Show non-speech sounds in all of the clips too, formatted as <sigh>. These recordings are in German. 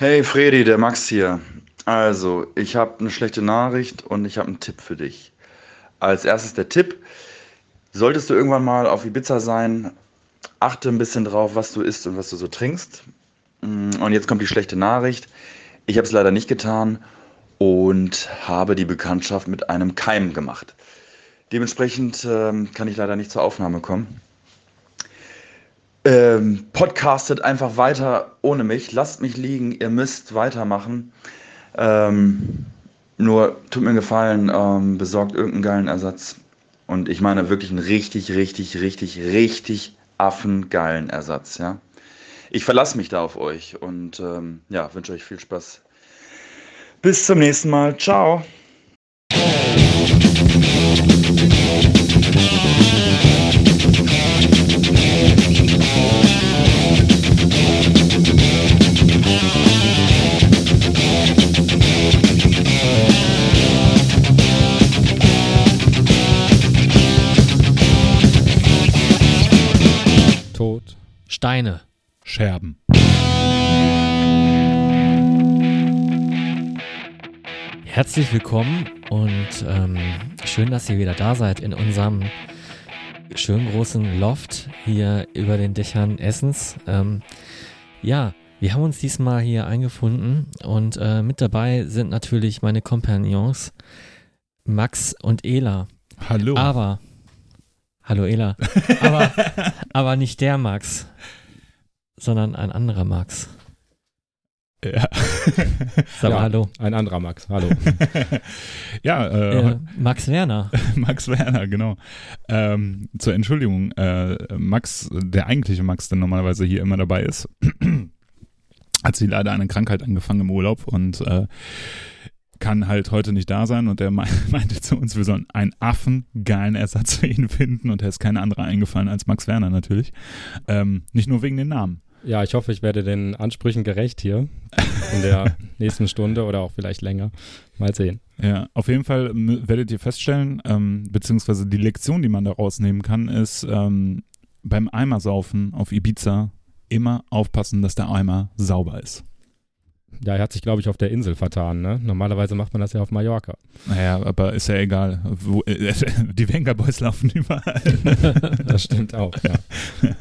Hey Fredi, der Max hier. Also, ich habe eine schlechte Nachricht und ich habe einen Tipp für dich. Als erstes der Tipp. Solltest du irgendwann mal auf Ibiza sein, achte ein bisschen drauf, was du isst und was du so trinkst. Mm, und jetzt kommt die schlechte Nachricht. Ich habe es leider nicht getan und habe die Bekanntschaft mit einem Keim gemacht. Dementsprechend ähm, kann ich leider nicht zur Aufnahme kommen. Ähm, podcastet einfach weiter ohne mich. Lasst mich liegen. Ihr müsst weitermachen. Ähm, nur tut mir Gefallen, ähm, besorgt irgendeinen geilen Ersatz. Und ich meine wirklich einen richtig, richtig, richtig, richtig affengeilen Ersatz, ja. Ich verlasse mich da auf euch und ähm, ja, wünsche euch viel Spaß. Bis zum nächsten Mal. Ciao. Steine. Scherben. Herzlich willkommen und ähm, schön, dass ihr wieder da seid in unserem schönen großen Loft hier über den Dächern Essens. Ähm, ja, wir haben uns diesmal hier eingefunden und äh, mit dabei sind natürlich meine Kompagnons Max und Ela. Hallo. Aber, hallo Ela, aber, <laughs> aber nicht der Max, sondern ein anderer Max. ja. Sag mal Ja. hallo. Ein anderer Max. Hallo. <laughs> ja, äh, Äh, Max Werner. <laughs> Max Werner, genau. Ähm, zur Entschuldigung, äh, Max, der eigentliche Max, der normalerweise hier immer dabei ist, <clears throat> hat sie leider eine Krankheit angefangen im Urlaub und äh, kann halt heute nicht da sein und er me <laughs> meinte zu uns, wir sollen einen affengeilen Ersatz für ihn finden und er ist keine andere eingefallen als Max Werner natürlich. Ähm, nicht nur wegen den Namen. Ja, ich hoffe, ich werde den Ansprüchen gerecht hier in der <laughs> nächsten Stunde oder auch vielleicht länger. Mal sehen. Ja, auf jeden Fall werdet ihr feststellen, ähm, beziehungsweise die Lektion, die man da rausnehmen kann, ist ähm, beim Eimersaufen auf Ibiza immer aufpassen, dass der Eimer sauber ist. Ja, er hat sich, glaube ich, auf der Insel vertan. Ne? Normalerweise macht man das ja auf Mallorca. Naja, aber ist ja egal. Wo, äh, <laughs> die Venga Boys laufen überall. <laughs> Das stimmt auch, ja. <laughs>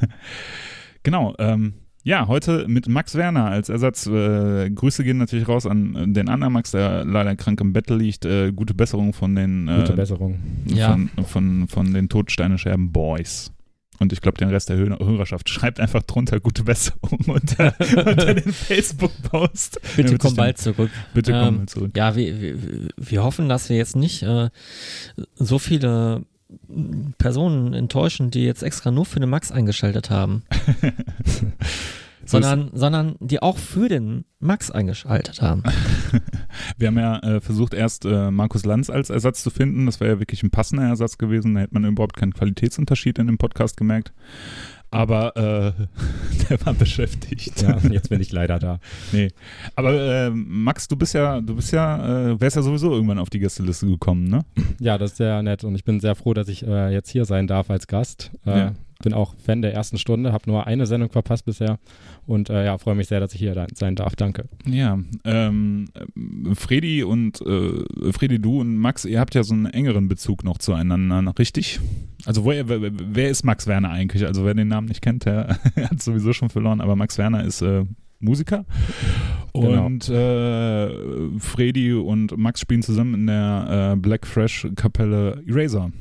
genau, ähm, ja, heute mit Max Werner als Ersatz. Äh, Grüße gehen natürlich raus an den anderen Max, der leider krank im Bett liegt. Äh, gute Besserung von den, äh, Gute Besserung. Ja. von, von, von den Todsteine-Scherben Boys. Und ich glaube, den Rest der Hö- Hörerschaft schreibt einfach drunter gute Besserung <laughs> unter, unter den Facebook-Post. Bitte komm bald zurück. Bitte komm Ähm, mal zurück. Ja, wir, wir, wir hoffen, dass wir jetzt nicht äh, so viele Personen enttäuschen, die jetzt extra nur für den Max eingeschaltet haben, <laughs> sondern, sondern die auch für den Max eingeschaltet haben. <laughs> Wir haben ja äh, versucht, erst äh, Markus Lanz als Ersatz zu finden. Das wäre ja wirklich ein passender Ersatz gewesen. Da hätte man überhaupt keinen Qualitätsunterschied in dem Podcast gemerkt. Aber äh, <laughs> der war beschäftigt. Ja, jetzt bin ich leider da. <laughs> Nee. Aber äh, Max, du bist ja, du bist ja, äh, wärst ja sowieso irgendwann auf die Gästeliste gekommen, ne? Ja, das ist sehr nett und ich bin sehr froh, dass ich äh, jetzt hier sein darf als Gast. Ja. Bin auch Fan der ersten Stunde, habe nur eine Sendung verpasst bisher und äh, ja, freue mich sehr, dass ich hier sein darf. Danke. Ja, ähm, äh, Fredi und äh, Fredi, du und Max, ihr habt ja so einen engeren Bezug noch zueinander, richtig? Also woher, wer, wer ist Max Werner eigentlich? Also wer den Namen nicht kennt, der <laughs> hat sowieso schon verloren, aber Max Werner ist äh, Musiker Genau. und äh, Fredi und Max spielen zusammen in der äh, Black Fresh Kapelle Eraser.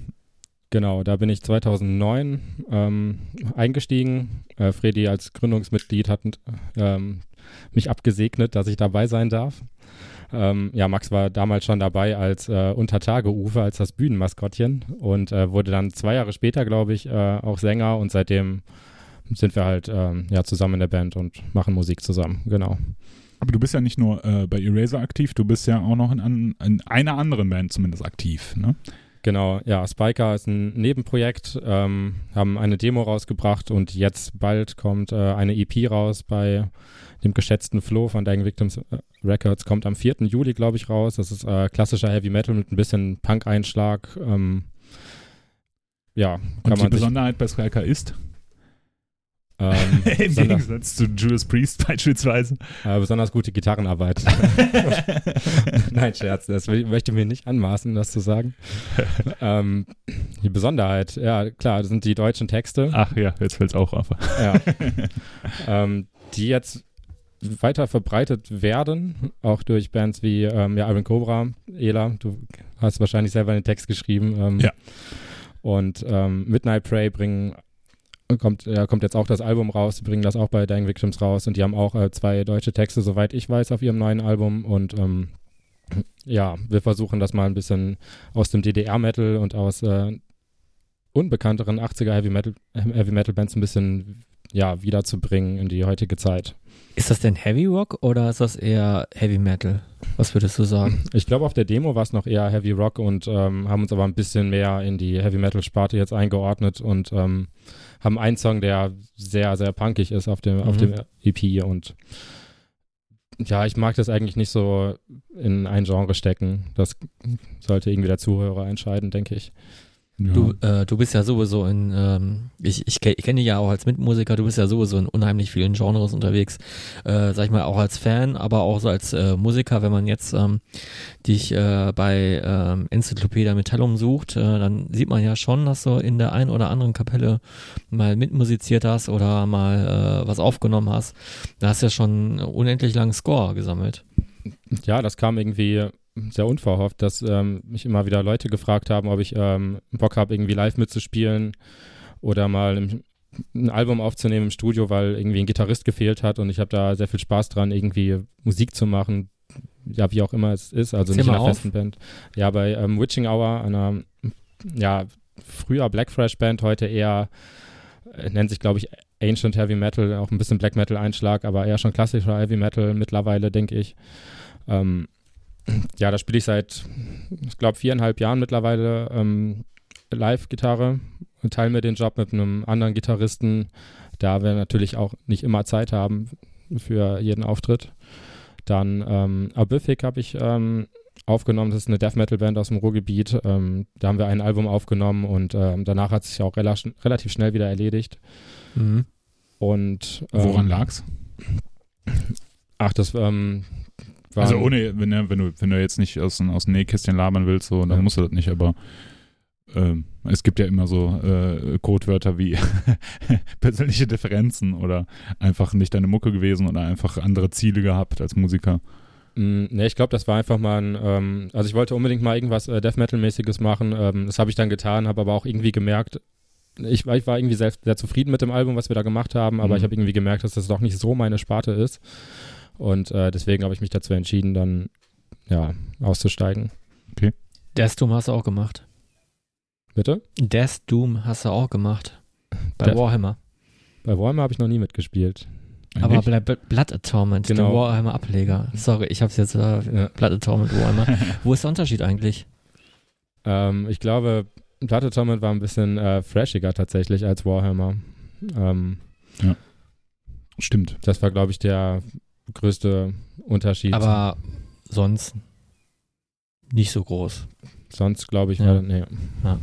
Genau, da bin ich 2009 ähm, eingestiegen. Äh, Fredi als Gründungsmitglied hat ähm, mich abgesegnet, dass ich dabei sein darf. Ähm, ja, Max war damals schon dabei als äh, Untertage-Uwe, als das Bühnenmaskottchen und äh, wurde dann zwei Jahre später, glaube ich, äh, auch Sänger und seitdem sind wir halt ähm, ja, zusammen in der Band und machen Musik zusammen, genau. Aber du bist ja nicht nur äh, bei Eraser aktiv, du bist ja auch noch in, an, in einer anderen Band zumindest aktiv, ne? Genau, ja, Spiker ist ein Nebenprojekt, ähm, haben eine Demo rausgebracht und jetzt bald kommt äh, eine EP raus bei dem geschätzten Flo von Dying Victims äh, Records, kommt am 4. Juli, glaube ich, raus. Das ist äh, klassischer Heavy Metal mit ein bisschen Punk-Einschlag. Ähm, ja, Und kann die man sich Besonderheit bei Skyker ist? Ähm, <laughs> Im Gegensatz zu Judas Priest <laughs> beispielsweise. Äh, besonders gute Gitarrenarbeit. <laughs> Nein, Scherz, das möchte mir nicht anmaßen, das zu sagen. ähm, die Besonderheit, ja klar, das sind die deutschen Texte. Ach ja, jetzt fällt es auch auf. Ja. ähm, die jetzt weiter verbreitet werden, auch durch Bands wie ähm, ja, Iron Cobra, Ela, du hast wahrscheinlich selber den Text geschrieben. Ähm, ja. Und ähm, Midnight Prey bringen kommt, ja, kommt jetzt auch das Album raus, die bringen das auch bei Dying Victims raus und die haben auch äh, zwei deutsche Texte, soweit ich weiß, auf ihrem neuen Album und ähm, ja, wir versuchen das mal ein bisschen aus dem DDR-Metal und aus äh, unbekannteren 80er Heavy Metal, Heavy Metal Bands ein bisschen ja, wiederzubringen in die heutige Zeit. Ist das denn Heavy Rock oder ist das eher Heavy Metal? Was würdest du sagen? Ich glaube, auf der Demo war es noch eher Heavy Rock und ähm, haben uns aber ein bisschen mehr in die Heavy Metal Sparte jetzt eingeordnet und ähm, haben einen Song, der sehr, sehr punkig ist auf dem, mhm. auf dem EP und ja, ich mag das eigentlich nicht so in ein Genre stecken. Das sollte irgendwie der Zuhörer entscheiden, denke ich. Ja. Du, äh, du bist ja sowieso in, ähm, ich, ich, ich kenne dich ja auch als Mitmusiker, du bist ja sowieso in unheimlich vielen Genres unterwegs, äh, sag ich mal, auch als Fan, aber auch so als äh, Musiker, wenn man jetzt ähm, dich äh, bei ähm, Enzyklopädia Metallum sucht, äh, dann sieht man ja schon, dass du in der einen oder anderen Kapelle mal mitmusiziert hast oder mal äh, was aufgenommen hast. Da hast du ja schon unendlich langen Score gesammelt. Ja, das kam irgendwie sehr unverhofft, dass ähm, mich immer wieder Leute gefragt haben, ob ich ähm, Bock habe, irgendwie live mitzuspielen oder mal im, ein Album aufzunehmen im Studio, weil irgendwie ein Gitarrist gefehlt hat und ich habe da sehr viel Spaß dran, irgendwie Musik zu machen, ja, wie auch immer es ist, also Zähl nicht in einer festen Band. Ja, bei ähm, Witching Hour, einer, ja, früher Black Fresh Band, heute eher, äh, nennt sich, glaube ich, Ancient Heavy Metal, auch ein bisschen Black Metal Einschlag, aber eher schon klassischer Heavy Metal mittlerweile, denke ich. Ähm, ja, da spiele ich seit, ich glaube, viereinhalb Jahren mittlerweile ähm, Live-Gitarre und teile mir den Job mit einem anderen Gitarristen, da wir natürlich auch nicht immer Zeit haben für jeden Auftritt. Dann ähm, Abific habe ich ähm, aufgenommen, das ist eine Death Metal Band aus dem Ruhrgebiet. Ähm, da haben wir ein Album aufgenommen und ähm, danach hat es sich auch rela relativ schnell wieder erledigt. Mhm. Und ähm, woran lag's? Ach, das ähm, also ohne, wenn, wenn, du, wenn du jetzt nicht aus, aus dem Nähkästchen labern willst, so, dann ja. musst du das nicht, aber äh, es gibt ja immer so äh, Codewörter wie <laughs> persönliche Differenzen oder einfach nicht deine Mucke gewesen oder einfach andere Ziele gehabt als Musiker. Mm, ne, ich glaube, das war einfach mal ein, ähm, also ich wollte unbedingt mal irgendwas äh, Death Metal-mäßiges machen. Ähm, das habe ich dann getan, habe aber auch irgendwie gemerkt, ich, ich, war irgendwie sehr, sehr, zufrieden mit dem Album, was wir da gemacht haben, aber mhm. ich habe irgendwie gemerkt, dass das doch nicht so meine Sparte ist. Und äh, deswegen habe ich mich dazu entschieden, dann ja, auszusteigen. Okay. Death Doom hast du auch gemacht. Bitte? Death Doom hast du auch gemacht. Bei Death Warhammer. Bei Warhammer habe ich noch nie mitgespielt. Aber Bl Blood Atonement, genau. der Warhammer-Ableger. Sorry, ich habe es jetzt äh, ja. Blood Atonement Warhammer. <laughs> Wo ist der Unterschied eigentlich? Ähm, ich glaube, Blood Atonement war ein bisschen äh, freshiger tatsächlich als Warhammer. Ähm, ja. Stimmt. Das war, glaube ich, der größte Unterschied. Aber sonst nicht so groß. Sonst glaube ich, ja. war, nee. Ja.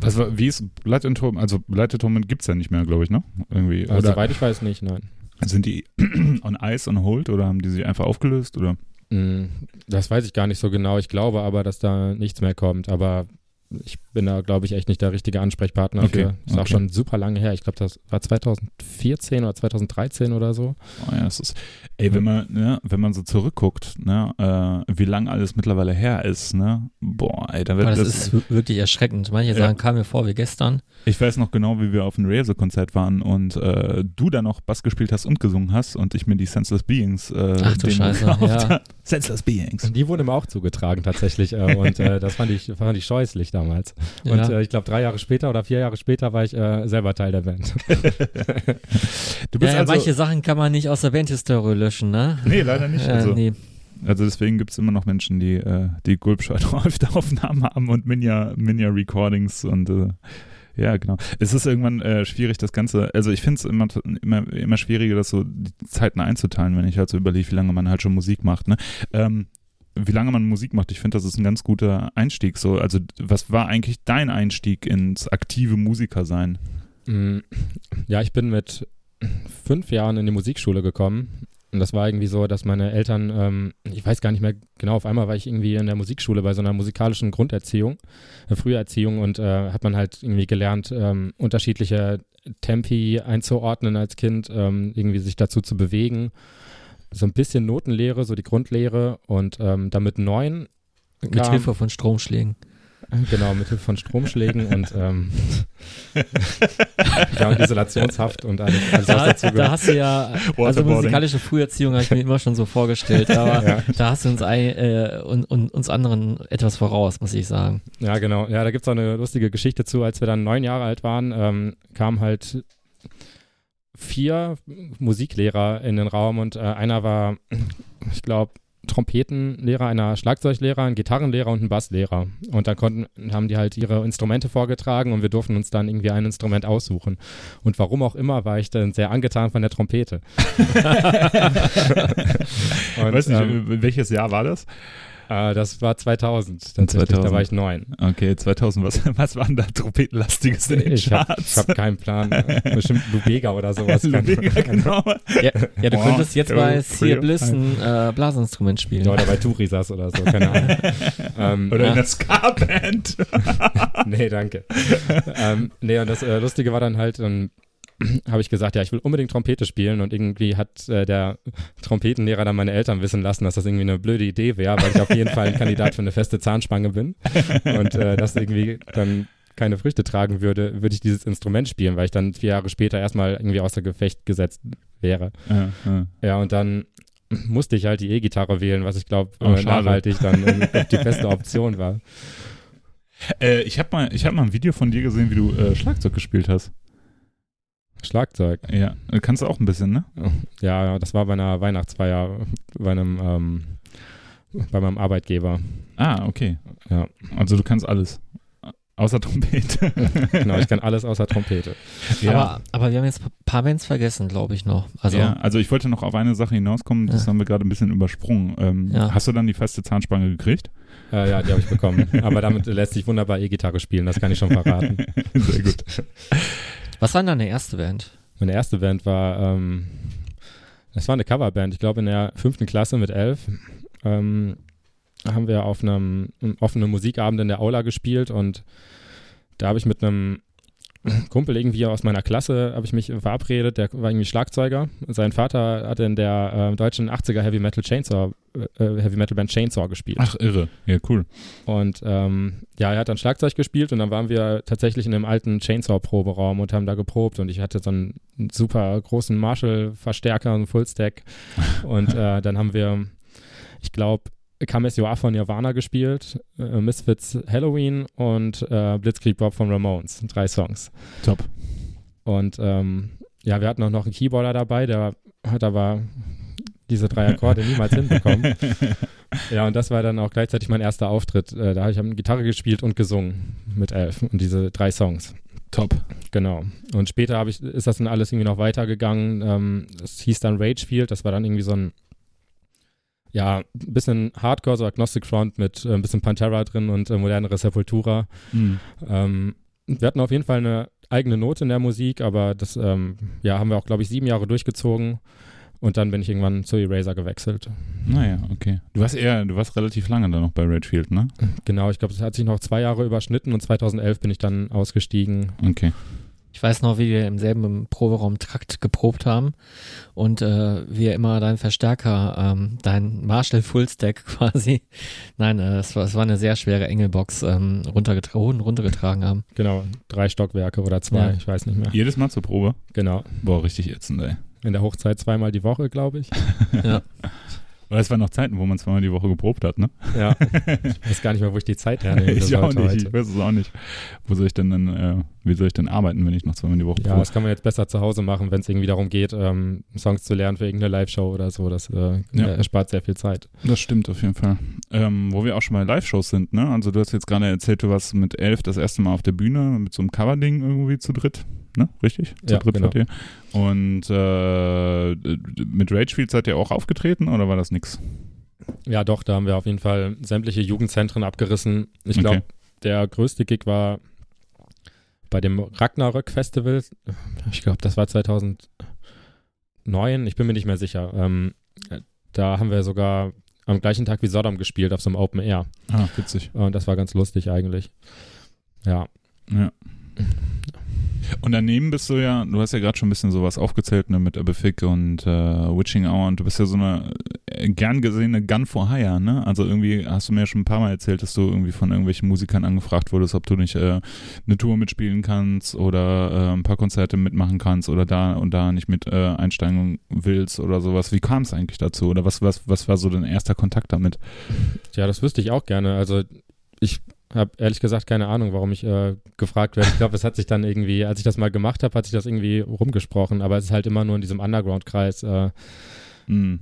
Was wie ist Blood and Torment? Also Blood and Torment gibt es ja nicht mehr, glaube ich, ne? Irgendwie. Also, soweit ich weiß nicht, nein. Sind die <clears throat> on Ice, on Hold oder haben die sich einfach aufgelöst oder? Mm, das weiß ich gar nicht so genau. Ich glaube aber, dass da nichts mehr kommt. Aber ich bin da, glaube ich, echt nicht der richtige Ansprechpartner okay, für. Ist okay. auch schon super lange her. Ich glaube, das war 2014 oder 2013 oder so. Oh ja, es ist, ey, wenn man, ne, wenn man so zurückguckt, ne, äh, wie lange alles mittlerweile her ist, ne, boah, ey, da wird Aber das, das ist wirklich erschreckend. Manche ja. sagen, kam mir vor wie gestern. Ich weiß noch genau, wie wir auf einem Razer-Konzert waren und äh, du da noch Bass gespielt hast und gesungen hast und ich mir die Senseless Beings äh, Ach du Scheiße, ja. Senseless Beings. Und die wurden mir auch zugetragen tatsächlich äh, und äh, das fand ich, fand ich scheußlich damals. Ja. Und äh, ich glaube, drei Jahre später oder vier Jahre später war ich äh, selber Teil der Band. <laughs> du bist ja, also, manche Sachen kann man nicht aus der Bandhistorie löschen, ne? Nee, leider nicht. Also, nee. also deswegen gibt es immer noch Menschen, die äh, die Gulbscheid <laughs> öfter Aufnahmen haben und Minja, Minja Recordings und äh, ja, genau. Es ist irgendwann äh, schwierig, das Ganze, also ich finde es immer, immer, immer schwieriger, das so die Zeiten einzuteilen, wenn ich halt so überlege, wie lange man halt schon Musik macht. Ne? Ähm, wie lange man Musik macht. Ich finde, das ist ein ganz guter Einstieg. So, also was war eigentlich dein Einstieg ins aktive Musikersein? Mm, ja, ich bin mit fünf Jahren in die Musikschule gekommen. Und das war irgendwie so, dass meine Eltern, ähm, ich weiß gar nicht mehr genau, auf einmal war ich irgendwie in der Musikschule bei so einer musikalischen Grunderziehung, äh, Früherziehung und äh, hat man halt irgendwie gelernt, ähm, unterschiedliche Tempi einzuordnen als Kind, ähm, irgendwie sich dazu zu bewegen. So ein bisschen Notenlehre, so die Grundlehre und ähm, damit neun. Mit Hilfe von Stromschlägen. Genau, mit Hilfe von Stromschlägen und, ähm, <laughs> <laughs> ja, und Isolationshaft und alles, alles Da, was dazu da hast du ja, also musikalische Früherziehung habe ich mir immer schon so vorgestellt, aber <laughs> Ja. da hast du uns, ein, äh, und, und, uns anderen etwas voraus, muss ich sagen. Ja, genau. Ja, da gibt es auch eine lustige Geschichte zu. Als wir dann neun Jahre alt waren, ähm, kamen halt vier Musiklehrer in den Raum und äh, einer war, ich glaube, Trompetenlehrer, einer Schlagzeuglehrer, ein Gitarrenlehrer und ein Basslehrer. Und dann konnten, haben die halt ihre Instrumente vorgetragen und wir durften uns dann irgendwie ein Instrument aussuchen. Und warum auch immer war ich dann sehr angetan von der Trompete. <laughs> <laughs> und, Weißt nicht, ähm, welches Jahr war das? Äh, das war 2000. Tatsächlich, 2000. Da war ich neun. Okay, 2000, was, <laughs> was war denn da Trompetenlastiges in den Ich habe Charts? hab keinen Plan. <laughs> Bestimmt Lubega oder sowas. Kann- Lubega, genau. Ja, ja du Oh, könntest jetzt bei Sear Bliss ein äh, Blasinstrument spielen. Ja, oder bei Turisas oder so, keine Ahnung. <laughs> ähm, Oder in der Ska-Band. nee, danke. ähm, nee, und das äh, Lustige war dann halt, dann <clears throat> habe ich gesagt, ja, ich will unbedingt Trompete spielen und irgendwie hat äh, der Trompetenlehrer dann meine Eltern wissen lassen, dass das irgendwie eine blöde Idee wäre, weil ich auf jeden Fall ein Kandidat für eine feste Zahnspange bin und äh, das irgendwie dann keine Früchte tragen würde, würde ich dieses Instrument spielen, weil ich dann vier Jahre später erstmal irgendwie außer Gefecht gesetzt wäre. Ja, ja. Ja, und dann musste ich halt die E-Gitarre wählen, was ich glaube Oh, äh, nachhaltig dann die <laughs> beste Option war. Äh, ich habe mal, ich hab mal ein Video von dir gesehen, wie du äh, Schlagzeug gespielt hast. Schlagzeug. Ja, kannst du auch ein bisschen, ne? Ja, ja, das war bei einer Weihnachtsfeier bei einem ähm, bei meinem Arbeitgeber. Ah, okay. Ja. Also du kannst alles. Außer Trompete. <laughs> Genau, ich kann alles außer Trompete. Aber, aber wir haben jetzt ein paar Bands vergessen, glaube ich noch. Also, ja, also ich wollte noch auf eine Sache hinauskommen, das Ja. haben wir gerade ein bisschen übersprungen. Ähm, Ja. Hast du dann die feste Zahnspange gekriegt? Äh, ja, die habe ich bekommen. Aber damit lässt sich wunderbar E-Gitarre spielen, das kann ich schon verraten. <laughs> Sehr gut. <laughs> was war denn deine erste Band? Meine erste Band war, ähm, das war eine Coverband, ich glaube in der fünften Klasse mit elf. Ähm, haben wir auf einem, einem offenen Musikabend in der Aula gespielt und da habe ich mit einem Kumpel irgendwie aus meiner Klasse, habe ich mich verabredet, der war irgendwie Schlagzeuger. Sein Vater hatte in der äh, deutschen 80er Heavy Metal Chainsaw, äh, Heavy Metal Band Chainsaw gespielt. Ach, irre. Ja, cool. Und ähm, ja, er hat dann Schlagzeug gespielt und dann waren wir tatsächlich in einem alten Chainsaw-Proberaum und haben da geprobt und ich hatte so einen super großen Marshall-Verstärker, einen Fullstack <laughs> und äh, dann haben wir, ich glaube, KMSUA von Nirvana gespielt, äh, Misfits Halloween und äh, Blitzkrieg Bob von Ramones. Drei Songs. Top. Und ähm, ja, wir hatten auch noch einen Keyboarder dabei, der hat aber diese drei Akkorde niemals hinbekommen. <laughs> Ja, und das war dann auch gleichzeitig mein erster Auftritt. Äh, da habe ich hab Gitarre gespielt und gesungen mit elf und diese drei Songs. Top. Genau. Und später habe ich, ist das dann alles irgendwie noch weitergegangen. Ähm, das hieß dann Ragefield. Das war dann irgendwie so ein, ja, ein bisschen Hardcore, so Agnostic Front mit äh, ein bisschen Pantera drin und äh, modernere Sepultura. Mhm. Ähm, wir hatten auf jeden Fall eine eigene Note in der Musik, aber das ähm, ja, haben wir auch, glaube ich, sieben Jahre durchgezogen. Und dann bin ich irgendwann zu Eraser gewechselt. Naja, okay. Du warst eher, du warst relativ lange dann noch bei Redfield, ne? Genau, ich glaube, es hat sich noch zwei Jahre überschnitten und 2011 bin ich dann ausgestiegen. Okay. Ich weiß noch, wie wir im selben Proberaum Trakt geprobt haben und äh, wir immer deinen Verstärker, ähm, dein Marshall Fullstack <laughs> quasi, nein, äh, es, war, es war eine sehr schwere Engelbox, ähm, runtergetra runtergetragen haben. Genau, drei Stockwerke oder zwei, Ja. ich weiß nicht mehr. Jedes Mal zur Probe? Genau. Boah, richtig ätzend, ey. In der Hochzeit zweimal die Woche, glaube ich. <laughs> Ja. Weil es waren noch Zeiten, wo man zweimal die Woche geprobt hat, ne? Ja. <laughs> ich weiß gar nicht mehr, wo ich die Zeit hernehme. ich auch nicht. Ich heute. weiß es auch nicht. Wo soll ich denn dann, äh, wie soll ich denn arbeiten, wenn ich noch zweimal die Woche Ja, probe? das kann man jetzt besser zu Hause machen, wenn es irgendwie darum geht, ähm, Songs zu lernen für irgendeine Live-Show oder so. Das äh, Ja. erspart sehr viel Zeit. Das stimmt auf jeden Fall. Ähm, wo wir auch schon bei Live-Shows sind, ne? Also du hast jetzt gerade erzählt, du warst mit elf das erste Mal auf der Bühne mit so einem Cover-Ding irgendwie zu dritt, ne? Richtig? Zu Ja, dritt genau. ihr. Und äh, mit Ragefield seid ihr auch aufgetreten oder war das nix? Ja, doch, da haben wir auf jeden Fall sämtliche Jugendzentren abgerissen. Ich Okay. glaube, der größte Gig war bei dem Ragnarök Festival. Ich glaube, das war 2012 2009, ich bin mir nicht mehr sicher. Ähm, da haben wir sogar am gleichen Tag wie Sodom gespielt auf so einem Open Air. Ah, witzig. Und das war ganz lustig eigentlich. Ja. Ja. Und daneben bist du ja, du hast ja gerade schon ein bisschen sowas aufgezählt ne, mit Epific und äh, Witching Hour und du bist ja so eine äh, gern gesehene Gun for Hire, ne? Also irgendwie hast du mir ja schon ein paar Mal erzählt, dass du irgendwie von irgendwelchen Musikern angefragt wurdest, ob du nicht äh, eine Tour mitspielen kannst oder äh, ein paar Konzerte mitmachen kannst oder da und da nicht mit äh, einsteigen willst oder sowas. Wie kam es eigentlich dazu? Oder was, was, was war so dein erster Kontakt damit? Ja, das wüsste ich auch gerne. Also ich habe ehrlich gesagt keine Ahnung, warum ich äh, gefragt werde. Ich glaube, es hat sich dann irgendwie, als ich das mal gemacht habe, hat sich das irgendwie rumgesprochen, aber es ist halt immer nur in diesem Underground-Kreis. Äh, Hm.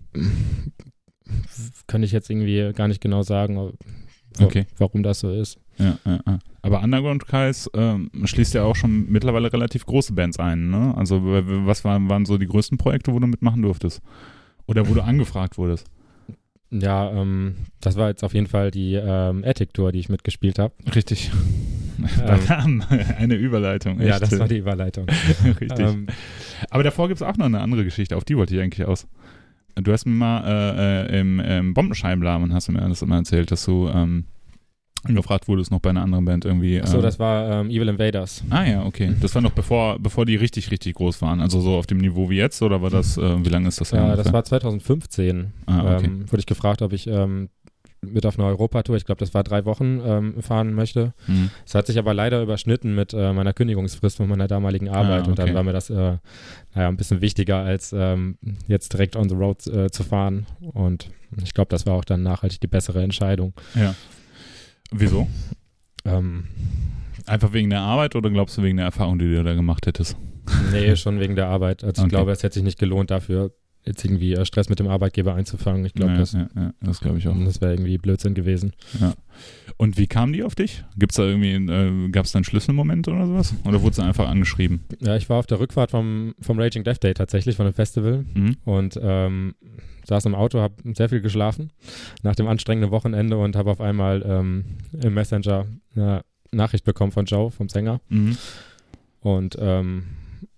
kann ich jetzt irgendwie gar nicht genau sagen, wa- Okay. warum das so ist. Ja, ja, ja. Aber Underground-Kreis ähm, schließt ja auch schon mittlerweile relativ große Bands ein, ne? Also was waren, waren so die größten Projekte, wo du mitmachen durftest? Oder wo du <clears throat> angefragt wurdest? Ja, ähm, das war jetzt auf jeden Fall die ähm, Attic-Tour, die ich mitgespielt habe. Richtig. <laughs> Da kam eine Überleitung. Ja, echt. das war die Überleitung. <laughs> Richtig. ähm, Aber davor gibt es auch noch eine andere Geschichte, auf die wollte ich eigentlich aus. Du hast mir mal äh, äh, im, im Bombenscheibenladen hast du mir das immer erzählt, dass du ähm, gefragt wurdest noch bei einer anderen Band irgendwie. achso, ähm, das war ähm, Evil Invaders. Ah ja, okay. Das war noch bevor, bevor die richtig, richtig groß waren. Also so auf dem Niveau wie jetzt oder war das, äh, wie lange ist das her Ja, das war 2015. Ah, okay. ähm, wurde ich gefragt, ob ich ähm, mit auf eine Europatour, ich glaube, das war drei Wochen, ähm, fahren möchte. Hm. Es hat sich aber leider überschnitten mit äh, meiner Kündigungsfrist von meiner damaligen Arbeit Ah, und dann okay. war mir das äh, naja, ein bisschen wichtiger, als ähm, jetzt direkt on the road äh, zu fahren. Und ich glaube, das war auch dann nachhaltig die bessere Entscheidung. Ja. Wieso? Ähm, Einfach wegen der Arbeit oder glaubst du wegen der Erfahrung, die du da gemacht hättest? nee, schon wegen der Arbeit. Also ich Okay. glaube, es hätte sich nicht gelohnt, dafür jetzt irgendwie äh, Stress mit dem Arbeitgeber einzufangen. Ich glaube, ja, das, ja, ja, das glaube ich auch. das wäre irgendwie Blödsinn gewesen. Und wie kam die auf dich? Gibt's da irgendwie, äh, gab es da einen Schlüsselmoment oder sowas? Oder wurde sie einfach angeschrieben? Ja, ich war auf der Rückfahrt vom, vom Raging Death Day tatsächlich, von dem Festival. Mhm. und ähm, saß im Auto, habe sehr viel geschlafen nach dem anstrengenden Wochenende und habe auf einmal ähm, im Messenger eine Nachricht bekommen von Joe, vom Sänger. Mhm. Und ähm,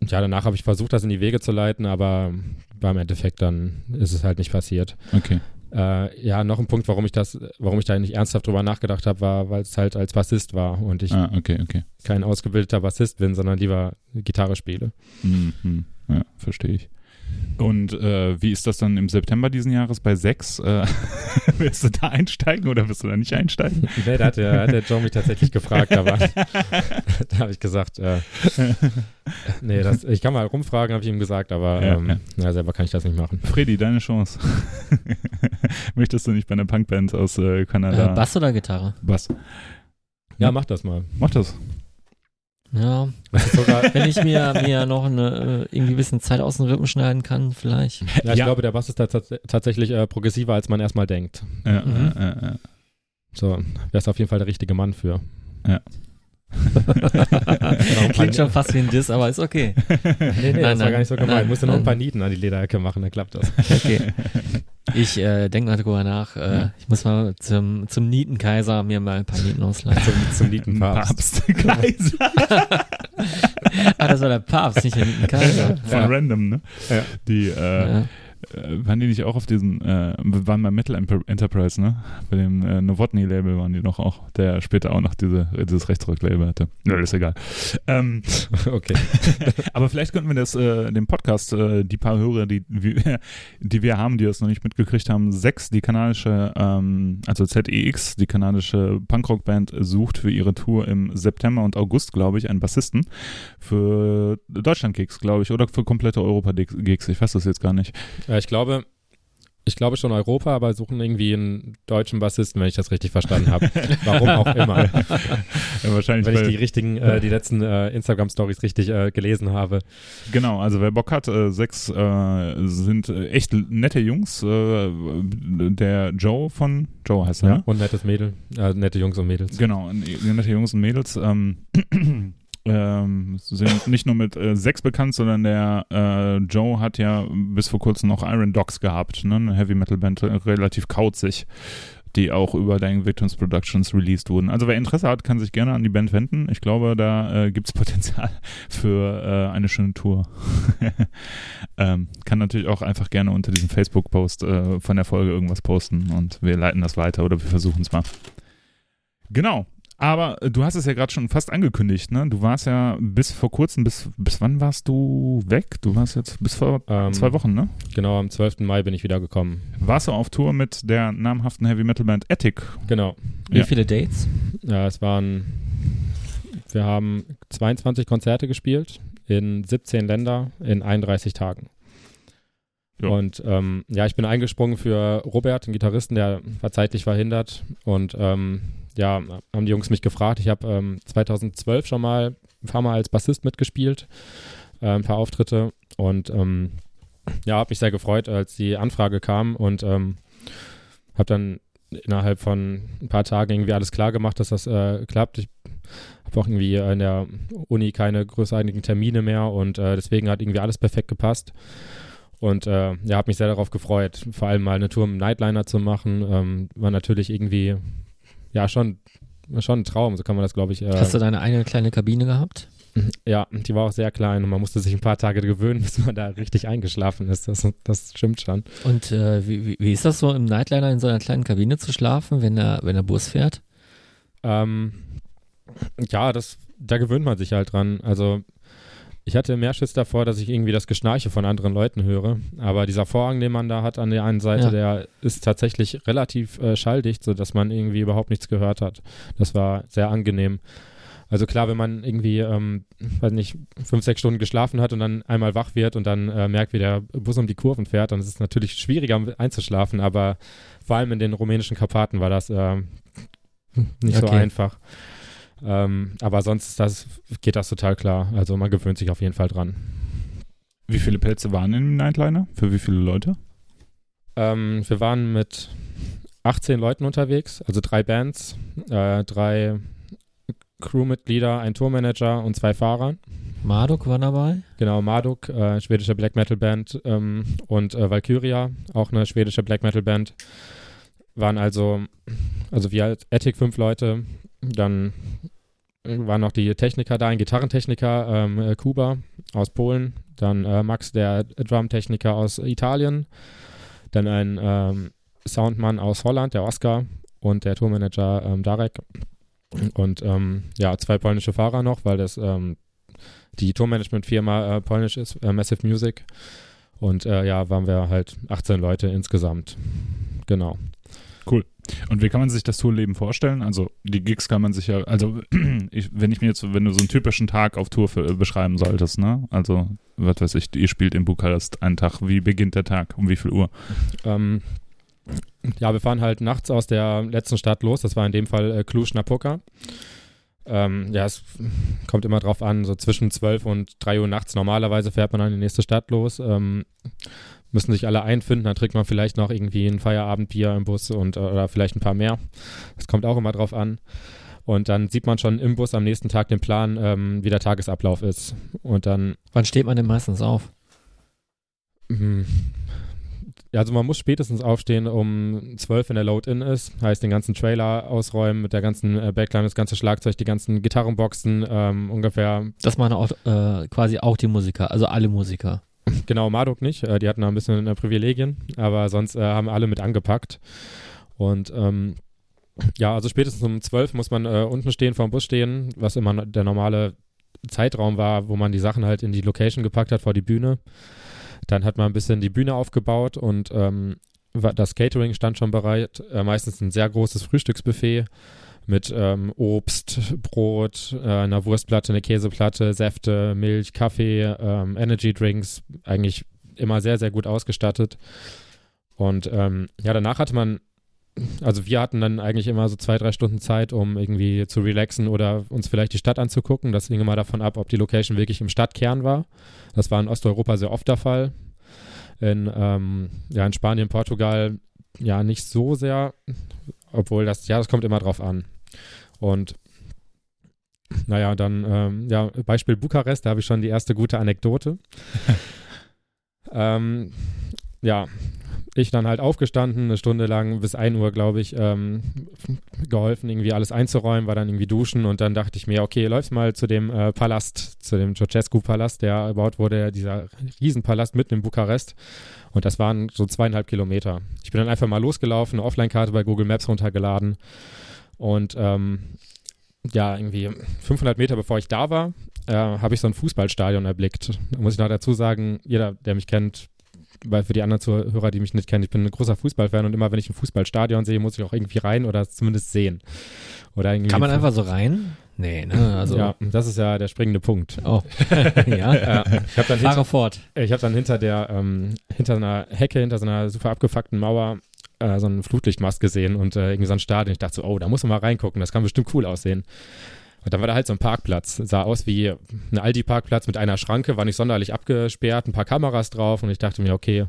ja, danach habe ich versucht, das in die Wege zu leiten, aber beim Endeffekt dann ist es halt nicht passiert. Okay. Äh, ja, noch ein Punkt, warum ich das, warum ich da nicht ernsthaft drüber nachgedacht habe, war, weil es halt als Bassist war und ich Ah, okay, okay. kein ausgebildeter Bassist bin, sondern lieber Gitarre spiele. Mhm. Ja, verstehe ich. Und äh, wie ist das dann im September diesen Jahres bei 6? Äh, <laughs> willst du da einsteigen oder willst du da nicht einsteigen? <laughs> Nee, da hat der, hat der Joe mich tatsächlich gefragt, aber da <laughs> habe ich gesagt, äh, nee, das, ich kann mal rumfragen, habe ich ihm gesagt, aber Ja, ähm, ja. ja, selber kann ich das nicht machen. Freddy, deine Chance. Möchtest du nicht bei einer Punkband aus äh, Kanada? Äh, Bass oder Gitarre? Bass. Ja, mach das mal. Mach das. Ja, sogar, wenn ich mir, mir noch eine äh, irgendwie ein bisschen Zeit aus dem Rippen schneiden kann, vielleicht. ja, ich Ja. glaube, der Bass ist da tats tatsächlich äh, progressiver, als man erstmal denkt. Ja, Mhm. äh, äh, äh. So, wärst auf jeden Fall der richtige Mann für. <laughs> Klingt schon fast wie ein Diss, aber ist okay. Nee, nee, Nein, das war nein. gar nicht so gemeint. Nein, Musst du noch ein paar Nieten an die Lederecke machen, dann klappt das. Okay. Ich äh, denke mal drüber nach. Äh, Ja. Ich muss mal zum, zum Nietenkaiser mir mal ein paar Nieten ausleihen. Zum, zum Nietenpapst. <laughs> Papst. Kaiser. ah, das war der Papst, nicht der Nietenkaiser. Von Ja. Random, ne? Ja. Die, äh, Ja. Äh, waren die nicht auch auf diesem, äh, waren bei Metal Enterprise, ne? Bei dem äh, Novotny-Label waren die noch auch, der später auch noch diese, dieses Rechtsrock-Label hatte. Ja, ist egal. Ähm, <laughs> Okay. <laughs> aber vielleicht könnten wir das, äh, dem Podcast, äh, die paar Hörer, die, wir- <laughs> die wir haben, die das noch nicht mitgekriegt haben, sechs, die kanadische, ähm, also ZEX, die kanadische Punkrock-Band, sucht für ihre Tour im September und August, glaube ich, einen Bassisten für Deutschland-Gigs, glaube ich, oder für komplette Europa-Gigs. Ich weiß das jetzt gar nicht. Ja, ich glaube, ich glaube schon Europa, aber suchen irgendwie einen deutschen Bassisten, wenn ich das richtig verstanden habe. <laughs> Warum auch immer. Ja, <laughs> wahrscheinlich, wenn ich die richtigen, äh, die letzten äh, Instagram-Stories richtig äh, gelesen habe. Genau, also wer Bock hat, äh, sechs äh, sind äh, echt nette Jungs. Der Joe von Joe heißt er, ne? Und nettes Mädel, äh, nette Jungs und Mädels. Genau, nette Jungs und Mädels. Ähm, ähm, sind nicht nur mit äh, Sex bekannt, sondern der äh, Joe hat ja bis vor kurzem noch Iron Dogs gehabt, ne? eine Heavy Metal Band, äh, relativ kauzig, die auch über Dying Victims Productions released wurden. Also wer Interesse hat, kann sich gerne an die Band wenden. Ich glaube, da äh, gibt es <laughs> Potenzial für äh, eine schöne Tour. <laughs> ähm, kann natürlich auch einfach gerne unter diesem Facebook-Post äh, von der Folge irgendwas posten und wir leiten das weiter oder wir versuchen es mal. Genau. Aber äh, du hast es ja gerade schon fast angekündigt, ne? Du warst ja bis vor kurzem, bis, bis wann warst du weg? Du warst jetzt bis vor Ähm, zwei Wochen, ne? Genau, am 12. Mai bin ich wieder gekommen. Warst du auf Tour mit der namhaften Heavy Metal Band Ethic? Genau. Wie Ja. viele Dates? Ja, es waren, wir haben 22 Konzerte gespielt in 17 Länder in 31 Tagen. Ja. Und ähm, ja, ich bin eingesprungen für Robert, den Gitarristen, der war zeitlich verhindert. Und ähm, ja, haben die Jungs mich gefragt. Ich habe ähm, 2012 schon mal ein paar Mal als Bassist mitgespielt, äh, ein paar Auftritte. Und ähm, ja, habe mich sehr gefreut, als die Anfrage kam und ähm, habe dann innerhalb von ein paar Tagen irgendwie alles klar gemacht, dass das äh, klappt. Ich habe auch irgendwie in der Uni keine großartigen Termine mehr und äh, deswegen hat irgendwie alles perfekt gepasst. Und äh, ja, habe mich sehr darauf gefreut, vor allem mal eine Tour im Nightliner zu machen. Ähm, war natürlich irgendwie, ja, schon, schon ein Traum, so kann man das, glaube ich. Äh, Hast du deine eigene kleine Kabine gehabt? ja, die war auch sehr klein und man musste sich ein paar Tage gewöhnen, <laughs> bis man da richtig eingeschlafen ist. Das, das stimmt schon. Und äh, wie, wie, ist das so im Nightliner in so einer kleinen Kabine zu schlafen, wenn der, wenn der Bus fährt? Ähm, ja, das, da gewöhnt man sich halt dran. Also ich hatte mehr Schiss davor, dass ich irgendwie das Geschnarche von anderen Leuten höre. Aber dieser Vorhang, den man da hat an der einen Seite, Ja. der ist tatsächlich relativ äh, schalldicht, sodass man irgendwie überhaupt nichts gehört hat. Das war sehr angenehm. Also klar, wenn man irgendwie, ähm, weiß nicht, fünf, sechs Stunden geschlafen hat und dann einmal wach wird und dann äh, merkt, wie der Bus um die Kurven fährt, dann ist es natürlich schwieriger einzuschlafen, aber vor allem in den rumänischen Karpaten war das äh, nicht so Okay. einfach. Ähm, aber sonst ist das, geht das total klar. Also man gewöhnt sich auf jeden Fall dran. Wie viele Plätze waren im Nightliner? Für wie viele Leute? Ähm, wir waren mit 18 Leuten unterwegs, also drei Bands, äh, drei Crewmitglieder, ein Tourmanager und zwei Fahrer. Marduk war dabei. Genau, Marduk, äh, schwedische Black Metal Band ähm, und äh, Valkyria, auch eine schwedische Black Metal Band, waren also, also wir als Ethic fünf Leute, dann waren noch die Techniker da, ein Gitarrentechniker, ähm, äh, Kuba aus Polen, dann äh, Max, der Drumtechniker aus Italien, dann ein ähm, Soundmann aus Holland, der Oscar und der Tourmanager ähm, Darek und ähm, ja, zwei polnische Fahrer noch, weil das ähm, die Tourmanagement-Firma äh, polnisch ist, äh, Massive Music. Und äh, ja, waren wir halt 18 Leute insgesamt. Genau. Und wie kann man sich das Tourleben vorstellen? Also die Gigs kann man sich ja, also <clears throat> ich, wenn ich mir jetzt, wenn du so einen typischen Tag auf Tour für, äh, beschreiben solltest, ne? Also, was weiß ich, ihr spielt in Bukarest einen Tag, wie beginnt der Tag? Um wie viel Uhr? Ähm, ja, wir fahren halt nachts aus der letzten Stadt los. Das war in dem Fall äh, Cluj-Napoca. Ähm, ja, es kommt immer drauf an, so zwischen 12 und 3 Uhr nachts. Normalerweise fährt man an die nächste Stadt los. Ähm, müssen sich alle einfinden, dann trinkt man vielleicht noch irgendwie ein Feierabendbier im Bus und äh, oder vielleicht ein paar mehr. Das kommt auch immer drauf an. Und dann sieht man schon im Bus am nächsten Tag den Plan, ähm, wie der Tagesablauf ist. Und dann Wann steht man denn meistens auf? Ja, also man muss spätestens aufstehen, um 12, wenn der Load-In ist. Heißt, den ganzen Trailer ausräumen mit der ganzen äh, Backline, das ganze Schlagzeug, die ganzen Gitarrenboxen, ähm, ungefähr, Das machen auch äh, quasi auch die Musiker, also alle Musiker. Genau, Marduk nicht. Äh, die hatten da ein bisschen äh, Privilegien, aber sonst äh, haben alle mit angepackt. Und ähm, ja, also spätestens um 12 muss man äh, unten stehen, vor dem Bus stehen, was immer der normale Zeitraum war, wo man die Sachen halt in die Location gepackt hat, vor die Bühne. Dann hat man ein bisschen die Bühne aufgebaut und ähm, das Catering stand schon bereit. Äh, meistens ein sehr großes Frühstücksbuffet mit ähm, Obst, Brot, äh, einer Wurstplatte, eine Käseplatte, Säfte, Milch, Kaffee, ähm, Energy Drinks. Eigentlich immer sehr, sehr gut ausgestattet. Und ähm, ja, danach hatte man, also wir hatten dann eigentlich immer so zwei, drei Stunden Zeit, um irgendwie zu relaxen oder uns vielleicht die Stadt anzugucken. Das hing immer davon ab, ob die Location wirklich im Stadtkern war. Das war in Osteuropa sehr oft der Fall. In, ähm, ja, in Spanien, Portugal ja nicht so sehr, obwohl das, ja, das kommt immer drauf an. Und naja, dann, ähm, ja, Beispiel Bukarest, da habe ich schon die erste gute Anekdote. <laughs> ähm, ja, ich dann halt aufgestanden, eine Stunde lang bis 1 Uhr, glaube ich, ähm, geholfen, irgendwie alles einzuräumen, war dann irgendwie duschen und dann dachte ich mir, okay, läufst mal zu dem äh, Palast, zu dem Ceausescu-Palast, der erbaut wurde, dieser Riesenpalast mitten in Bukarest. Und das waren so zweieinhalb Kilometer. Ich bin dann einfach mal losgelaufen, eine Offline-Karte bei Google Maps runtergeladen und ähm, ja, irgendwie 500 Meter bevor ich da war, äh, habe ich so ein Fußballstadion erblickt. Da muss ich noch dazu sagen, jeder, der mich kennt, weil für die anderen Zuhörer, die mich nicht kennen, ich bin ein großer Fußballfan und immer wenn ich ein Fußballstadion sehe, muss ich auch irgendwie rein oder zumindest sehen. Oder irgendwie Kann man einfach so rein? Nee, ne? Also, ja, das ist ja der springende Punkt. Oh. <laughs> ja. Äh, ich habe dann, Fahre hinter, fort. ich hab dann hinter der, ähm, hinter einer Hecke, hinter so einer super abgefuckten Mauer äh, so einen Flutlichtmast gesehen und äh, irgendwie so ein Stadion. Ich dachte so, oh, da muss man mal reingucken, das kann bestimmt cool aussehen. Und dann war da halt so ein Parkplatz. Sah aus wie ein Aldi-Parkplatz mit einer Schranke, war nicht sonderlich abgesperrt, ein paar Kameras drauf und ich dachte mir, okay,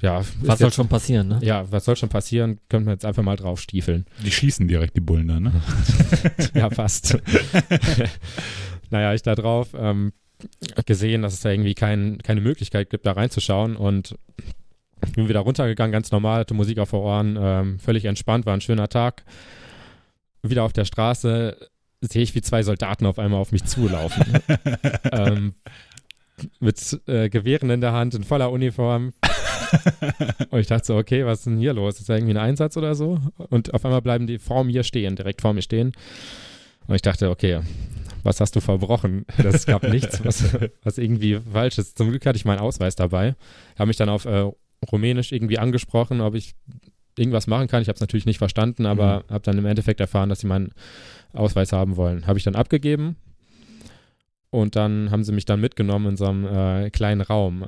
ja, Was soll jetzt- schon passieren, ne? ja, was soll schon passieren? Können wir jetzt einfach mal drauf stiefeln. Die schießen direkt die Bullen da, ne? <laughs> ja, fast. <laughs> naja, ich da drauf ähm, gesehen, dass es da irgendwie kein, keine Möglichkeit gibt, da reinzuschauen und bin wieder runtergegangen, ganz normal, hatte Musik auf den Ohren, ähm, völlig entspannt, war ein schöner Tag. Wieder auf der Straße sehe ich, wie zwei Soldaten auf einmal auf mich zulaufen. <laughs> ähm, mit äh, Gewehren in der Hand, in voller Uniform. Und ich dachte so, okay, was ist denn hier los? Ist da irgendwie ein Einsatz oder so? Und auf einmal bleiben die vor mir stehen, direkt vor mir stehen. Und ich dachte, okay, was hast du verbrochen? Das gab nichts, was, was irgendwie falsch ist. Zum Glück hatte ich meinen Ausweis dabei. Habe mich dann auf äh, Rumänisch irgendwie angesprochen, ob ich irgendwas machen kann. Ich habe es natürlich nicht verstanden, aber habe dann im Endeffekt erfahren, dass sie meinen Ausweis haben wollen. Habe ich dann abgegeben und dann haben sie mich dann mitgenommen in so einem äh, kleinen Raum.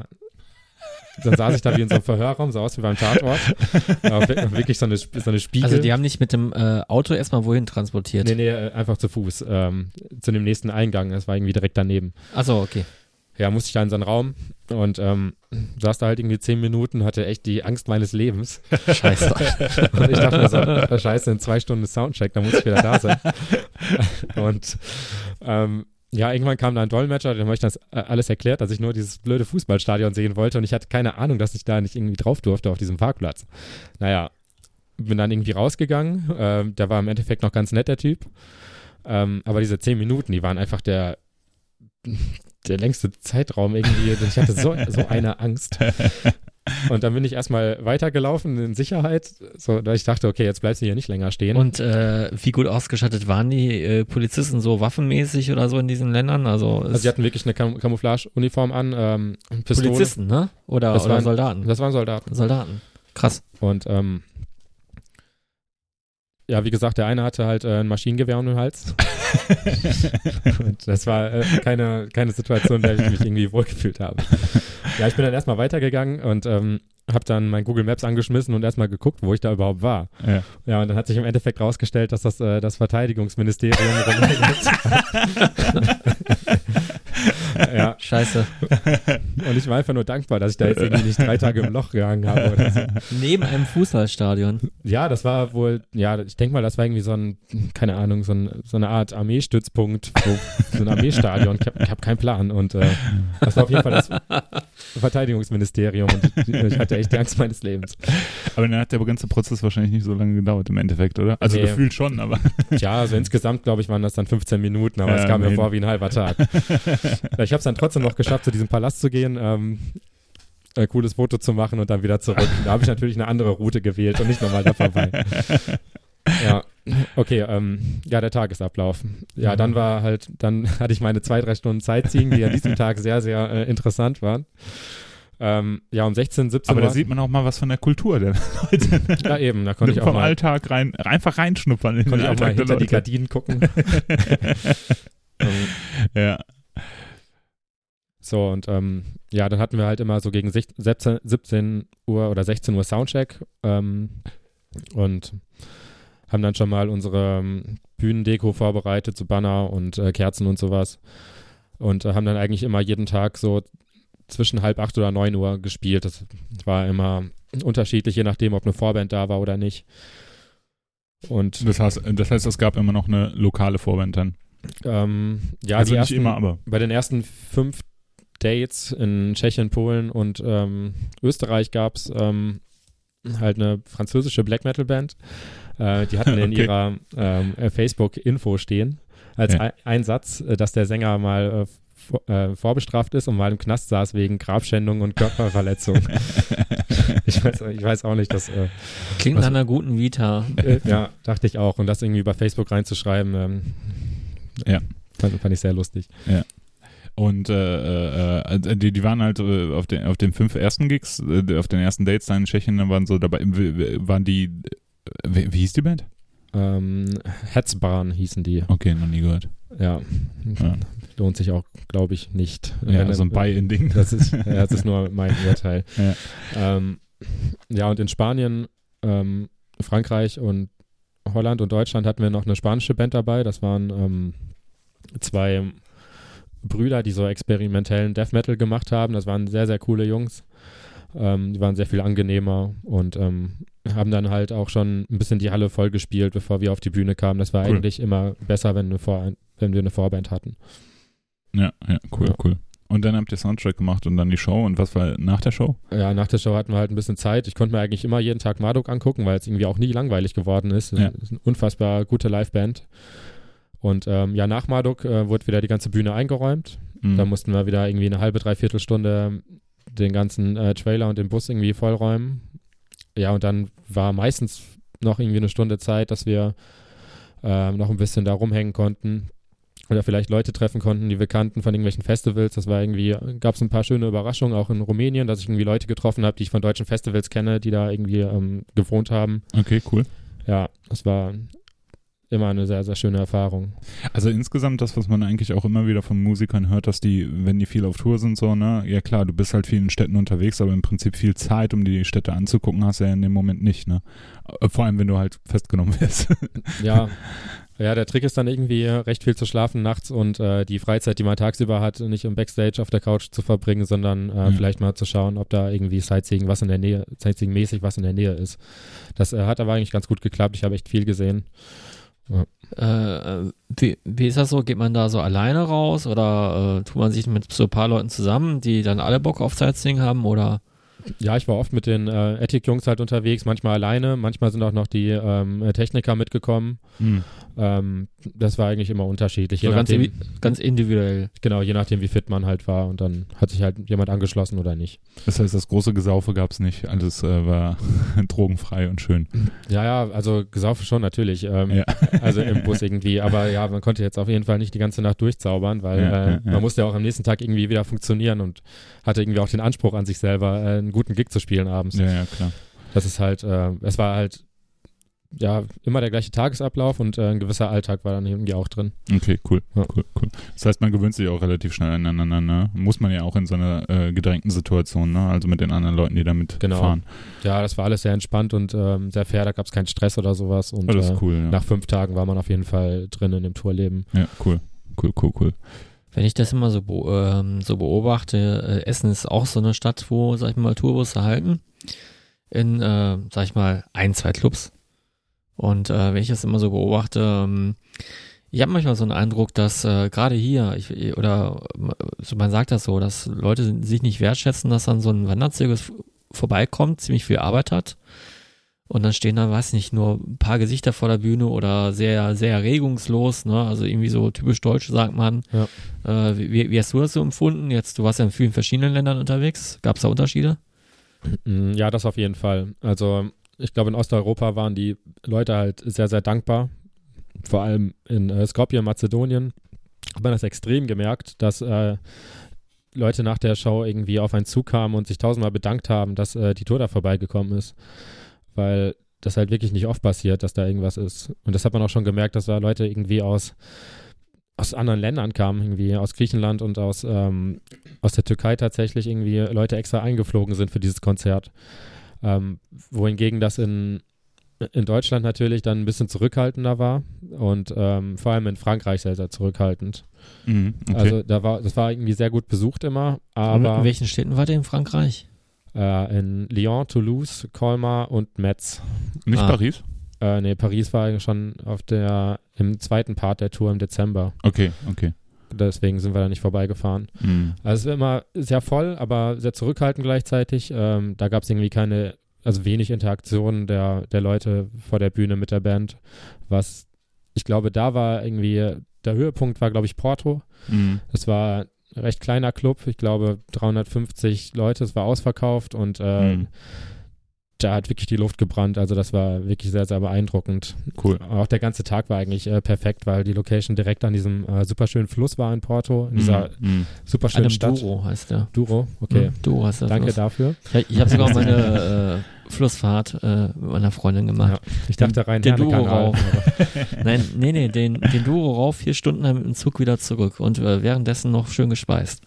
Dann saß ich da wie in so einem Verhörraum, sah aus wie beim Tatort. Wir- wirklich so eine, so eine Spiegel. Also die haben nicht mit dem äh, Auto erstmal wohin transportiert. Nee, nee, äh, einfach zu Fuß. Ähm, zu dem nächsten Eingang. Das war irgendwie direkt daneben. Achso, okay. Ja, musste ich da in so einen Raum und ähm, saß da halt irgendwie zehn Minuten, hatte echt die Angst meines Lebens. Scheiße. <laughs> Und ich dachte mir so, äh, scheiße, in zwei Stunden Soundcheck, da muss ich wieder da sein. <laughs> und ähm, ja, irgendwann kam da ein Dolmetscher, dem habe ich das äh, alles erklärt, dass ich nur dieses blöde Fußballstadion sehen wollte und ich hatte keine Ahnung, dass ich da nicht irgendwie drauf durfte auf diesem Parkplatz. Naja, bin dann irgendwie rausgegangen. Ähm, der war im Endeffekt noch ganz nett, der Typ. Ähm, aber diese zehn Minuten, die waren einfach der, der längste Zeitraum irgendwie. Ich hatte so, so <laughs> eine Angst. Und dann bin ich erstmal weitergelaufen in Sicherheit. So, da ich dachte, okay, jetzt bleibst du hier nicht länger stehen. Und äh, wie gut ausgestattet waren die äh, Polizisten so waffenmäßig oder so in diesen Ländern? Also, also sie hatten wirklich eine Cam Camouflage-Uniform an, ähm, Pistole. Polizisten, ne? Oder, Das oder waren- Soldaten? Das waren Soldaten. Soldaten. Krass. Und ähm, ja, wie gesagt, der eine hatte halt äh, ein Maschinengewehr um den Hals. <laughs> <laughs> Das war äh, keine, keine Situation, in der ich mich irgendwie wohlgefühlt habe. Ja, ich bin dann erstmal weitergegangen und ähm, habe dann mein Google Maps angeschmissen und erstmal geguckt, wo ich da überhaupt war. Ja. Ja, und dann hat sich im Endeffekt rausgestellt, dass das äh, das Verteidigungsministerium <laughs> <laughs> Ja, <laughs> Scheiße. und ich war einfach nur dankbar, dass ich da jetzt irgendwie nicht drei Tage im Loch gehangen habe oder so. Neben einem Fußballstadion. Ja, das war wohl, ja, ich denke mal, das war irgendwie so ein, keine Ahnung, so, ein, so eine Art Armeestützpunkt, so ein Armeestadion. Ich habe hab keinen Plan. Und äh, das war auf jeden Fall das Verteidigungsministerium. Und ich, ich hatte echt die Angst meines Lebens. Aber dann hat der ganze Prozess wahrscheinlich nicht so lange gedauert im Endeffekt, oder? Also Nee. gefühlt schon, aber. Ja, also insgesamt, glaube ich, waren das dann 15 Minuten, aber Ja, es kam mir vor wie ein halber Tag. <laughs> Ich habe es dann trotzdem noch geschafft, zu diesem Palast zu gehen. Ähm, ein cooles Foto zu machen und dann wieder zurück. Da habe ich natürlich eine andere Route gewählt und nicht nochmal da vorbei. <laughs> Ja, okay, ähm, ja, der Tagesablauf. Ja, dann war halt, dann hatte ich meine zwei, drei Stunden Sightseeing, die an diesem <laughs> Tag sehr, sehr äh, interessant waren. Ähm, ja, um 16, 17 Aber da Uhr. sieht man auch mal was von der Kultur der Leute. <laughs> ja, eben, da konnte ich auch vom mal, Alltag rein, einfach reinschnuppern in den konnte ich auch mal hinter die. Gardinen gucken. ähm, Ja. So, und ähm, ja, dann hatten wir halt immer so gegen sech- 17, 17 Uhr oder 16 Uhr Soundcheck ähm, und haben dann schon mal unsere ähm, Bühnendeko vorbereitet, so Banner und äh, Kerzen und sowas. Und äh, haben dann eigentlich immer jeden Tag so zwischen halb acht oder neun Uhr gespielt. Das war immer unterschiedlich, je nachdem, ob eine Vorband da war oder nicht. Und Das heißt, das heißt, es gab immer noch eine lokale Vorband dann. ähm, ja, also nicht ersten, immer, aber. bei den ersten fünf Dates in Tschechien, Polen und ähm, Österreich gab es ähm, halt eine französische Black Metal Band. Äh, die hatten <laughs> in Okay. ihrer ähm, äh, Facebook-Info stehen als Ja. ein, Satz, äh, dass der Sänger mal äh, vor, äh, vorbestraft ist und mal im Knast saß wegen Grabschändung und Körperverletzung. <laughs> ich, weiß, ich weiß auch nicht, dass äh, Klingt nach einer guten Vita. äh, ja, dachte ich auch. Und das irgendwie bei Facebook reinzuschreiben, ähm, Ja. fand, fand ich sehr lustig. Und äh, äh, die, die waren halt äh, auf, den, auf den fünf ersten Gigs, äh, auf den ersten Dates da in Tschechien, dann waren so dabei, waren die, äh, wie, wie hieß die Band? Ähm, Hetzbahn hießen die. Okay, noch nie gehört. Ja. Ja. Lohnt sich auch, glaube ich, nicht. Ja, Wenn- so ein Buy-in-Ding. Das ist, ja, das ist nur <laughs> mein Urteil. Ja. Ähm, ja, und in Spanien, ähm, Frankreich und Holland und Deutschland hatten wir noch eine spanische Band dabei. Das waren ähm, zwei Brüder, die so experimentellen Death Metal gemacht haben. Das waren sehr, sehr coole Jungs. Ähm, die waren sehr viel angenehmer und ähm, haben dann halt auch schon ein bisschen die Halle voll gespielt, bevor wir auf die Bühne kamen. Das war Cool. eigentlich immer besser, wenn, wenn wir eine Vorband hatten. Ja, ja, cool, Ja. cool. Und dann habt ihr Soundtrack gemacht und dann die Show. Und was war nach der Show? Ja, nach der Show hatten wir halt ein bisschen Zeit. Ich konnte mir eigentlich immer jeden Tag Marduk angucken, weil es irgendwie auch nie langweilig geworden ist. Ja. Es ist eine unfassbar gute Liveband. Und ähm, ja, nach Marduk äh, wurde wieder die ganze Bühne eingeräumt. Mhm. Da mussten wir wieder irgendwie eine halbe, dreiviertel Stunde den ganzen äh, Trailer und den Bus irgendwie vollräumen. Ja, und dann war meistens noch irgendwie eine Stunde Zeit, dass wir äh, noch ein bisschen da rumhängen konnten oder vielleicht Leute treffen konnten, die wir kannten von irgendwelchen Festivals. Das war irgendwie, gab es ein paar schöne Überraschungen, auch in Rumänien, dass ich irgendwie Leute getroffen habe, die ich von deutschen Festivals kenne, die da irgendwie ähm, gewohnt haben. Okay, cool. Ja, das war immer eine sehr, sehr schöne Erfahrung. Also insgesamt das, was man eigentlich auch immer wieder von Musikern hört, dass die, wenn die viel auf Tour sind, so, ne, ja klar, du bist halt vielen Städten unterwegs, aber im Prinzip viel Zeit, um die Städte anzugucken, hast du ja in dem Moment nicht, ne? Äh, Vor allem, wenn du halt festgenommen <laughs> wirst. Ja, ja, der Trick ist dann irgendwie recht viel zu schlafen nachts und äh, die Freizeit, die man tagsüber hat, nicht im Backstage auf der Couch zu verbringen, sondern äh, Ja. vielleicht mal zu schauen, ob da irgendwie Sightseeing was in der Nähe, Sightseeing-mäßig was in der Nähe ist. Das äh, hat aber eigentlich ganz gut geklappt. Ich habe echt viel gesehen. Äh, wie, wie ist das so? Geht man da so alleine raus oder äh, tut man sich mit so ein paar Leuten zusammen, die dann alle Bock auf Sightseeing haben oder? Ja, ich war oft mit den äh, Ethik-Jungs halt unterwegs, manchmal alleine, manchmal sind auch noch die ähm, Techniker mitgekommen. Hm. Ähm, das war eigentlich immer unterschiedlich. Je So ganz, nachdem, invi- ganz individuell. genau, je nachdem, wie fit man halt war. Und dann hat sich halt jemand angeschlossen oder nicht. Das heißt, das große Gesaufe gab es nicht. Alles äh, war <laughs> drogenfrei und schön. Ja, ja, also gesaufen schon natürlich. Ähm, Ja. Also im Bus irgendwie. Aber ja, man konnte jetzt auf jeden Fall nicht die ganze Nacht durchzaubern, weil Ja, äh, ja, ja. man musste ja auch am nächsten Tag irgendwie wieder funktionieren und hatte irgendwie auch den Anspruch an sich selber, äh, einen guten Gig zu spielen abends. Ja, ja, klar. Das ist halt, äh, es war halt ja immer der gleiche Tagesablauf und äh, ein gewisser Alltag war dann irgendwie auch drin. Okay, cool, Ja. cool, cool. Das heißt, man gewöhnt sich auch relativ schnell aneinander, ne? Muss man ja auch in so einer äh, gedrängten Situation, ne? Also mit den anderen Leuten, die damit Genau. fahren. Ja, das war alles sehr entspannt und ähm, sehr fair, da gab es keinen Stress oder sowas und das äh, ist cool, ja. nach fünf Tagen war man auf jeden Fall drin in dem Tourleben. Ja, cool. Cool, cool, cool. Wenn ich das immer so, ähm, so beobachte, äh, Essen ist auch so eine Stadt, wo, sag ich mal, Tourbusse halten. In, äh, sag ich mal, ein, zwei Clubs. Und äh, wenn ich das immer so beobachte, ähm, ich habe manchmal so einen Eindruck, dass äh, gerade hier, ich, oder äh, so man sagt das so, dass Leute sich nicht wertschätzen, dass dann so ein Wanderzirkus vorbeikommt, ziemlich viel Arbeit hat. Und dann stehen da, weiß nicht, nur ein paar Gesichter vor der Bühne oder sehr, sehr regungslos, ne? Also irgendwie so typisch deutsch, sagt man. Ja. Äh, wie, wie hast du das so empfunden? Jetzt, du warst ja in vielen verschiedenen Ländern unterwegs. Gab es da Unterschiede? Mm, Ja, das auf jeden Fall. Also ich glaube, in Osteuropa waren die Leute halt sehr, sehr dankbar. Vor allem in äh, Skopje, Mazedonien, hat man das extrem gemerkt, dass äh, Leute nach der Show irgendwie auf einen Zug kamen und sich tausendmal bedankt haben, dass äh, die Tour da vorbeigekommen ist. Weil das halt wirklich nicht oft passiert, dass da irgendwas ist. Und das hat man auch schon gemerkt, dass da Leute irgendwie aus, aus anderen Ländern kamen, irgendwie aus Griechenland und aus, ähm, aus der Türkei tatsächlich irgendwie Leute extra eingeflogen sind für dieses Konzert. Ähm, wohingegen das in, in Deutschland natürlich dann ein bisschen zurückhaltender war und ähm, vor allem in Frankreich sehr, sehr zurückhaltend. Mhm, okay. Also da war, das war irgendwie sehr gut besucht immer, in aber welchen Städten war der in Frankreich? Äh, in Lyon, Toulouse, Colmar und Metz. Nicht ah. Paris? Äh, nee, Paris war schon auf der, im zweiten Part der Tour im Dezember. Okay, okay. deswegen sind wir da nicht vorbeigefahren. Mhm. Also es war immer sehr voll, aber sehr zurückhaltend gleichzeitig. Ähm, da gab es irgendwie keine, also wenig Interaktion der, der Leute vor der Bühne mit der Band. Was ich glaube, da war irgendwie, der Höhepunkt war, glaube ich, Porto. Mhm. Das war recht kleiner Club, ich glaube 350 Leute, es war ausverkauft und äh, Mhm. da hat wirklich die Luft gebrannt. Also das war wirklich sehr, sehr beeindruckend. Cool. Auch der ganze Tag war eigentlich äh, perfekt, weil die Location direkt an diesem äh, superschönen Fluss war in Porto, in dieser Mhm. superschönen Stadt. Duro heißt der. Duro, okay. Mhm, Duro heißt der Danke Fluss. dafür. Ich, ich habe sogar <laughs> meine äh, Flussfahrt äh, mit meiner Freundin gemacht. Ja. Ich dachte rein Den Duro rauf. <laughs> Nein, nee, nee, den, den Duro rauf, vier Stunden dann mit dem Zug wieder zurück und äh, währenddessen noch schön gespeist.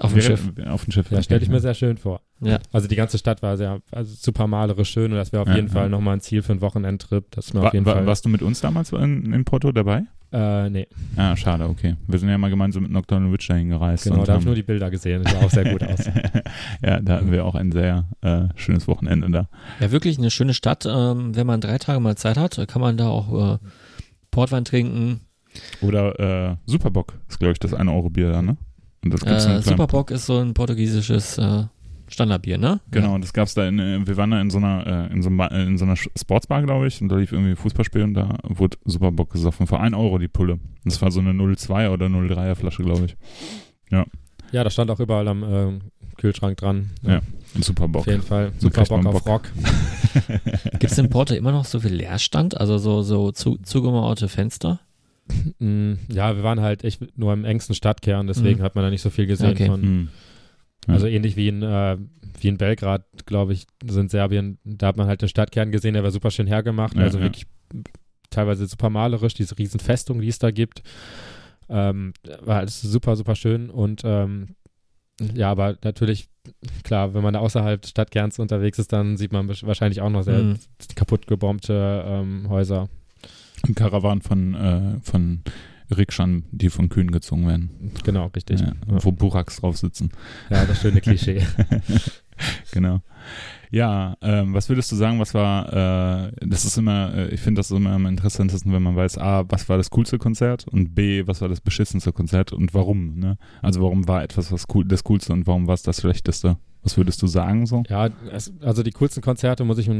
Auf dem Schiff. Auf dem Schiff. Ja, stelle ich mir sehr schön vor. Ja. Also die ganze Stadt war sehr, also super malerisch schön und das wäre auf Ja, jeden ja. Fall nochmal ein Ziel für einen Wochenendtrip. Das ist mir Wa auf jeden wa Fall. warst du mit uns damals in, in Porto dabei? Äh, nee, Ah, schade, okay. Wir sind ja mal gemeinsam mit Nocturnal Witch dahin gereist. genau, und da habe ich nur die Bilder gesehen. Das sah auch sehr gut aus. <laughs> ja, da hatten wir auch ein sehr äh, schönes Wochenende da. Ja, wirklich eine schöne Stadt. Ähm, wenn man drei Tage mal Zeit hat, kann man da auch äh, Portwein trinken. Oder äh, Superbock ist, glaube ich, das 1-Euro-Bier da, ne? Und das gibt's Äh, Superbock ist so ein portugiesisches äh, Standardbier, ne? Genau, das gab's da in, äh, wir waren da in so einer, äh, in so, einem äh, in so einer Sportsbar, glaube ich, und da lief irgendwie Fußballspiel und da wurde Superbock gesoffen. Für 1 Euro die Pulle. Das war so eine 02er oder 03er Flasche, glaube ich. ja, das stand auch überall am ähm, Kühlschrank dran. Ja. Ein Superbock. Auf jeden Fall. So Super kriegt man Bock auf Bock. Rock. Gibt es in Porto immer noch so viel Leerstand? Also so, so zu, zugemauerte Fenster? Mm, ja, wir waren halt echt nur im engsten Stadtkern, deswegen Mhm. hat man da nicht so viel gesehen Okay. von. Hm. Ja. Also ähnlich wie in, äh, wie in Belgrad, glaube ich, sind Serbien, da hat man halt den Stadtkern gesehen, der war super schön hergemacht, Ja, also ja. wirklich teilweise super malerisch, diese riesen Festung, die es da gibt. Ähm, war alles super, super schön und ähm, ja, aber natürlich, klar, wenn man da außerhalb des Stadtkerns unterwegs ist, dann sieht man wahrscheinlich auch noch sehr Mhm. kaputt gebombte ähm, Häuser. Ein Karawan von, äh, von Rikschan, die von Kühen gezogen werden. Genau, richtig. Ja, Wo Buraks drauf sitzen. ja das schöne Klischee. <laughs> genau. Ja, ähm, was würdest du sagen, was war, äh, das ist immer, äh, ich finde das immer am interessantesten, wenn man weiß, A, was war das coolste Konzert und B, was war das beschissenste Konzert und warum, ne? Also warum war etwas was cool, das coolste und warum war es das schlechteste? Was würdest du sagen so? ja, es, also die coolsten Konzerte muss ich,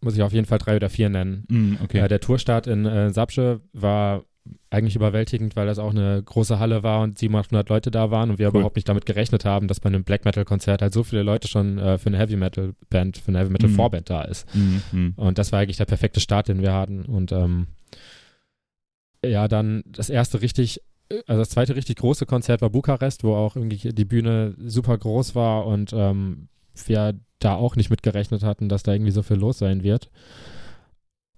muss ich auf jeden Fall drei oder vier nennen. Mm, okay. Ja, der Tourstart in äh, Sapsche war eigentlich überwältigend, weil das auch eine große Halle war und 700 Leute da waren und wir Cool. überhaupt nicht damit gerechnet haben, dass bei einem Black Metal Konzert halt so viele Leute schon äh, für eine Heavy Metal Band, für eine Heavy Metal Mhm. Vorband da ist. Mm, mm. Und das war eigentlich der perfekte Start, den wir hatten. Und ähm, ja, dann das erste richtig, also das zweite richtig große Konzert war Bukarest, wo auch irgendwie die Bühne super groß war und ähm, wir da auch nicht mitgerechnet hatten, dass da irgendwie so viel los sein wird.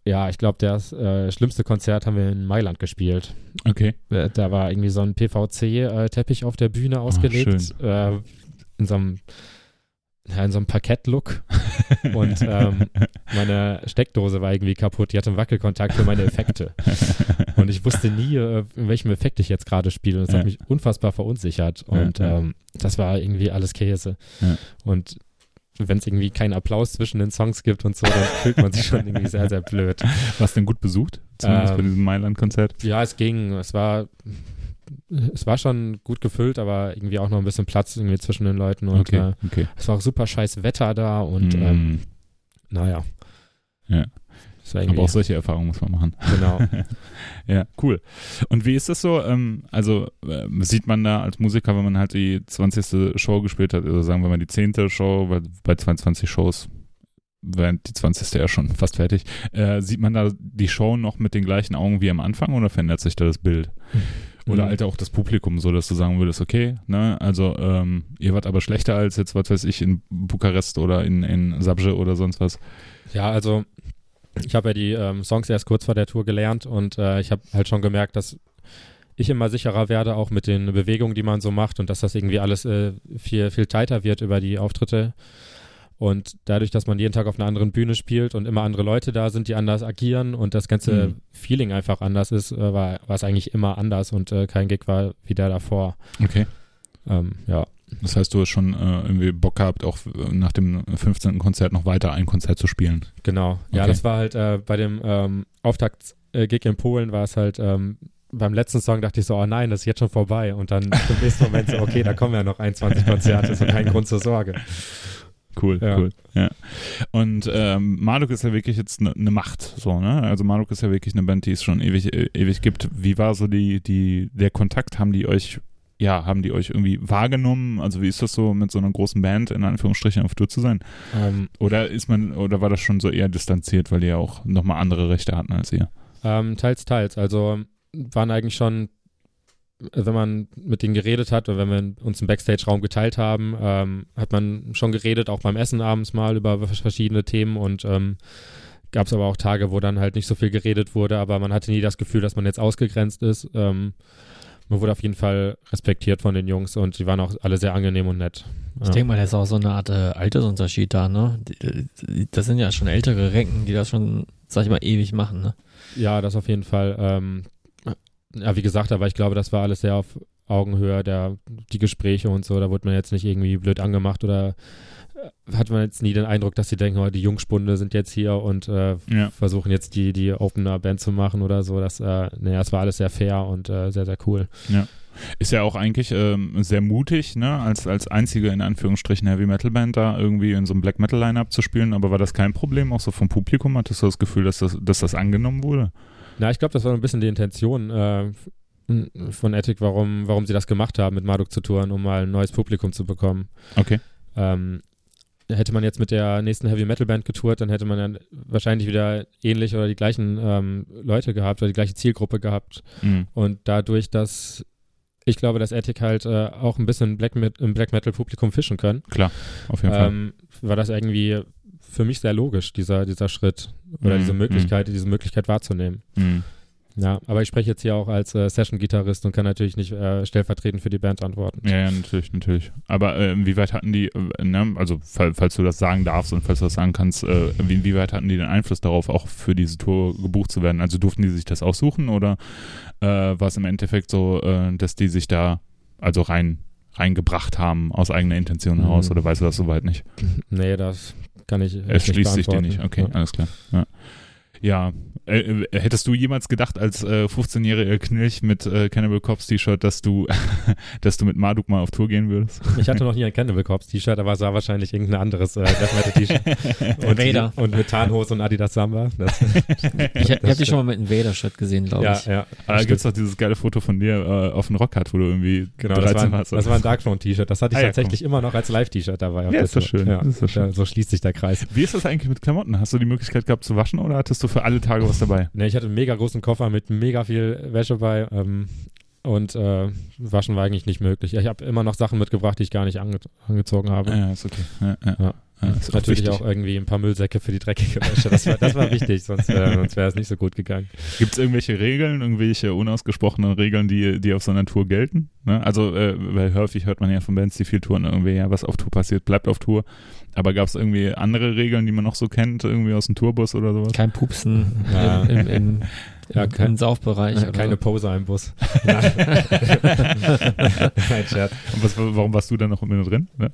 Ja, ich glaube, das äh, schlimmste Konzert haben wir in Mailand gespielt. Okay. Äh, Da war irgendwie so ein PVC-Teppich auf der Bühne ausgelegt. äh, in so einem, ja, in so einem Parkett-Look. <laughs> Und ähm, meine Steckdose war irgendwie kaputt. Die hatte einen Wackelkontakt für meine Effekte. Und ich wusste nie, äh, in welchem Effekt ich jetzt gerade spiele. Und das Ja. hat mich unfassbar verunsichert. Und ja. Ähm, das war irgendwie alles Käse. Und wenn es irgendwie keinen Applaus zwischen den Songs gibt und so, dann fühlt man sich schon irgendwie sehr, sehr blöd. Warst du denn gut besucht? Zumindest bei Ähm, diesem Mailand-Konzert? Ja, es ging. Es war, es war schon gut gefüllt, aber irgendwie auch noch ein bisschen Platz irgendwie zwischen den Leuten. Und Okay, äh, okay. es war auch super scheiß Wetter da und Mm. ähm, naja. Ja. Aber auch solche Erfahrungen muss man machen. genau. <laughs> Ja, cool. Und wie ist das so? Ähm, also äh, sieht man da als Musiker, wenn man halt die 20. Show gespielt hat, also sagen wir mal die 10. Show, weil bei 22 Shows während die 20. ja schon fast fertig, äh, sieht man da die Show noch mit den gleichen Augen wie am Anfang oder verändert sich da das Bild? Oder Mhm. halt auch das Publikum, so dass du sagen würdest, okay, ne, also ähm, ihr wart aber schlechter als jetzt, was weiß ich, in Bukarest oder in, in Sabje oder sonst was. Ja, also ich habe ja die ähm, Songs erst kurz vor der Tour gelernt und äh, ich habe halt schon gemerkt, dass ich immer sicherer werde, auch mit den Bewegungen, die man so macht und dass das irgendwie alles äh, viel, viel tighter wird über die Auftritte. Und dadurch, dass man jeden Tag auf einer anderen Bühne spielt und immer andere Leute da sind, die anders agieren und das ganze Mhm. Feeling einfach anders ist, äh, war, war es eigentlich immer anders und äh, kein Gig war wie der davor. Okay. Ähm, ja. Das heißt, du hast schon äh, irgendwie Bock gehabt, auch äh, nach dem 15. Konzert noch weiter ein Konzert zu spielen. Genau. Ja, Okay. das war halt äh, bei dem ähm, Auftakt-Gig in Polen war es halt, ähm, beim letzten Song dachte ich so, oh nein, das ist jetzt schon vorbei. Und dann <laughs> im nächsten Moment so, okay, da kommen ja noch 21 Konzerte, so kein Grund zur Sorge. Cool, Ja. cool. Ja. Und ähm, Marduk ist ja wirklich jetzt eine ne Macht, so, ne? Also Marduk ist ja wirklich eine Band, die es schon ewig, äh, ewig gibt. Wie war so die, die, der Kontakt? Haben die euch, ja, haben die euch irgendwie wahrgenommen? Also wie ist das so, mit so einer großen Band in Anführungsstrichen auf Tour zu sein? Ähm, Oder ist man, oder war das schon so eher distanziert, weil die ja auch nochmal andere Rechte hatten als ihr? Ähm, teils, teils. Also waren eigentlich schon, wenn man mit denen geredet hat oder wenn wir uns einen Backstage-Raum geteilt haben, ähm, hat man schon geredet, auch beim Essen abends mal über verschiedene Themen und ähm, gab es aber auch Tage, wo dann halt nicht so viel geredet wurde, aber man hatte nie das Gefühl, dass man jetzt ausgegrenzt ist. Ähm, man wurde auf jeden Fall respektiert von den Jungs und die waren auch alle sehr angenehm und nett. Ich denke mal, das ist auch so eine Art äh, Altersunterschied da, ne? Das sind ja schon ältere Recken, die das schon, sag ich mal, ewig machen, ne? Ja, das auf jeden Fall. Ähm, ja, wie gesagt, aber ich glaube, das war alles sehr auf Augenhöhe, der, die Gespräche und so. Da wurde man jetzt nicht irgendwie blöd angemacht oder äh, hat man jetzt nie den Eindruck, dass sie denken, oh, die Jungspunde sind jetzt hier und äh, Ja. versuchen jetzt die, die Opener-Band zu machen oder so. Das, äh, naja, es war alles sehr fair und äh, sehr, sehr cool. Ist ja auch eigentlich ähm, sehr mutig, ne, als, als einzige in Anführungsstrichen Heavy Metal Band da irgendwie in so einem Black Metal Line-Up zu spielen, aber war das kein Problem, auch so vom Publikum? Hattest du das Gefühl, dass das, dass das angenommen wurde? Na, ich glaube, das war ein bisschen die Intention äh, von Ethic, warum, warum sie das gemacht haben, mit Marduk zu touren, um mal ein neues Publikum zu bekommen. Okay. Ähm, hätte man jetzt mit der nächsten Heavy Metal Band getourt, dann hätte man dann wahrscheinlich wieder ähnlich oder die gleichen ähm, Leute gehabt oder die gleiche Zielgruppe gehabt. Mhm. Und dadurch, dass ich glaube, dass Ethic halt äh, auch ein bisschen Black im Black Metal Publikum fischen können, Klar, auf jeden Fall. ähm, war das irgendwie für mich sehr logisch, dieser, dieser Schritt oder Mhm, diese Möglichkeit, diese Möglichkeit wahrzunehmen. Mhm. Ja, aber ich spreche jetzt hier auch als äh, Session-Gitarrist und kann natürlich nicht äh, stellvertretend für die Band antworten. Ja, ja, natürlich, natürlich. Aber äh, inwieweit hatten die, äh, ne, also fall, falls du das sagen darfst und falls du das sagen kannst, äh, wie, inwieweit hatten die den Einfluss darauf, auch für diese Tour gebucht zu werden? Also durften die sich das aussuchen oder äh, war es im Endeffekt so, äh, dass die sich da also rein reingebracht haben aus eigener Intention Mhm. heraus oder weißt du das soweit nicht? Nee, das kann ich. Es nicht schließt sich dir nicht, okay, Ja. alles klar. Ja, ja. Äh, äh, hättest du jemals gedacht als äh, 15-jähriger Knilch mit äh, Cannibal Corpse T-Shirt, dass du, <laughs> dass du mit Marduk mal auf Tour gehen würdest? Ich hatte noch nie ein Cannibal Corpse T-Shirt, aber es war wahrscheinlich irgendein anderes äh, Death Metal T-Shirt. <laughs> und, Vader. und mit Tarnhose und Adidas Samba. Das, <laughs> Ich, ich habe die schon mal mit einem Vader-Shirt gesehen, glaube ja, ich. ja. Aber da gibt es doch dieses geile Foto von dir äh, auf dem Rockhard, wo du irgendwie Genau, das war, 13 ein, warst. das war ein Darkthrone T-Shirt. Das hatte ich Ah, ja, tatsächlich immer noch als Live-T-Shirt dabei. auf Ja, ist doch Tour. schön, Ja, ist doch schön. Da, so schließt sich der Kreis. Wie ist das eigentlich mit Klamotten? Hast du die Möglichkeit gehabt zu waschen oder hattest du für alle Tage was dabei? Ne, ich hatte einen mega großen Koffer mit mega viel Wäsche bei. Ähm, und äh, waschen war eigentlich nicht möglich. Ich habe immer noch Sachen mitgebracht, die ich gar nicht ange angezogen habe. Ja, ist okay. Ja, ja. Ja. Ja, ist auch Natürlich wichtig. auch irgendwie ein paar Müllsäcke für die dreckige Wäsche. Das war, das war wichtig, <laughs> sonst, äh, sonst wäre es nicht so gut gegangen. Gibt es irgendwelche Regeln, irgendwelche unausgesprochenen Regeln, die, die auf so einer Tour gelten? Ne? Also, äh, weil häufig hört man ja von Bands, die viel touren, irgendwie, ja, was auf Tour passiert, bleibt auf Tour. Aber gab es irgendwie andere Regeln, die man noch so kennt, irgendwie aus dem Tourbus oder sowas? Kein Pupsen Ja. im, im, im, Ja, im, kein- im Saufbereich. oder Keine so. Poser im Bus. Nein, <laughs> Nein Scherz. Und was, warum warst du da noch mit mir drin? Ne?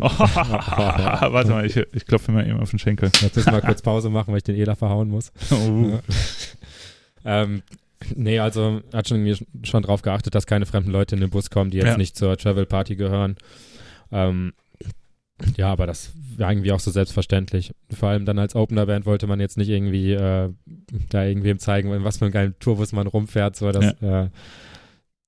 Oh, <laughs> <laughs> warte mal, ich, ich klopfe mir eben auf den Schenkel. Jetzt müssen wir mal kurz Pause machen, weil ich den Ela verhauen muss. Oh. Ähm, nee, also hat schon, irgendwie schon drauf geachtet, dass keine fremden Leute in den Bus kommen, die jetzt Ja. nicht zur Travel Party gehören. Ähm, ja, aber das war irgendwie auch so selbstverständlich. Vor allem dann als Opener-Band wollte man jetzt nicht irgendwie äh, da irgendwem zeigen, in was für einen geilen Tourbus man rumfährt. So, das, ja. Äh,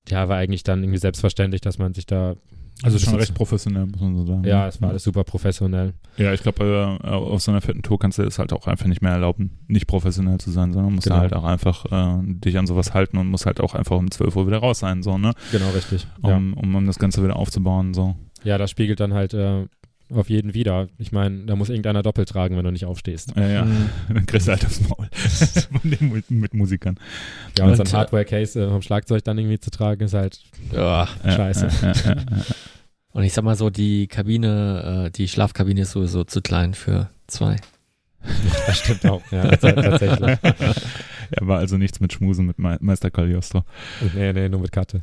ja, war eigentlich dann irgendwie selbstverständlich, dass man sich da. Also schon recht professionell, muss man so sagen. Ja, es war alles super professionell. Ja, ich glaube, äh, auf so einer fetten Tour kannst du es halt auch einfach nicht mehr erlauben, nicht professionell zu sein, sondern musst Genau. halt auch einfach äh, dich an sowas halten und musst halt auch einfach um 12 Uhr wieder raus sein, so, ne? Genau, richtig. Ja. Um, um, um das Ganze wieder aufzubauen, so. Ja, das spiegelt dann halt äh, auf jeden wieder. Ich meine, da muss irgendeiner doppelt tragen, wenn du nicht aufstehst. Ja, ja. Mhm. <laughs> Dann kriegst du halt aufs Maul. Von den mit, mit Musikern. Ja, und so ein Hardware-Case äh, vom Schlagzeug dann irgendwie zu tragen, ist halt Ja. Ja, Scheiße. Ja, ja, ja, ja. Und ich sag mal so, die Kabine, äh, die Schlafkabine ist sowieso zu klein für zwei. <laughs> Das stimmt auch, ja, tats- tatsächlich. <laughs> ja, war also nichts mit Schmusen mit Me Meister Cagliostro. Nee, nee, nur mit Karte.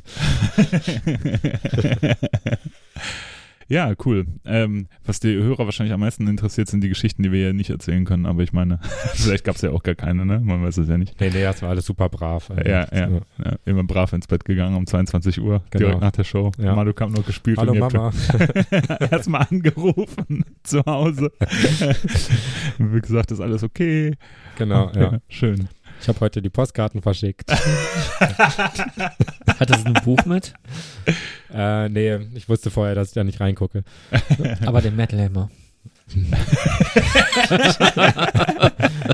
Ja, cool. Ähm, was die Hörer wahrscheinlich am meisten interessiert, sind die Geschichten, die wir ja nicht erzählen können. Aber ich meine, <laughs> vielleicht gab es ja auch gar keine, ne? Man weiß es ja nicht. Nee, nee, das war alles super brav. Ja, ja, so. ja. Immer brav ins Bett gegangen um 22 Uhr, Genau. direkt nach der Show. Ja. Manu kam noch gespielt Hallo und Mama. <laughs> erstmal angerufen <laughs> zu Hause. wir gesagt, ist alles okay. genau, ja. Schön. Ich habe heute die Postkarten verschickt. <laughs> Hat das ein Buch mit? äh, nee, ich wusste vorher, dass ich da nicht reingucke. Aber den Metal Hammer. <laughs>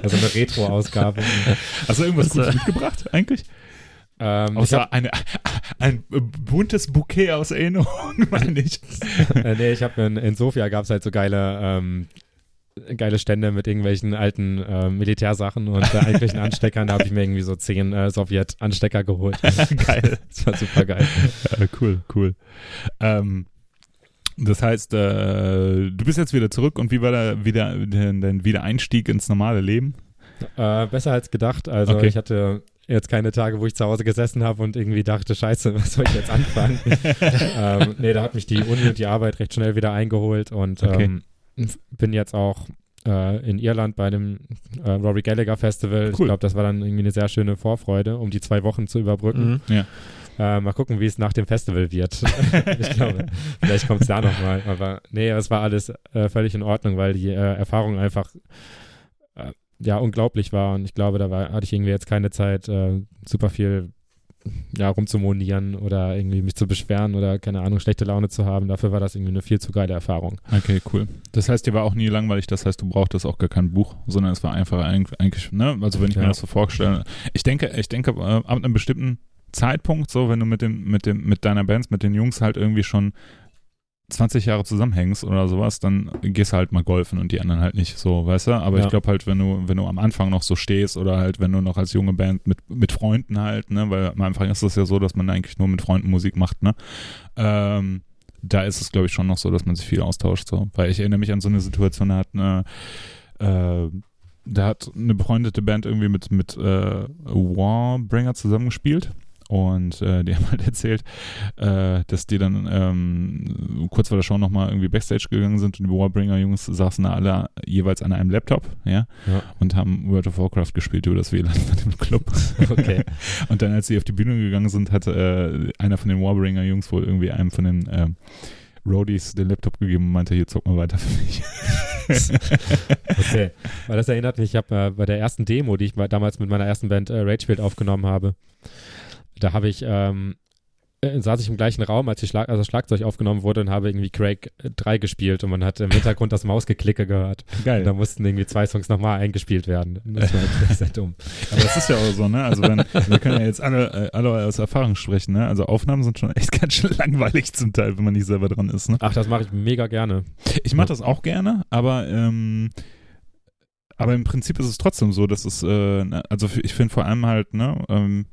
Also eine Retro-Ausgabe. Hast du irgendwas Das, Gutes mitgebracht eigentlich? ähm, Außer hab, eine, ein buntes Bouquet aus Erinnerungen, <laughs> meine ich. äh, nee, ich habe in, in Sofia gab es halt so geile, ähm, geile Stände mit irgendwelchen alten äh, Militärsachen und äh, irgendwelchen Ansteckern. Da habe ich mir irgendwie so zehn äh, Sowjet-Anstecker geholt. <laughs> Geil. Das war super geil. Ja, cool, cool. Ähm, das heißt, äh, du bist jetzt wieder zurück und wie war da wieder dein, Wiedereinstieg ins normale Leben? Äh, besser als gedacht. Also Okay. ich hatte jetzt keine Tage, wo ich zu Hause gesessen habe und irgendwie dachte, scheiße, <laughs> was soll ich jetzt anfangen? <laughs> ähm, nee, da hat mich die Uni und die Arbeit recht schnell wieder eingeholt und Okay. ähm, bin jetzt auch äh, in Irland bei dem äh, Rory Gallagher Festival. Ich Cool. glaube, das war dann irgendwie eine sehr schöne Vorfreude, um die zwei Wochen zu überbrücken. Mhm. Äh, mal gucken, wie es nach dem Festival wird. <laughs> <laughs> ich glaube, vielleicht kommt es da nochmal. Aber nee, es war alles äh, völlig in Ordnung, weil die äh, Erfahrung einfach äh, ja unglaublich war. Und ich glaube, da war, hatte ich irgendwie jetzt keine Zeit, äh, super viel ja, rumzumonieren oder irgendwie mich zu beschweren oder keine Ahnung, schlechte Laune zu haben. Dafür war das irgendwie eine viel zu geile Erfahrung. Okay, cool. Das heißt, dir war auch nie langweilig, das heißt, du brauchtest auch gar kein Buch, sondern es war einfach eigentlich, ne, also wenn ich mir Ja. das so vorstelle, ich denke, ich denke, äh, ab einem bestimmten Zeitpunkt, so, wenn du mit dem, mit dem, mit deiner Band, mit den Jungs halt irgendwie schon 20 Jahre zusammenhängst oder sowas, dann gehst du halt mal golfen und die anderen halt nicht so, weißt du? Aber Ja. ich glaube halt, wenn du, wenn du am Anfang noch so stehst oder halt, wenn du noch als junge Band mit, mit Freunden halt, ne, weil am Anfang ist es ja so, dass man eigentlich nur mit Freunden Musik macht, ne? Ähm, da ist es, glaube ich, schon noch so, dass man sich viel austauscht, so. Weil ich erinnere mich an so eine Situation, da hat eine, äh, da hat eine befreundete Band irgendwie mit, mit äh, Warbringer zusammengespielt. Und äh, die <laughs> haben halt erzählt, äh, dass die dann ähm, kurz vor der Show nochmal irgendwie Backstage gegangen sind und die Warbringer-Jungs saßen da alle jeweils an einem Laptop, ja, Ja. und haben World of Warcraft gespielt über das WLAN bei dem Club. <laughs> Okay. <laughs> Und dann, als sie auf die Bühne gegangen sind, hat äh, einer von den Warbringer-Jungs wohl irgendwie einem von den ähm, Roadies den Laptop gegeben und meinte, hier zock mal weiter für mich. Okay. Weil das erinnert mich, ich habe äh, bei der ersten Demo, die ich mal damals mit meiner ersten Band äh, Ragefield aufgenommen habe, da habe ich, ähm, äh, saß ich im gleichen Raum, als, die Schlag also das Schlagzeug aufgenommen wurde und habe irgendwie Craig äh, 3 gespielt und man hat im Hintergrund das Mausgeklicke gehört. Geil. Und da mussten irgendwie zwei Songs nochmal eingespielt werden. Das war halt sehr dumm. Aber das ist ja auch so, ne? Also wenn, wir können ja jetzt alle, äh, alle aus Erfahrung sprechen, ne? Also Aufnahmen sind schon echt <laughs> ganz schön langweilig zum Teil, wenn man nicht selber dran ist, ne? Ach, das mache ich mega gerne. Ich mache das auch gerne, aber ähm, aber im Prinzip ist es trotzdem so, dass es, äh, ne, also ich finde vor allem halt, ne, ähm,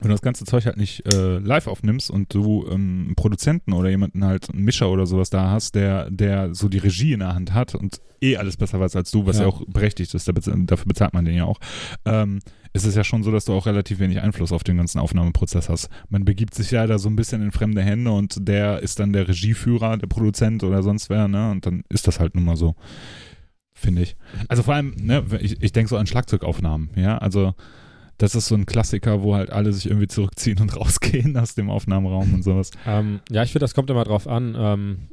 wenn du das ganze Zeug halt nicht äh, live aufnimmst und du ähm, einen Produzenten oder jemanden halt, einen Mischer oder sowas da hast, der, der so die Regie in der Hand hat und eh alles besser weiß als du, was ja, Ja. auch berechtigt ist, dafür bezahlt man den ja auch, ähm, ist es ja schon so, dass du auch relativ wenig Einfluss auf den ganzen Aufnahmeprozess hast. Man begibt sich ja da so ein bisschen in fremde Hände und der ist dann der Regieführer, der Produzent oder sonst wer, ne? Und dann ist das halt nun mal so, finde ich. Also vor allem, ne, ich, ich denke so an Schlagzeugaufnahmen, ja, also das ist so ein Klassiker, wo halt alle sich irgendwie zurückziehen und <laughs> rausgehen aus dem Aufnahmeraum und sowas. Ähm, ja, ich finde, das kommt immer drauf an, ähm,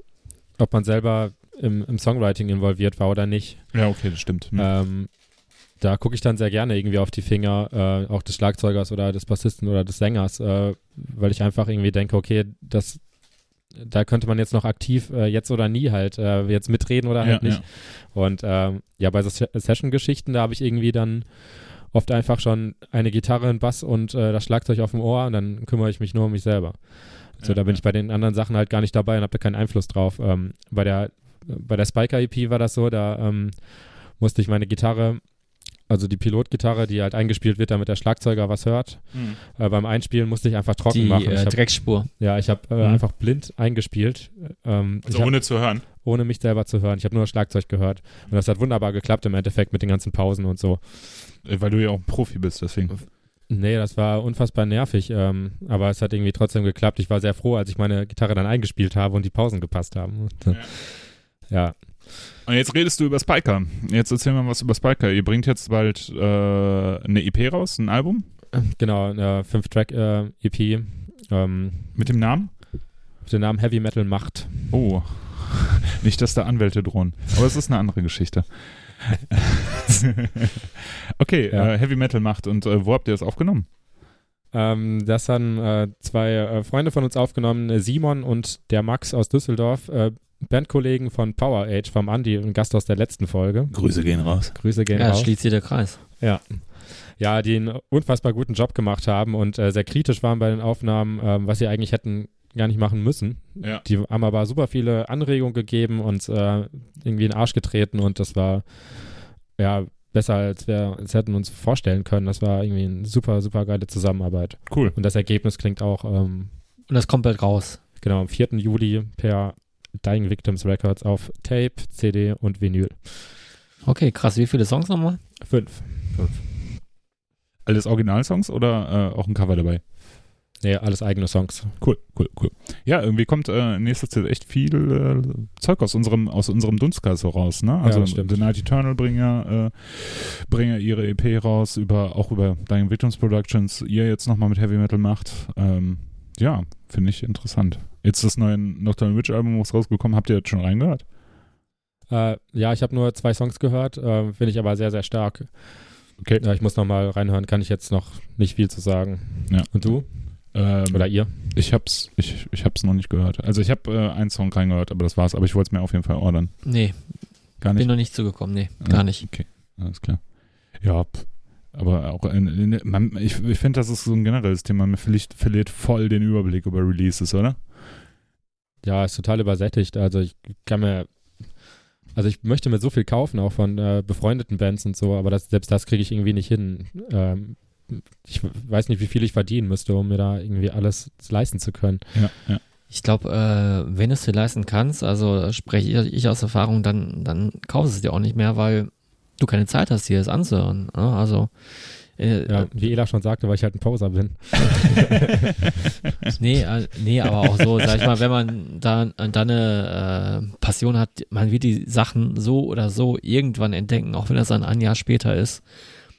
ob man selber im, im Songwriting involviert war oder nicht. Ja, okay, das stimmt. Hm. Ähm, da gucke ich dann sehr gerne irgendwie auf die Finger, äh, auch des Schlagzeugers oder des Bassisten oder des Sängers, äh, weil ich einfach irgendwie denke, okay, das, da könnte man jetzt noch aktiv äh, jetzt oder nie halt äh, jetzt mitreden oder halt ja, nicht. Und ähm, ja, bei so Se- Session-Geschichten, da habe ich irgendwie dann oft einfach schon eine Gitarre, einen Bass und äh, das Schlagzeug auf dem Ohr und dann kümmere ich mich nur um mich selber. So, Ja, da bin ja. ich bei den anderen Sachen halt gar nicht dabei und habe da keinen Einfluss drauf. Ähm, bei der bei der Spiker EP war das so, da ähm, musste ich meine Gitarre, also die Pilotgitarre, die halt eingespielt wird, damit der Schlagzeuger was hört. Hm. Äh, beim Einspielen musste ich einfach trocken Die machen. Ich äh, Dreckspur. ja, ich habe äh, Mhm. einfach blind eingespielt. Ähm, Also ich hab, ohne zu hören. Ohne mich selber zu hören. Ich habe nur das Schlagzeug gehört. Und das hat wunderbar geklappt im Endeffekt mit den ganzen Pausen und so. Äh, Weil du ja auch ein Profi bist, deswegen. Nee, das war unfassbar nervig, ähm, aber es hat irgendwie trotzdem geklappt. Ich war sehr froh, als ich meine Gitarre dann eingespielt habe und die Pausen gepasst haben. Äh, ja. Und jetzt redest du über Spiker. Jetzt erzähl mal was über Spiker. Ihr bringt jetzt bald äh, eine EP raus, ein Album Genau, eine Fünf-Track-EP ähm, mit dem Namen? mit dem Namen Heavy Metal Macht. Oh, <laughs> nicht, dass da Anwälte drohen. Aber es ist eine andere Geschichte. <laughs> okay, Ja. äh, Heavy Metal macht. Und äh, wo habt ihr das aufgenommen? Ähm, das haben äh, zwei äh, Freunde von uns aufgenommen, äh, Simon und der Max aus Düsseldorf, äh, Bandkollegen von Power Age vom Andy, ein Gast aus der letzten Folge. Grüße gehen raus. Grüße gehen Ja, raus. schließt sich der Kreis. Ja, die einen unfassbar guten Job gemacht haben und äh, sehr kritisch waren bei den Aufnahmen, ähm, was sie eigentlich hätten gar nicht machen müssen. Ja. Die haben aber super viele Anregungen gegeben und äh, irgendwie in den Arsch getreten und das war ja besser, als wir es hätten uns vorstellen können. Das war irgendwie eine super, super geile Zusammenarbeit. Cool. Und das Ergebnis klingt auch ähm, Und das kommt bald raus. genau am 4. Juli per Dying Victims Records auf Tape, CD und Vinyl. Okay, krass. Wie viele Songs nochmal? Fünf. Alles Originalsongs oder äh, auch ein Cover dabei? Nee, alles eigene Songs. Cool, cool, cool. Ja, irgendwie kommt äh, in nächster Zeit echt viel äh, Zeug aus unserem, aus unserem Dunstkreis so raus, ne? Also stimmt. The Night Eternal bringen ja, äh, bringen ja ihre EP raus, über, auch über Dying Victims Productions, ihr jetzt nochmal mit Heavy Metal macht. Ähm, ja, finde ich interessant. Jetzt das neue Nocturnal Witch Album was rausgekommen, habt ihr jetzt schon reingehört? Äh, ja, ich habe nur zwei Songs gehört, äh, finde ich aber sehr, sehr stark. Okay. Ja, ich muss noch mal reinhören, kann ich jetzt noch nicht viel zu sagen. Ja. Und du? Ähm, Oder ihr? ich hab's, ich, ich hab's noch nicht gehört. Also ich habe äh, einen Song reingehört, aber das war's. Aber ich wollte es mir auf jeden Fall ordern. Nee, Gar bin nicht. noch nicht zugekommen. Nee, gar nicht. Okay, alles klar. Ja, pff. aber auch in, in, man, ich, ich finde, das ist so ein generelles Thema. Man verliert, verliert voll den Überblick über Releases, oder? Ja, ist total übersättigt. Also ich kann mir, also ich möchte mir so viel kaufen, auch von äh, befreundeten Bands und so, aber das, selbst das kriege ich irgendwie nicht hin. Ähm, ich weiß nicht, wie viel ich verdienen müsste, um mir da irgendwie alles leisten zu können. Ja, ja. Ich glaube, äh, wenn du es dir leisten kannst, also spreche ich, ich aus Erfahrung, dann, dann kaufst du es dir auch nicht mehr, weil du keine Zeit hast, dir das anzuhören. Ne? Also, äh, Ja, wie Ela schon sagte, weil ich halt ein Poser bin. <laughs> nee, äh, nee, aber auch so, sag ich mal, wenn man da, da eine äh, Passion hat, man wird die Sachen so oder so irgendwann entdecken, auch wenn das dann ein Jahr später ist,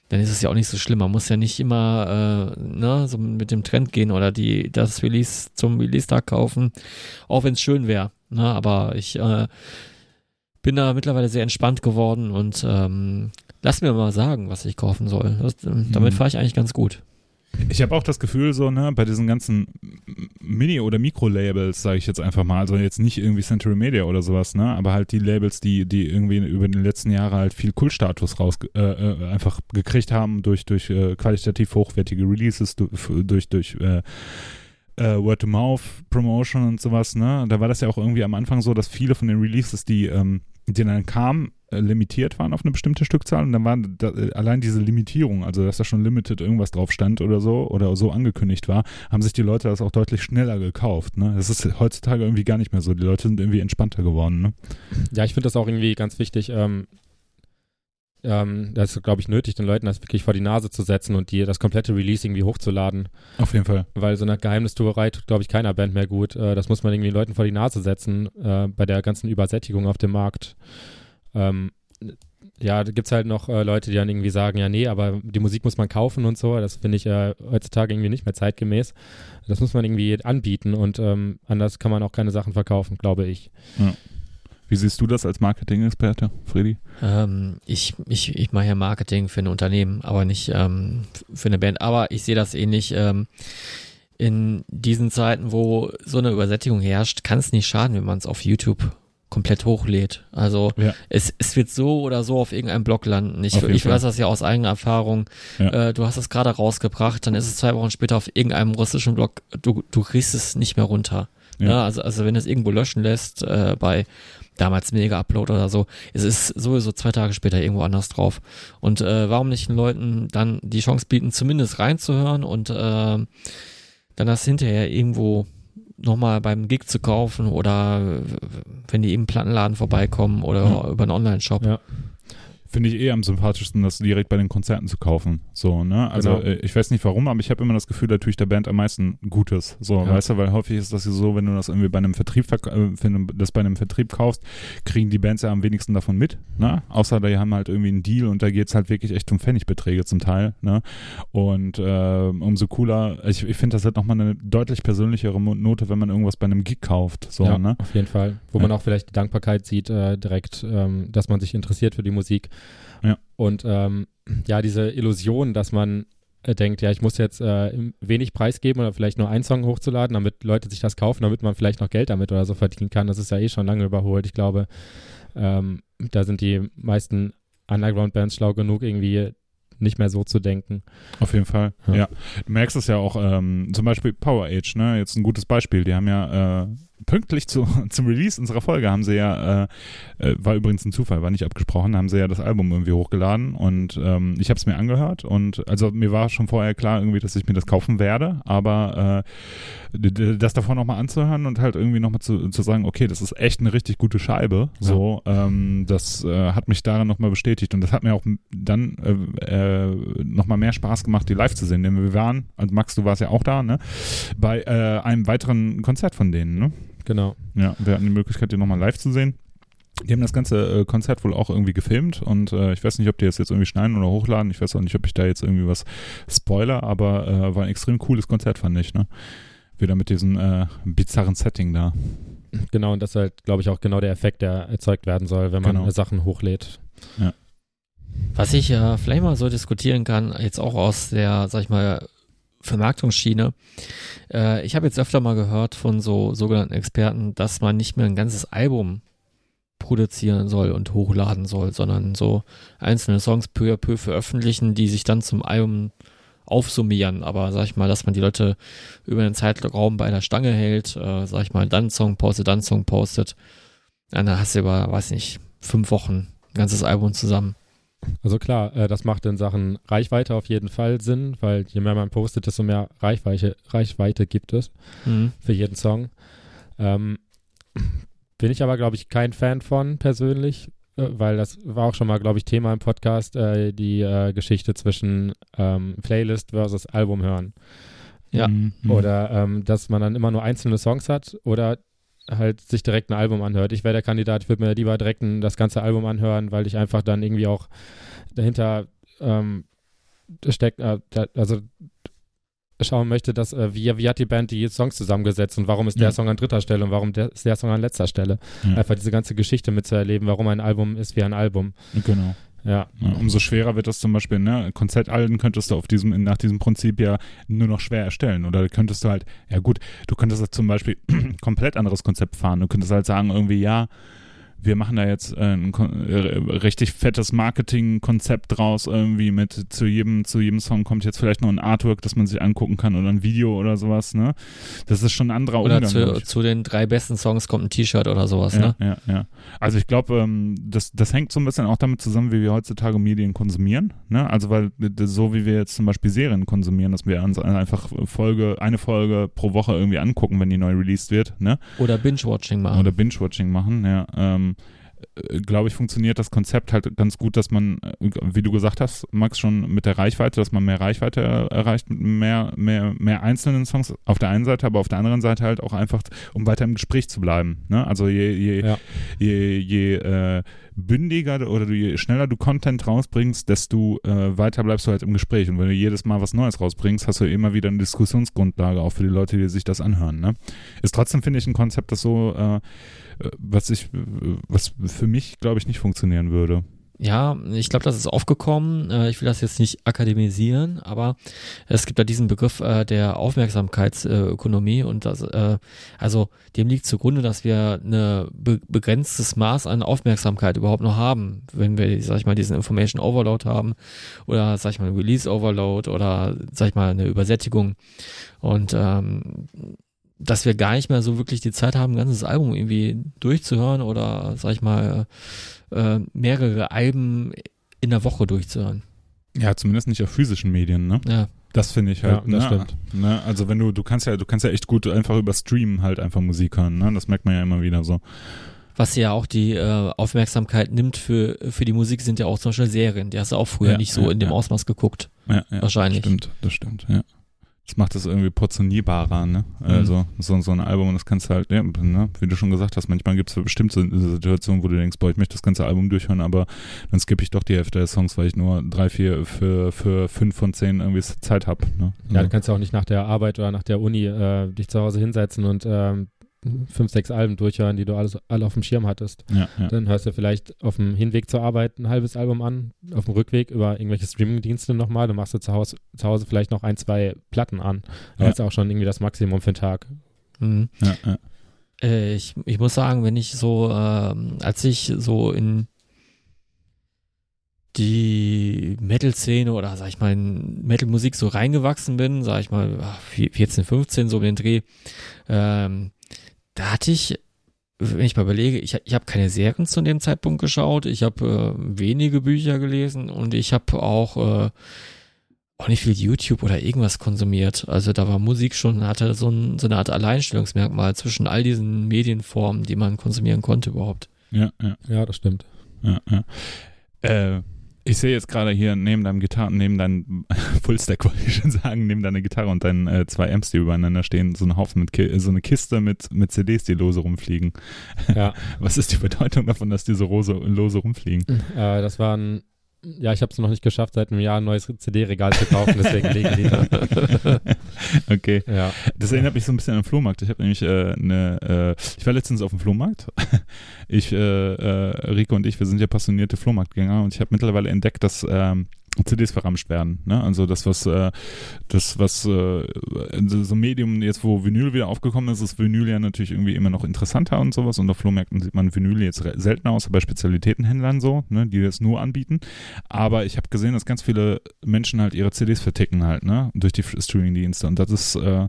dann ist es ja auch nicht so schlimm. Man muss ja nicht immer äh, ne, so mit dem Trend gehen oder die das Release zum Release-Tag kaufen, auch wenn es schön wäre. Ne? Aber ich äh, bin da mittlerweile sehr entspannt geworden und ähm, lass mir mal sagen, was ich kaufen soll. Das, ähm, damit Mhm. fahre ich eigentlich ganz gut. Ich habe auch das Gefühl, so, ne, bei diesen ganzen Mini- oder Mikro-Labels, sage ich jetzt einfach mal, also jetzt nicht irgendwie Century Media oder sowas, ne, aber halt die Labels, die, die irgendwie über die letzten Jahre halt viel Kultstatus raus äh, äh, einfach gekriegt haben durch, durch äh, qualitativ hochwertige Releases, durch, durch äh, äh, Word-to-Mouth-Promotion und sowas, ne, da war das ja auch irgendwie am Anfang so, dass viele von den Releases, die, ähm, die dann kamen, limitiert waren auf eine bestimmte Stückzahl und dann war da, äh, allein diese Limitierung, also dass da schon Limited irgendwas drauf stand oder so oder so angekündigt war, haben sich die Leute das auch deutlich schneller gekauft. Ne? Das ist heutzutage irgendwie gar nicht mehr so. Die Leute sind irgendwie entspannter geworden. Ne? Ja, ich finde das auch irgendwie ganz wichtig. Ähm, ähm, das ist, glaube ich, nötig, den Leuten das wirklich vor die Nase zu setzen und die, das komplette Release irgendwie hochzuladen. Auf jeden Fall. Weil so eine Geheimnistuerei tut, glaube ich, keiner Band mehr gut. Äh, das muss man irgendwie Leuten vor die Nase setzen, äh, bei der ganzen Übersättigung auf dem Markt. Ähm, ja, da gibt es halt noch äh, Leute, die dann irgendwie sagen, ja, nee, aber die Musik muss man kaufen und so. Das finde ich äh, heutzutage irgendwie nicht mehr zeitgemäß. Das muss man irgendwie anbieten und ähm, anders kann man auch keine Sachen verkaufen, glaube ich. Wie siehst du das als Marketing-Experte, Freddy? Ähm, ich, ich, ich mache ja Marketing für ein Unternehmen, aber nicht ähm, für eine Band. Aber ich sehe das ähnlich. Ähm, in diesen Zeiten, wo so eine Übersättigung herrscht, kann es nicht schaden, wenn man es auf YouTube komplett hochlädt. Also Ja. es, es wird so oder so auf irgendeinem Blog landen. Ich, ich weiß das ja aus eigener Erfahrung. Ja. Äh, du hast es gerade rausgebracht, dann ist es zwei Wochen später auf irgendeinem russischen Blog. Du, du kriegst es nicht mehr runter. Ja. Ja. also, also wenn du es irgendwo löschen lässt, äh, bei damals Mega Upload oder so, es ist sowieso zwei Tage später irgendwo anders drauf. Und äh, warum nicht den Leuten dann die Chance bieten, zumindest reinzuhören und äh, dann das hinterher irgendwo nochmal beim Gig zu kaufen oder wenn die im Plattenladen vorbeikommen oder Ja. über einen Online-Shop. Ja. finde ich eh am sympathischsten, das direkt bei den Konzerten zu kaufen. So, ne? Also Genau. äh, ich weiß nicht warum, aber ich habe immer das Gefühl, da tue ich der Band am meisten Gutes. So, Ja. weißt du, weil häufig ist das ja so, wenn du das irgendwie bei einem Vertrieb äh, wenn du das bei einem Vertrieb kaufst, kriegen die Bands ja am wenigsten davon mit, ne? Außer die haben halt irgendwie einen Deal und da geht's halt wirklich echt um Pfennigbeträge zum Teil, ne? Und äh, umso cooler, ich, ich finde das halt nochmal eine deutlich persönlichere Note, wenn man irgendwas bei einem Gig kauft. So, ja, ne? auf jeden Fall. Wo Ja. man auch vielleicht die Dankbarkeit sieht, äh, direkt, ähm, dass man sich interessiert für die Musik. Ja. Und ähm, ja, diese Illusion, dass man äh, denkt, ja, ich muss jetzt äh, wenig Preis geben oder vielleicht nur einen Song hochzuladen, damit Leute sich das kaufen, damit man vielleicht noch Geld damit oder so verdienen kann. Das ist ja eh schon lange überholt. Ich glaube, ähm, da sind die meisten Underground-Bands schlau genug, irgendwie nicht mehr so zu denken. Auf jeden Fall. Ja. Ja. Du merkst es ja auch, ähm, zum Beispiel Power Age, ne? Jetzt ein gutes Beispiel. Die haben ja äh, pünktlich zu, <laughs> zum Release unserer Folge haben sie ja, äh, äh, war übrigens ein Zufall, war nicht abgesprochen, haben sie ja das Album irgendwie hochgeladen und ähm, ich habe es mir angehört und also mir war schon vorher klar irgendwie, dass ich mir das kaufen werde, aber äh, das davor nochmal anzuhören und halt irgendwie nochmal zu, zu sagen, okay, das ist echt eine richtig gute Scheibe, so, ähm, das äh, hat mich daran nochmal bestätigt und das hat mir auch dann äh, äh, nochmal mehr Spaß gemacht, die live zu sehen, denn wir waren, also Max, du warst ja auch da, ne, bei äh, einem weiteren Konzert von denen, ne? Genau. Ja, wir hatten die Möglichkeit, die nochmal live zu sehen. Die haben das ganze äh, Konzert wohl auch irgendwie gefilmt und äh, ich weiß nicht, ob die das jetzt irgendwie schneiden oder hochladen. Ich weiß auch nicht, ob ich da jetzt irgendwie was spoiler, aber äh, war ein extrem cooles Konzert, fand ich, ne? Wieder mit diesem äh, bizarren Setting da. Genau, und das ist halt, glaube ich, auch genau der Effekt, der erzeugt werden soll, wenn man Genau. äh, Sachen hochlädt. Was ich äh, vielleicht mal so diskutieren kann, jetzt auch aus der, sag ich mal, Vermarktungsschiene. Äh, ich habe jetzt öfter mal gehört von so sogenannten Experten, dass man nicht mehr ein ganzes Album produzieren soll und hochladen soll, sondern so einzelne Songs peu à peu veröffentlichen, die sich dann zum Album aufsummieren. Aber sag ich mal, dass man die Leute über einen Zeitraum bei der Stange hält, äh, sag ich mal, dann Song postet, dann Song postet. Dann hast du über, weiß nicht, fünf Wochen ein ganzes Album zusammen. Also klar, äh, das macht in Sachen Reichweite auf jeden Fall Sinn, weil je mehr man postet, desto mehr Reichweite, Reichweite gibt es Mhm. für jeden Song. Ähm, bin ich aber, glaube ich, kein Fan von persönlich, äh, weil das war auch schon mal, glaube ich, Thema im Podcast, äh, die äh, Geschichte zwischen ähm, Playlist versus Album hören. Ja. Mhm. Oder ähm, dass man dann immer nur einzelne Songs hat oder halt sich direkt ein Album anhört. Ich wäre der Kandidat, ich würde mir lieber direkt ein, das ganze Album anhören, weil ich einfach dann irgendwie auch dahinter ähm, steckt, äh, da, also schauen möchte, dass äh, wie, wie hat die Band die Songs zusammengesetzt und warum ist der Ja. Song an dritter Stelle und warum der, ist der Song an letzter Stelle. Ja. Einfach diese ganze Geschichte mitzuerleben, warum ein Album ist wie ein Album. Genau. Ja, umso schwerer wird das zum Beispiel, ne? Konzertalben könntest du auf diesem, nach diesem Prinzip ja nur noch schwer erstellen. Oder könntest du halt, ja gut, du könntest jetzt zum Beispiel <clears throat> komplett anderes Konzept fahren. Du könntest halt sagen, irgendwie, ja, wir machen da jetzt äh, ein äh, richtig fettes Marketingkonzept draus, irgendwie mit zu jedem, zu jedem Song kommt jetzt vielleicht noch ein Artwork, das man sich angucken kann oder ein Video oder sowas, ne? Das ist schon ein anderer Oder Umgang. zu, zu den drei besten Songs kommt ein T-Shirt oder sowas, Ja, ne? ja, ja. Also ich glaube, ähm, das, das hängt so ein bisschen auch damit zusammen, wie wir heutzutage Medien konsumieren. Ne? Also weil so wie wir jetzt zum Beispiel Serien konsumieren, dass wir uns einfach Folge, eine Folge pro Woche irgendwie angucken, wenn die neu released wird, ne? Oder Binge-Watching machen. Oder Binge-Watching machen, ja. Ähm, äh, glaube ich, funktioniert das Konzept halt ganz gut, dass man, äh, wie du gesagt hast, Max, schon mit der Reichweite, dass man mehr Reichweite er- erreicht mit mehr, mehr, mehr einzelnen Songs auf der einen Seite, aber auf der anderen Seite halt auch einfach, um weiter im Gespräch zu bleiben. Ne? Also je, je, Ja. je, je äh, bündiger oder du, je schneller du Content rausbringst, desto äh, weiter bleibst du halt im Gespräch. Und wenn du jedes Mal was Neues rausbringst, hast du immer wieder eine Diskussionsgrundlage auch für die Leute, die sich das anhören. Ne? Ist trotzdem, finde ich, ein Konzept, das so, äh, was ich, äh, was für mich, glaube ich, nicht funktionieren würde. Ja, ich glaube, das ist aufgekommen. Äh, Ich will das jetzt nicht akademisieren, aber es gibt da diesen Begriff äh, der Aufmerksamkeitsökonomie und das, äh, also dem liegt zugrunde, dass wir eine be begrenztes Maß an Aufmerksamkeit überhaupt noch haben, wenn wir, sag ich mal, diesen Information Overload haben oder, sag ich mal, Release Overload oder, sag ich mal, eine Übersättigung und ähm, dass wir gar nicht mehr so wirklich die Zeit haben, ein ganzes Album irgendwie durchzuhören oder, sag ich mal, äh, mehrere Alben in der Woche durchzuhören. Ja, zumindest nicht auf physischen Medien, ne? Ja, Das finde ich halt. Ja, das ne? stimmt. Ne? Also wenn du, du kannst ja, du kannst ja echt gut einfach über Streamen halt einfach Musik hören, ne? Das merkt man ja immer wieder so. was ja auch die äh, Aufmerksamkeit nimmt für, für die Musik, sind ja auch zum Beispiel Serien. Die hast du auch früher Ja, nicht so ja, in dem ja. Ausmaß geguckt. Ja, ja, Wahrscheinlich. Das stimmt, das stimmt, ja. Das macht es irgendwie portionierbarer, ne? Also so, so ein Album, das kannst du halt, ja, ne? wie du schon gesagt hast, manchmal gibt es bestimmt so eine Situation, wo du denkst, boah, ich möchte das ganze Album durchhören, aber dann skippe ich doch die Hälfte der Songs, weil ich nur drei, vier für, für fünf von zehn irgendwie Zeit habe. Ne? Ja, du kannst ja auch nicht nach der Arbeit oder nach der Uni äh, dich zu Hause hinsetzen und ähm, fünf, sechs Alben durchhören, die du alles, alle auf dem Schirm hattest. ja, ja. Dann hörst du vielleicht auf dem Hinweg zur Arbeit ein halbes Album an, auf dem Rückweg über irgendwelche Streamingdienste nochmal. Dann machst du zu Hause, zu Hause vielleicht noch ein, zwei Platten an. Aber Ja. das ist auch schon irgendwie das Maximum für den Tag. Mhm. ja, ja. Äh, ich, ich muss sagen, wenn ich so, ähm, als ich so in die Metal-Szene oder sag ich mal in Metal-Musik so reingewachsen bin, sag ich mal ah, 14, 15, so um den Dreh, ähm, da hatte ich, wenn ich mal überlege, ich, ich habe keine Serien zu dem Zeitpunkt geschaut, ich habe äh, wenige Bücher gelesen und ich habe auch äh, auch nicht viel YouTube oder irgendwas konsumiert. Also da war Musik schon, hatte so, ein, so eine Art Alleinstellungsmerkmal zwischen all diesen Medienformen, die man konsumieren konnte überhaupt. ja, ja. Ja, das stimmt. Ja, ja. Äh, ich sehe jetzt gerade hier neben deinem Gitarre, neben deinem <laughs> Fullstack wollte ich schon sagen, neben deiner Gitarre und deinen äh, zwei Amps, die übereinander stehen, so ein Haufen mit Ki so eine Kiste mit, mit CDs, die lose rumfliegen. Ja. <laughs> Was ist die Bedeutung davon, dass die so lose, lose rumfliegen? Äh, das waren, ja, ich habe es noch nicht geschafft, seit einem Jahr ein neues CD-Regal zu kaufen, deswegen liegen die da. <laughs> Okay. Ja. Das erinnert mich so ein bisschen an den Flohmarkt. Ich habe nämlich äh, eine, äh, ich war letztens auf dem Flohmarkt. <laughs> Ich, äh, äh, Rico und ich, wir sind ja passionierte Flohmarktgänger und ich habe mittlerweile entdeckt, dass ähm, CDs verramscht werden. Ne? Also das, was, äh, das, was äh, so so ein Medium jetzt, wo Vinyl wieder aufgekommen ist, ist Vinyl ja natürlich irgendwie immer noch interessanter und sowas. Und auf Flohmärkten sieht man Vinyl jetzt seltener, außer bei Spezialitätenhändlern so, ne, die das nur anbieten. Aber ich habe gesehen, dass ganz viele Menschen halt ihre CDs verticken halt, ne, durch die Streaming-Dienste. Und das ist äh,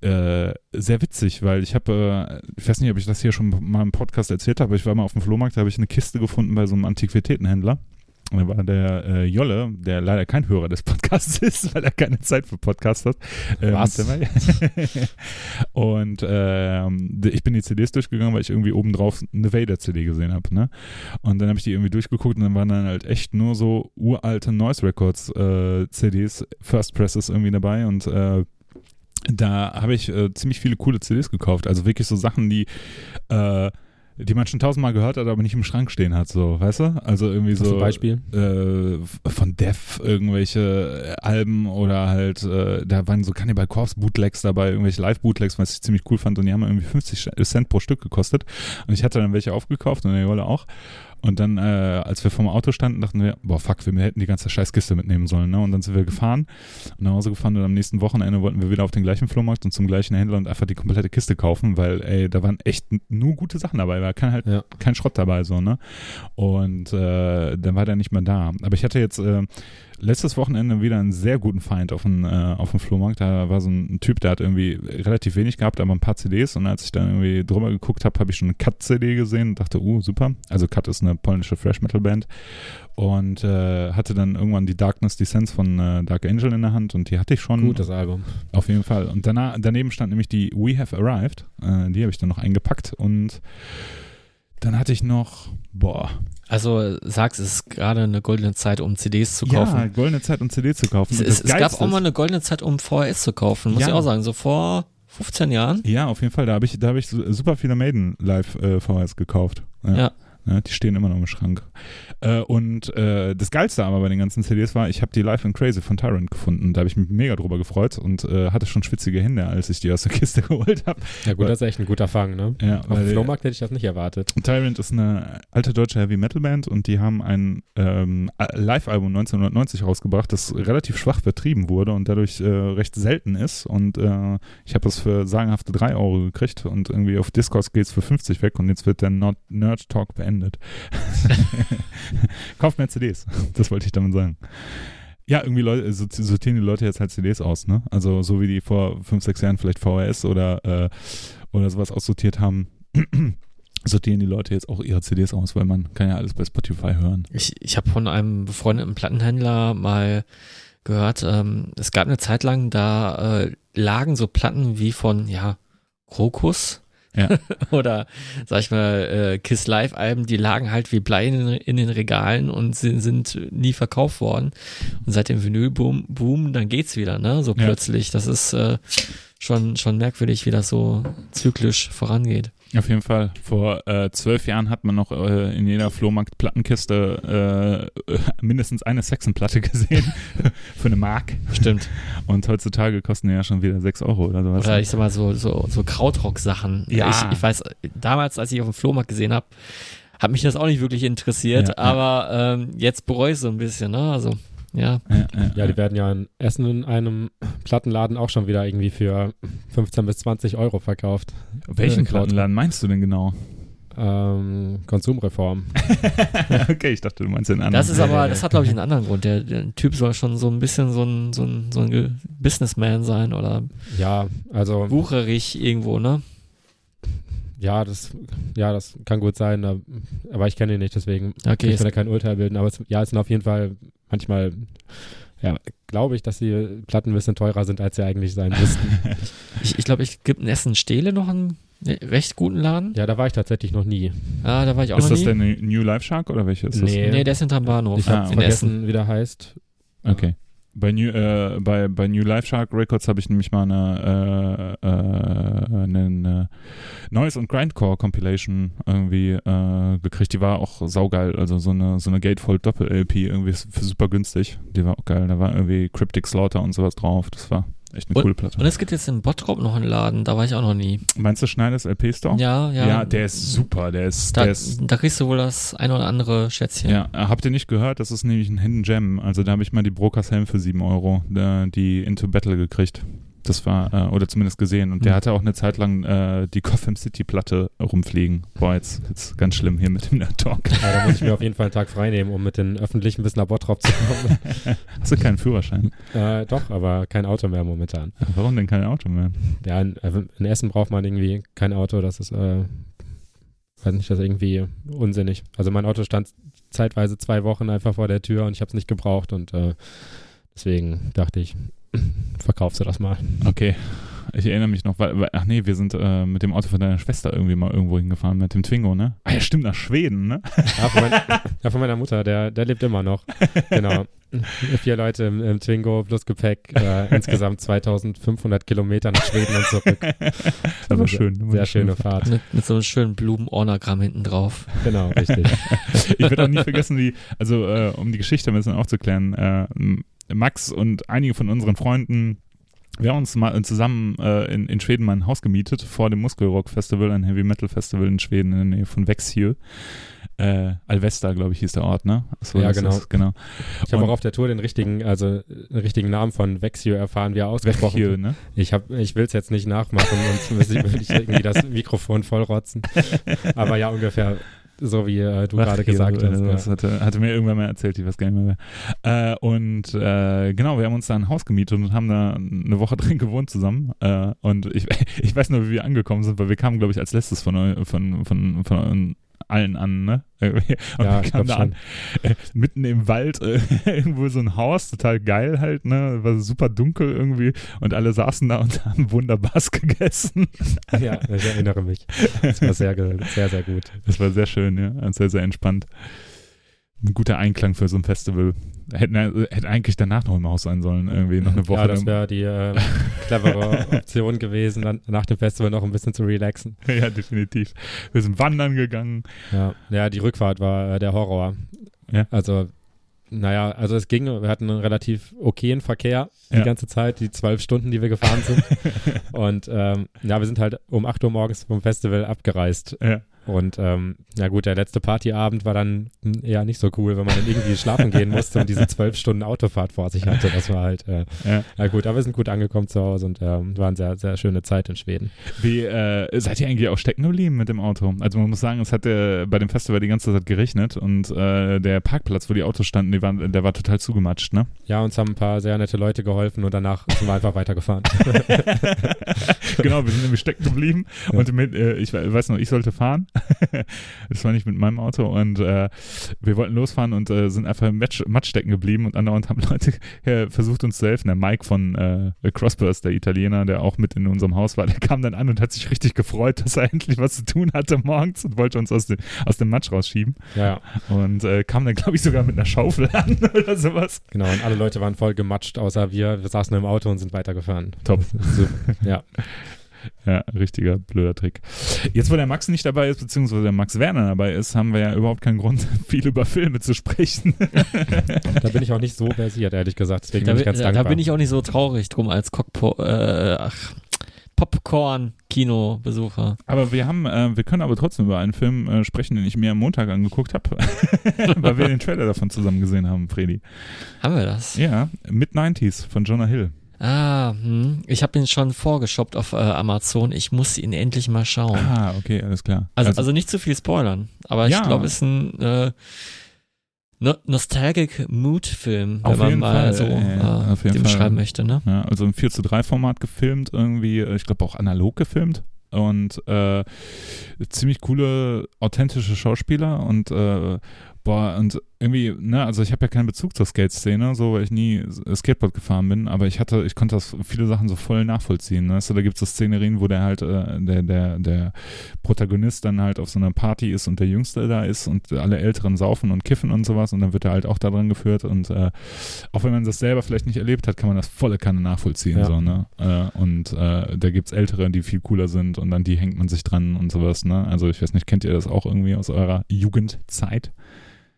äh, sehr witzig, weil ich habe, äh, ich weiß nicht, ob ich das hier schon mal im Podcast erzählt habe, aber ich war mal auf dem Flohmarkt, da habe ich eine Kiste gefunden bei so einem Antiquitätenhändler. Und da war der äh, Jolle, der leider kein Hörer des Podcasts <laughs> ist, weil er keine Zeit für Podcasts hat. Ähm, Was? <laughs> und ähm, ich bin die CDs durchgegangen, weil ich irgendwie obendrauf eine Vader-CD gesehen habe. Ne? Und dann habe ich die irgendwie durchgeguckt und dann waren dann halt echt nur so uralte Noise Records äh, CDs, First Presses irgendwie dabei und äh, da habe ich äh, ziemlich viele coole CDs gekauft. Also wirklich so Sachen, die äh, die man schon tausendmal gehört hat, aber nicht im Schrank stehen hat, so, weißt du? Also irgendwie so zum Beispiel? äh, von Def irgendwelche Alben oder halt, äh, da waren so Cannibal Corpse Bootlegs dabei, irgendwelche Live-Bootlegs, was ich ziemlich cool fand und die haben irgendwie 50 Cent pro Stück gekostet und ich hatte dann welche aufgekauft und der Jolle auch und dann, äh, als wir vorm Auto standen, dachten wir, boah, fuck, wir hätten die ganze Scheißkiste mitnehmen sollen, ne? Und dann sind wir gefahren und nach Hause gefahren und am nächsten Wochenende wollten wir wieder auf den gleichen Flohmarkt und zum gleichen Händler und einfach die komplette Kiste kaufen, weil, ey, da waren echt nur gute Sachen dabei, war kein halt Ja. kein Schrott dabei, so, ne? Und äh, dann war der nicht mehr da. Aber ich hatte jetzt äh, letztes Wochenende wieder einen sehr guten Feind auf dem, äh, auf dem Flohmarkt. Da war so ein Typ, der hat irgendwie relativ wenig gehabt, aber ein paar CDs. Und als ich dann irgendwie drüber geguckt habe, habe ich schon eine Cut-CD gesehen und dachte, uh, super. Also Cut ist eine polnische Thrash-Metal-Band. Und äh, hatte dann irgendwann die Darkness Descents von äh, Dark Angel in der Hand und die hatte ich schon. Gutes Album. Auf jeden Fall. Und danach, daneben stand nämlich die We Have Arrived. Äh, die habe ich dann noch eingepackt. Und dann hatte ich noch, boah, Also sagst, es ist gerade eine goldene Zeit, um CDs zu kaufen. ja, goldene Zeit, um CD zu kaufen. es, es, es gab auch mal eine goldene Zeit, um VHS zu kaufen, muss Ja. ich auch sagen. So vor 15 Jahren. Ja, auf jeden Fall. Da habe ich, da hab ich su- super viele Maiden Live äh, VHS gekauft. Ja. Ja, die stehen immer noch im Schrank. Äh, und äh, das Geilste aber bei den ganzen CDs war, ich habe die Live and Crazy von Tyrant gefunden. Da habe ich mich mega drüber gefreut und äh, hatte schon schwitzige Hände, als ich die aus der Kiste <laughs> geholt habe. Ja gut, das ist echt ein guter Fang, ne? Ja, Auf dem weil- Flohmarkt hätte ich das nicht erwartet. Tyrant ist eine alte deutsche Heavy Metal Band und die haben ein ähm, Live-Album 1990 rausgebracht, das relativ schwach vertrieben wurde und dadurch äh, recht selten ist. Und äh, ich habe es für sagenhafte 3 Euro gekriegt und irgendwie auf Discord geht es für 50 weg und jetzt wird der Nerd Talk beendet. <laughs> Kauft mehr CDs, das wollte ich damit sagen. Ja, irgendwie Leute, so- sortieren die Leute jetzt halt CDs aus, ne? Also so wie die vor 5, 6 Jahren vielleicht VHS oder, äh, oder sowas aussortiert haben <clears throat> sortieren die Leute jetzt auch ihre CDs aus, weil man kann ja alles bei Spotify hören. Ich, ich habe von einem befreundeten Plattenhändler mal gehört, ähm, es gab eine Zeit lang, da äh, lagen so Platten wie von, ja, Krokus, Ja. <laughs> Oder, sag ich mal, äh, Kiss Live-Alben, die lagen halt wie Blei in, in den Regalen und sind, sind nie verkauft worden. Und seit dem Vinylboom, Boom, dann geht's wieder, ne? So Ja. plötzlich. Das ist äh, schon, schon merkwürdig, wie das so zyklisch vorangeht. Auf jeden Fall. Vor äh, zwölf Jahren hat man noch äh, in jeder Flohmarkt-Plattenkiste äh, <laughs> mindestens eine Saxon-Platte gesehen <laughs> für eine Mark. Stimmt. Und heutzutage kosten die ja schon wieder sechs Euro oder sowas. Oder ich sag mal so, so, so Krautrock-Sachen. Ja. Ich, ich weiß, damals, als ich auf dem Flohmarkt gesehen habe, hat mich das auch nicht wirklich interessiert, Ja, ja. aber ähm, jetzt bereue ich so ein bisschen, ne? Also, ja. ja, ja, Ja, die werden ja in Essen in einem Plattenladen auch schon wieder irgendwie für 15 bis 20 Euro verkauft. Welchen Äh, Plattenladen meinst du denn genau? Ähm, Konsumreform. <laughs> okay, ich dachte, du meinst den anderen. Das ist aber, das hat glaube ich einen <laughs> anderen Grund. Der, der Typ soll schon so ein bisschen so ein, so ein, so ein Businessman sein oder Ja, also wucherig irgendwo, ne? ja, das ja, das kann gut sein, ab- aber ich kenne ihn nicht, deswegen Okay, ich will da kein Urteil bilden. Aber es, ja, es sind auf jeden Fall manchmal, ja, glaube ich, dass die Platten ein bisschen teurer sind, als sie eigentlich sein müssten. <laughs> ich, ich glaube, ich gibt in Essen Stehle noch einen recht guten Laden. ja, da war ich tatsächlich noch nie. Ah, da war ich auch ist noch das nie. der New Life Shark oder welche ist Nee. Nee, der ist hinterm Bahnhof Ich habe Ah, in Essen. vergessen, wie der heißt. das? Okay. Bei New, äh, bei, bei New Life Shark Records habe ich nämlich mal eine, äh, äh, eine Noise und Grindcore Compilation irgendwie äh, gekriegt. Die war auch saugeil. Also so eine, so eine Gatefold Doppel-LP irgendwie für super günstig. Die war auch geil. Da war irgendwie Cryptic Slaughter und sowas drauf. Das war echt eine coole Platte. Und es gibt jetzt in Bottrop noch einen Laden, da war ich auch noch nie. Meinst du Schneiders LP Store? Ja, ja. Ja, der ist super. Der ist, Da, der ist da kriegst du wohl das ein oder andere Schätzchen. Ja, habt ihr nicht gehört? Das ist nämlich ein Hidden Gem. Also da habe ich mal die Brokers Helm für 7 Euro, die Into Battle gekriegt. Das war, äh, oder zumindest gesehen. Und der Hm. hatte auch eine Zeit lang äh, die Gotham City Platte rumfliegen. Boah, jetzt, jetzt ganz schlimm hier mit dem Nerd Talk. Ja, da muss ich mir auf jeden Fall einen Tag frei nehmen, um mit den Öffentlichen bis nach Bottrop zu kommen. <laughs> Hast du keinen Führerschein? äh, doch, aber kein Auto mehr momentan. Warum denn kein Auto mehr? Ja, in, äh, in Essen braucht man irgendwie kein Auto, das ist, äh, weiß nicht, das ist irgendwie unsinnig. Also mein Auto stand zeitweise zwei Wochen einfach vor der Tür und ich habe es nicht gebraucht und äh, deswegen dachte ich, verkaufst du das mal. Okay. Ich erinnere mich noch, weil, weil ach nee, wir sind äh, mit dem Auto von deiner Schwester irgendwie mal irgendwo hingefahren, mit dem Twingo, ne? Ah ja, stimmt, nach Schweden, ne? Ja, von, mein, ja, von meiner Mutter, der, der lebt immer noch. Genau. Vier Leute im, im Twingo plus Gepäck, äh, insgesamt 2500 Kilometer nach Schweden und zurück. Das war sehr- schön. Sehr eine schöne Fahrt. Fahrt. Mit, mit so einem schönen Blumenornagramm hinten drauf. Genau, richtig. <laughs> ich werde auch nie vergessen, wie, also äh, um die Geschichte ein bisschen aufzuklären, äh, Max und einige von unseren Freunden, wir haben uns mal zusammen äh, in, in Schweden mal ein Haus gemietet vor dem Muskelrock Festival, ein Heavy Metal Festival in Schweden in der Nähe von Växjö. Äh, Alvesta, glaube ich, hieß der Ort, ne? So Ja, ist genau. Das, genau. Ich habe auch auf der Tour den richtigen, also den richtigen Namen von Vexio erfahren, wie er ausgesprochen wird. ne? Ich, hab, ich will es jetzt nicht nachmachen, sonst müsste würde ich irgendwie das <laughs> Mikrofon vollrotzen. Aber ja, ungefähr so wie äh, du gerade gesagt hast. sowas. Ja. hatte, hatte mir irgendwann mal erzählt, ich weiß gar nicht mehr wer. Äh, und äh, genau, wir haben uns da ein Haus gemietet und haben da eine Woche <laughs> drin gewohnt zusammen. Äh, und ich, <laughs> ich weiß nur, wie wir angekommen sind, weil wir kamen, glaube ich, als letztes von, von, von, von euren allen an, ne? <laughs> Und Ja, wir kamen da an, äh, mitten im Wald, äh, <laughs> irgendwo so ein Haus, total geil halt, ne? War super dunkel irgendwie und alle saßen da und <laughs> haben wunderbar gegessen. ja, ich erinnere mich. Das war sehr, sehr, sehr gut. Das war sehr schön, ja. Und Sehr, sehr entspannt. Ein guter Einklang für so ein Festival. Hätten, hätte eigentlich danach noch im Haus sein sollen, irgendwie noch eine Woche. Ja, das wäre die äh, clevere <laughs> Option gewesen, dann nach dem Festival noch ein bisschen zu relaxen. <laughs> ja, definitiv. Wir sind wandern gegangen. Ja, ja die Rückfahrt war äh, der Horror. Ja. Also, naja, also es ging, wir hatten einen relativ okayen Verkehr die Ja. ganze Zeit, die zwölf Stunden, die wir gefahren sind. <laughs> Und ähm, ja, wir sind halt um 8 Uhr morgens vom Festival abgereist. Ja. Und ähm, ja gut, der letzte Partyabend war dann eher nicht so cool, wenn man dann irgendwie schlafen gehen musste und diese zwölf Stunden Autofahrt vor sich hatte. Das war halt, äh, Ja. ja gut, aber wir sind gut angekommen zu Hause und ähm, war eine sehr, sehr schöne Zeit in Schweden. Wie, äh, seid ihr eigentlich auch stecken geblieben mit dem Auto? Also man muss sagen, es hat äh, bei dem Festival die ganze Zeit geregnet und äh, der Parkplatz, wo die Autos standen, waren, der war total zugematscht, ne? Ja, uns haben ein paar sehr nette Leute geholfen und danach sind wir einfach weitergefahren. <laughs> genau, wir sind nämlich stecken geblieben Ja. und mit, äh, ich we- weiß noch, ich sollte fahren <laughs> das war nicht mit meinem Auto und äh, wir wollten losfahren und äh, sind einfach im Matsch, Matsch stecken geblieben und andauernd haben <laughs> Leute äh, versucht uns zu helfen. Der Mike von äh, Crossburst, der Italiener, der auch mit in unserem Haus war, <laughs> der kam dann an und hat sich richtig gefreut, dass er endlich was zu tun hatte morgens und wollte uns aus, den, aus dem Matsch rausschieben. Ja, Und äh, kam dann, glaube ich, sogar mit einer Schaufel an oder sowas. genau. Und alle Leute waren voll gematscht, außer wir. Wir saßen im Auto und sind weitergefahren. Top. Ja. Ja, richtiger blöder Trick. Jetzt, wo der Max nicht dabei ist, beziehungsweise der Max Werner dabei ist, haben wir ja überhaupt keinen Grund, <laughs> viel über Filme zu sprechen. <laughs> Da bin ich auch nicht so versiert, ehrlich gesagt. Deswegen Da, bin ich ganz da, dankbar. da bin ich auch nicht so traurig drum als Cockpo äh, ach, Popcorn-Kino-Besucher. Aber wir haben, äh, wir können aber trotzdem über einen Film äh, sprechen, den ich mir am Montag angeguckt habe, <laughs> weil wir den Trailer davon zusammen gesehen haben, Freddy. Haben wir das? Ja, Mid-90s von Jonah Hill. Ah, hm. ich habe ihn schon vorgeshoppt auf äh, Amazon. Ich muss ihn endlich mal schauen. Ah, okay, alles klar. Also, also nicht zu viel spoilern, aber Ja. ich glaube, es ist ein äh, no Nostalgic Mood-Film, wenn man mal Fall, so ja, äh, den Fall. beschreiben möchte. Ne? Ja, also im 4 zu 3 Format gefilmt, irgendwie, äh, ich glaube auch analog gefilmt. Und äh, ziemlich coole, authentische Schauspieler und äh, boah, und irgendwie, ne, also ich habe ja keinen Bezug zur Skate-Szene, so weil ich nie Skateboard gefahren bin, aber ich hatte, ich konnte das viele Sachen so voll nachvollziehen. Ne? Also, da gibt es so Szenerien, wo der halt, äh, der, der, der Protagonist dann halt auf so einer Party ist und der Jüngste da ist und alle Älteren saufen und kiffen und sowas und dann wird er halt auch da dran geführt und äh, auch wenn man das selber vielleicht nicht erlebt hat, kann man das volle Kanne nachvollziehen. Ja. So, ne? äh, und äh, da gibt's Ältere, die viel cooler sind und an die hängt man sich dran und sowas. Ne? Also ich weiß nicht, kennt ihr das auch irgendwie aus eurer Jugendzeit?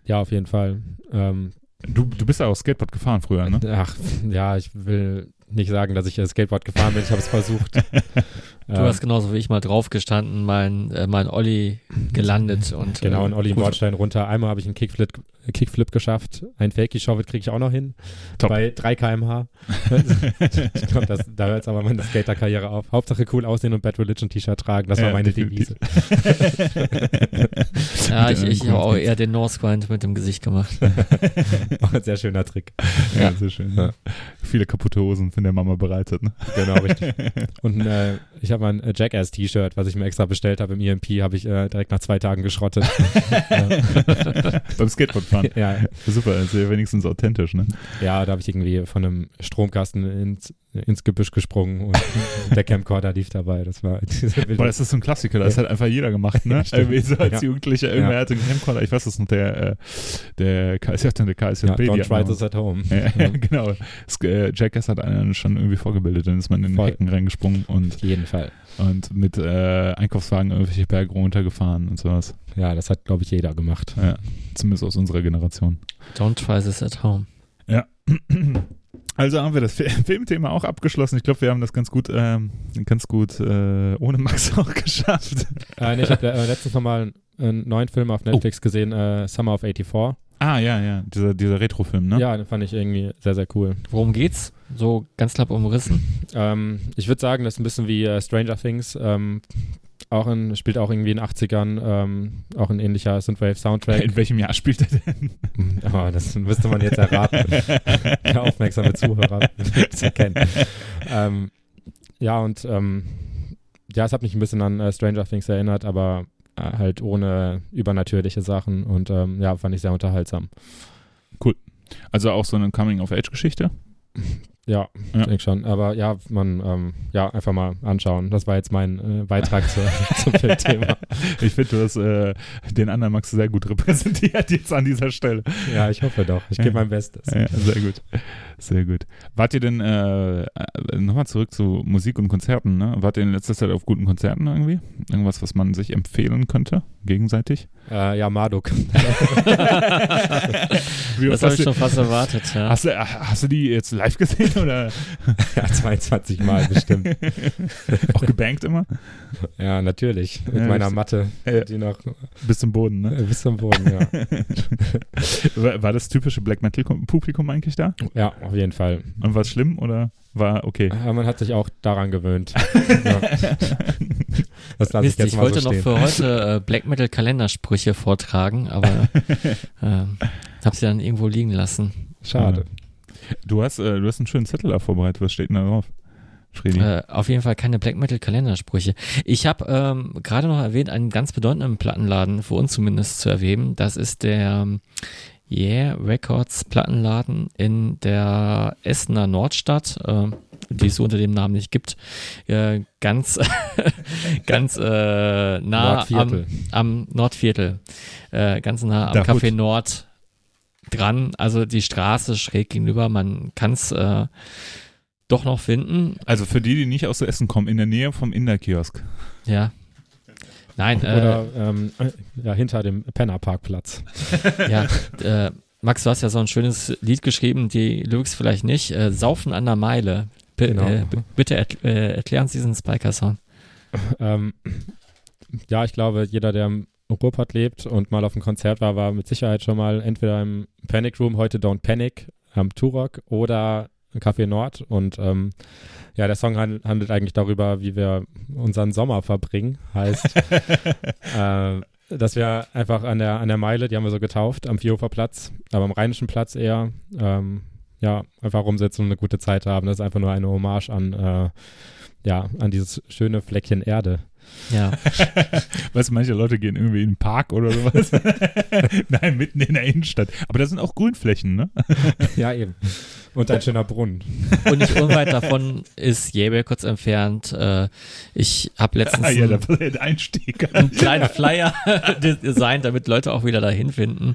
Ja, auf jeden Fall. Ähm, Du, du bist ja auch Skateboard gefahren früher, ne? Ach, ja, ich will nicht sagen, dass ich äh, Skateboard gefahren bin. Ich habe es versucht. <laughs> Du hast genauso wie ich mal draufgestanden, mein, äh, mein Olli gelandet und Genau, äh, und Olli gut. Bordstein runter. Einmal habe ich einen Kickflip, Kickflip geschafft. Ein Fakey-Shove kriege ich auch noch hin. Top. Bei 3 kmh. <laughs> <laughs> ich glaube, da hört aber meine Skater-Karriere auf. Hauptsache cool aussehen und Bad Religion-T-Shirt tragen. Das war Ja, meine. Devise. <laughs> Ja, ich, ich einem habe auch eher den North Grind mit dem Gesicht gemacht. Auch ein sehr schöner Trick. ja, sehr schön. Ja. Viele kaputte Hosen von der Mama bereitet, ne? Genau, richtig. Und äh, ich habe ein äh, Jackass-T-Shirt, was ich mir extra bestellt habe im EMP, habe ich äh, direkt nach zwei Tagen geschrottet. <laughs> Beim Skateboardfahren. ja, Super, ist ja wenigstens authentisch, ne? ja, da habe ich irgendwie von einem Stromkasten ins, ins Gebüsch gesprungen und <laughs> der Camcorder lief dabei. Das war <laughs> diese Boah, das ist so ein Klassiker, das hat einfach jeder gemacht, ne? <laughs> Stimmt. Irgendwie so als Ja. Jugendlicher, irgendwer Ja. hatte einen Camcorder, ich weiß es noch, der, äh, der der KSJ ja, Baby. don't hat try noch- this at home. Ja, genau. Das, äh, Jackass hat einen schon irgendwie vorgebildet, dann ist man in den Voll. Hecken reingesprungen und, Auf jeden Fall. und mit äh, Einkaufswagen irgendwelche Berge runtergefahren und sowas. Ja, das hat, glaube ich, jeder gemacht. Ja, zumindest aus unserer Generation. Don't try this at home. <clears throat> Also haben wir das Fi- <laughs> Filmthema auch abgeschlossen. Ich glaube, wir haben das ganz gut, ähm, ganz gut äh, ohne Max <laughs> auch geschafft. Äh, nee, ich habe äh, letztens nochmal einen neuen Film auf Netflix gesehen, äh, Summer of 84. Ah, ja, ja, dieser, dieser Retro-Film, ne? Ja, den fand ich irgendwie sehr, sehr cool. Worum geht's? So ganz knapp umrissen. Ähm, ich würde sagen, das ist ein bisschen wie äh, Stranger Things. Ähm, auch in, spielt auch irgendwie in den 80ern, ähm, auch ein ähnlicher Synthwave-Soundtrack. In welchem Jahr spielt er denn? Aber <laughs> das müsste man jetzt erraten. <laughs> Der aufmerksame Zuhörer wird es erkennen. Ähm, ja, und ähm, ja, es hat mich ein bisschen an äh, Stranger Things erinnert, aber äh, halt ohne übernatürliche Sachen und ähm, ja, fand ich sehr unterhaltsam. Also auch so eine Coming-of-Age-Geschichte? Ja, Ja. ich denke schon. Aber ja, man, ähm, ja, einfach mal anschauen. Das war jetzt mein äh, Beitrag zur, <laughs> zum Filmthema. Ich finde, du hast äh, den anderen Max sehr gut repräsentiert jetzt an dieser Stelle. Ja, ich hoffe doch. Ich Ja. gebe mein Bestes. Ja, sehr gut. Sehr gut. Wart ihr denn, äh, äh, nochmal zurück zu Musik und Konzerten, ne? Wart ihr in letzter Zeit auf guten Konzerten irgendwie? Irgendwas, was man sich empfehlen könnte, gegenseitig? Äh, ja, Marduk. <laughs> Das habe ich schon fast erwartet, ja. hast, du, äh, hast du die jetzt live gesehen oder ja, 22 Mal bestimmt. <laughs> auch gebankt immer? Ja, natürlich. Mit Ja, meiner Matte, Ja. die noch Bis zum Boden, äh, ne? bis zum Boden, ja. <laughs> War, war das typische Black Metal Publikum eigentlich da? ja, auf jeden Fall. Und war es schlimm oder war okay? Aber man hat sich auch daran gewöhnt. <laughs> ja. Das lasse ich Mist, jetzt ich wollte so noch für heute äh, Black Metal Kalendersprüche vortragen, aber <laughs> ähm, habe sie dann irgendwo liegen lassen. Schade. Du hast, äh, du hast einen schönen Zettel da vorbereitet. Was steht denn da drauf? Äh, auf jeden Fall keine Black Metal Kalendersprüche. Ich habe ähm, gerade noch erwähnt, einen ganz bedeutenden Plattenladen, für uns zumindest zu erwähnen. Das ist der ähm, Yeah Records Plattenladen in der Essener Nordstadt, äh, die es so unter dem Namen nicht gibt. Äh, ganz <laughs> ganz äh, nah am, Nordviertel. am Nordviertel. Äh, ganz nah am Da Café Hood. Nord dran. Also die Straße schräg gegenüber. Man kann es äh, doch noch finden. Also für die, die nicht aus Essen kommen, in der Nähe vom Inderkiosk. Ja. Nein, äh, Oder ähm, ja, hinter dem Penner-Parkplatz. <laughs> ja, äh, Max, du hast ja so ein schönes Lied geschrieben, die Lyrics vielleicht nicht. Äh, Saufen an der Meile. B Genau. äh, bitte erkl äh, erklären Sie diesen Spiker-Song. <laughs> Ähm, ja, ich glaube, jeder, der im Ruhrpott lebt und mal auf einem Konzert war, war mit Sicherheit schon mal entweder im Panic Room, heute Don't Panic, am Turok oder im Café Nord. Und ähm, ja, der Song handelt, eigentlich darüber, wie wir unseren Sommer verbringen. Heißt, <laughs> äh, dass wir einfach an der, an der Meile, die haben wir so getauft, am Vierhofer Platz, aber am Rheinischen Platz eher, ähm, ja, einfach rumsitzen und eine gute Zeit haben. Das ist einfach nur eine Hommage an, äh, ja, an dieses schöne Fleckchen Erde. Ja, <laughs> Weißt du, manche Leute gehen irgendwie in den Park oder sowas. <laughs> Nein, mitten in der Innenstadt. Aber da sind auch Grünflächen, ne? Ja, eben. Und ein schöner Brunnen. und nicht unweit davon ist Jäbel kurz entfernt. Äh, ich habe letztens Ah, ja, der Einstieg. einen kleinen Flyer <laughs> designt, damit Leute auch wieder dahin finden.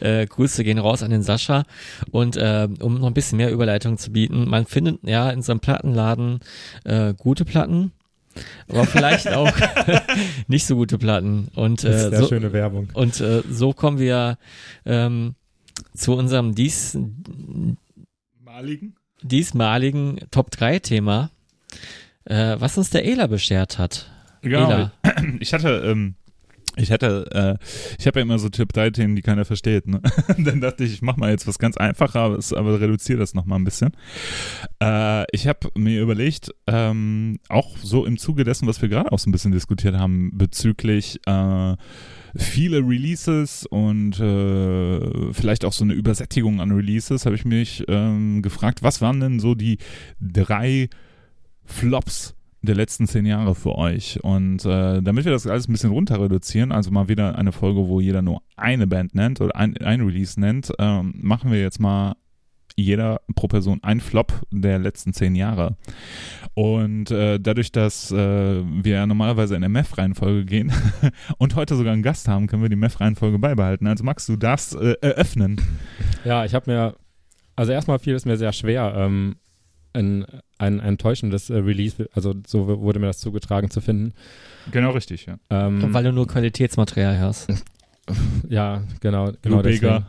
Äh, Grüße gehen raus an den Sascha. Und äh, um noch ein bisschen mehr Überleitung zu bieten, man findet ja in so einem Plattenladen äh, gute Platten, aber vielleicht auch <laughs> nicht so gute Platten. Und, Das ist äh, sehr so, schöne Werbung. und äh, so kommen wir ähm, zu unserem dies, Maligen? diesmaligen Top 3 Thema, äh, was uns der Ela beschert hat. Genau. Ela. Ich hatte, ähm, ich hatte, äh, ich habe ja immer so Tipp 3 Themen, die keiner versteht. Ne? <laughs> Dann dachte ich, ich mache mal jetzt was ganz Einfaches, aber reduziere das nochmal ein bisschen. Äh, ich habe mir überlegt, ähm, auch so im Zuge dessen, was wir gerade auch so ein bisschen diskutiert haben, bezüglich äh, viele Releases und äh, vielleicht auch so eine Übersättigung an Releases, habe ich mich ähm, gefragt, was waren denn so die drei Flops der letzten zehn Jahre für euch. Und äh, damit wir das alles ein bisschen runter reduzieren, also mal wieder eine Folge, wo jeder nur eine Band nennt oder ein, ein Release nennt, ähm, machen wir jetzt mal jeder pro Person ein Flop der letzten zehn Jahre. Und äh, dadurch, dass äh, wir normalerweise in der Meth-Reihenfolge gehen <laughs> und heute sogar einen Gast haben, können wir die Meth-Reihenfolge beibehalten. Also Max, du darfst äh, eröffnen. Ja, ich habe mir, also erstmal fiel es mir sehr schwer, ähm, ein, ein enttäuschendes äh, Release, also so wurde mir das zugetragen zu finden. Genau richtig, ja. Ähm, Weil du nur Qualitätsmaterial hast. <laughs> ja, genau, genau deswegen.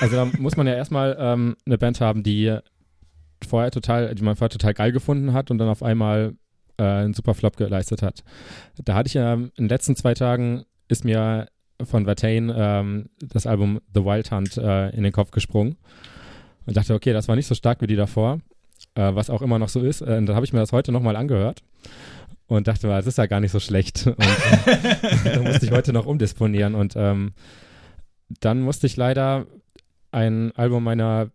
Also da muss man ja erstmal ähm, eine Band haben, die vorher total, die man vorher total geil gefunden hat und dann auf einmal äh, einen super Flop geleistet hat. Da hatte ich ja in den letzten zwei Tagen ist mir von Vertain ähm, das Album The Wild Hunt äh, in den Kopf gesprungen und dachte, okay, das war nicht so stark wie die davor, äh, was auch immer noch so ist. Äh, und dann habe ich mir das heute nochmal angehört und dachte, das ist ja gar nicht so schlecht. Und äh, <laughs> da musste ich heute noch umdisponieren und ähm, dann musste ich leider ein Album meiner,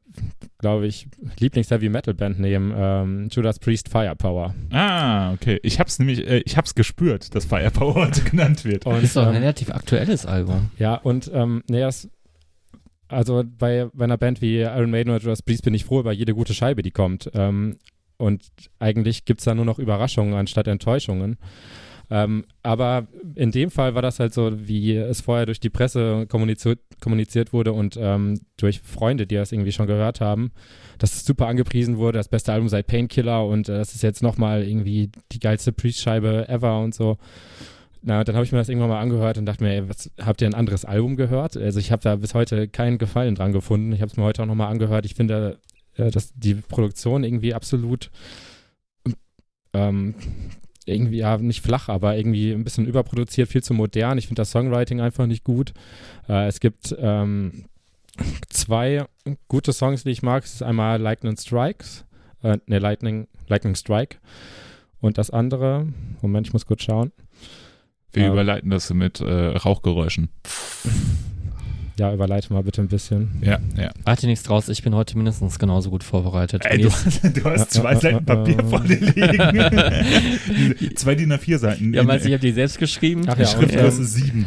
glaube ich, Lieblings-Heavy-Metal-Band nehmen, ähm, Judas Priest Firepower. Ah, okay. Ich hab's nämlich, äh, ich hab's gespürt, dass Firepower heute <laughs> genannt wird. Und, ist doch ein ähm, relativ aktuelles Album. Ja, und ähm, nee, das, also bei, bei einer Band wie Iron Maiden oder Judas Priest bin ich froh über jede gute Scheibe, die kommt. Ähm, und eigentlich gibt's da nur noch Überraschungen anstatt Enttäuschungen. Ähm, aber in dem Fall war das halt so, wie es vorher durch die Presse kommuniziert, kommuniziert wurde und ähm, durch Freunde, die das irgendwie schon gehört haben, dass es super angepriesen wurde, das beste Album seit Painkiller und äh, das ist jetzt nochmal irgendwie die geilste Priest-Scheibe ever und so. Na, dann habe ich mir das irgendwann mal angehört und dachte mir, ey, was, habt ihr ein anderes Album gehört? Also ich habe da bis heute keinen Gefallen dran gefunden. Ich habe es mir heute auch nochmal angehört. Ich finde, äh, dass die Produktion irgendwie absolut ähm, irgendwie, ja, nicht flach, aber irgendwie ein bisschen überproduziert, viel zu modern. Ich finde das Songwriting einfach nicht gut. Äh, es gibt ähm, zwei gute Songs, die ich mag. Es ist einmal Lightning Strikes, äh, ne, Lightning, Lightning Strike. Und das andere, Moment, ich muss kurz schauen. Wir Ähm. überleiten das mit äh, Rauchgeräuschen. ja, überleite mal bitte ein bisschen. Ja, ja. Warte nichts draus, ich bin heute mindestens genauso gut vorbereitet. Ey, du, du hast zwei <laughs> Seiten Papier vor dir liegen. <laughs> zwei DIN A4 Seiten. ja, meinst du, ich habe die selbst geschrieben? Ach Die ja, Schriftgröße ähm, <laughs> 7.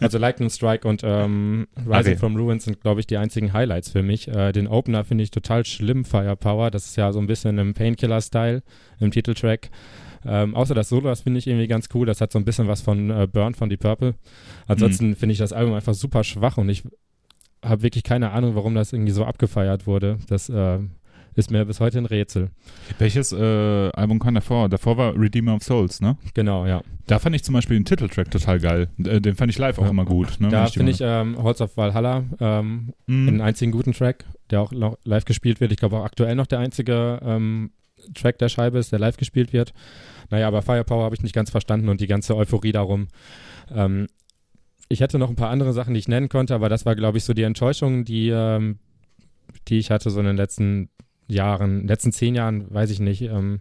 Also Lightning Strike und ähm, Rising Okay. from Ruins sind, glaube ich, die einzigen Highlights für mich. Äh, den Opener finde ich total schlimm, Firepower. Das ist ja so ein bisschen im Painkiller-Style im Titeltrack. Ähm, außer das Solo, das finde ich irgendwie ganz cool. Das hat so ein bisschen was von äh, Burn von Deep Purple. Ansonsten finde ich das Album einfach super schwach und ich habe wirklich keine Ahnung, warum das irgendwie so abgefeiert wurde. Das äh, ist mir bis heute ein Rätsel. Welches äh, Album kam davor? Davor war Redeemer of Souls, ne? Genau, ja. Da fand ich zum Beispiel den Titeltrack total geil. Äh, Den fand ich live auch Ja. immer gut. Ne? Da finde ich ähm, Holz of Valhalla ähm, Mhm. einen einzigen guten Track, der auch noch live gespielt wird. Ich glaube auch aktuell noch der einzige ähm, Track der Scheibe ist, der live gespielt wird. Naja, aber Firepower habe ich nicht ganz verstanden und die ganze Euphorie darum. Ähm, ich hätte noch ein paar andere Sachen, die ich nennen konnte, aber das war, glaube ich, so die Enttäuschung, die, ähm, die ich hatte so in den letzten Jahren, letzten zehn Jahren, weiß ich nicht. Ähm,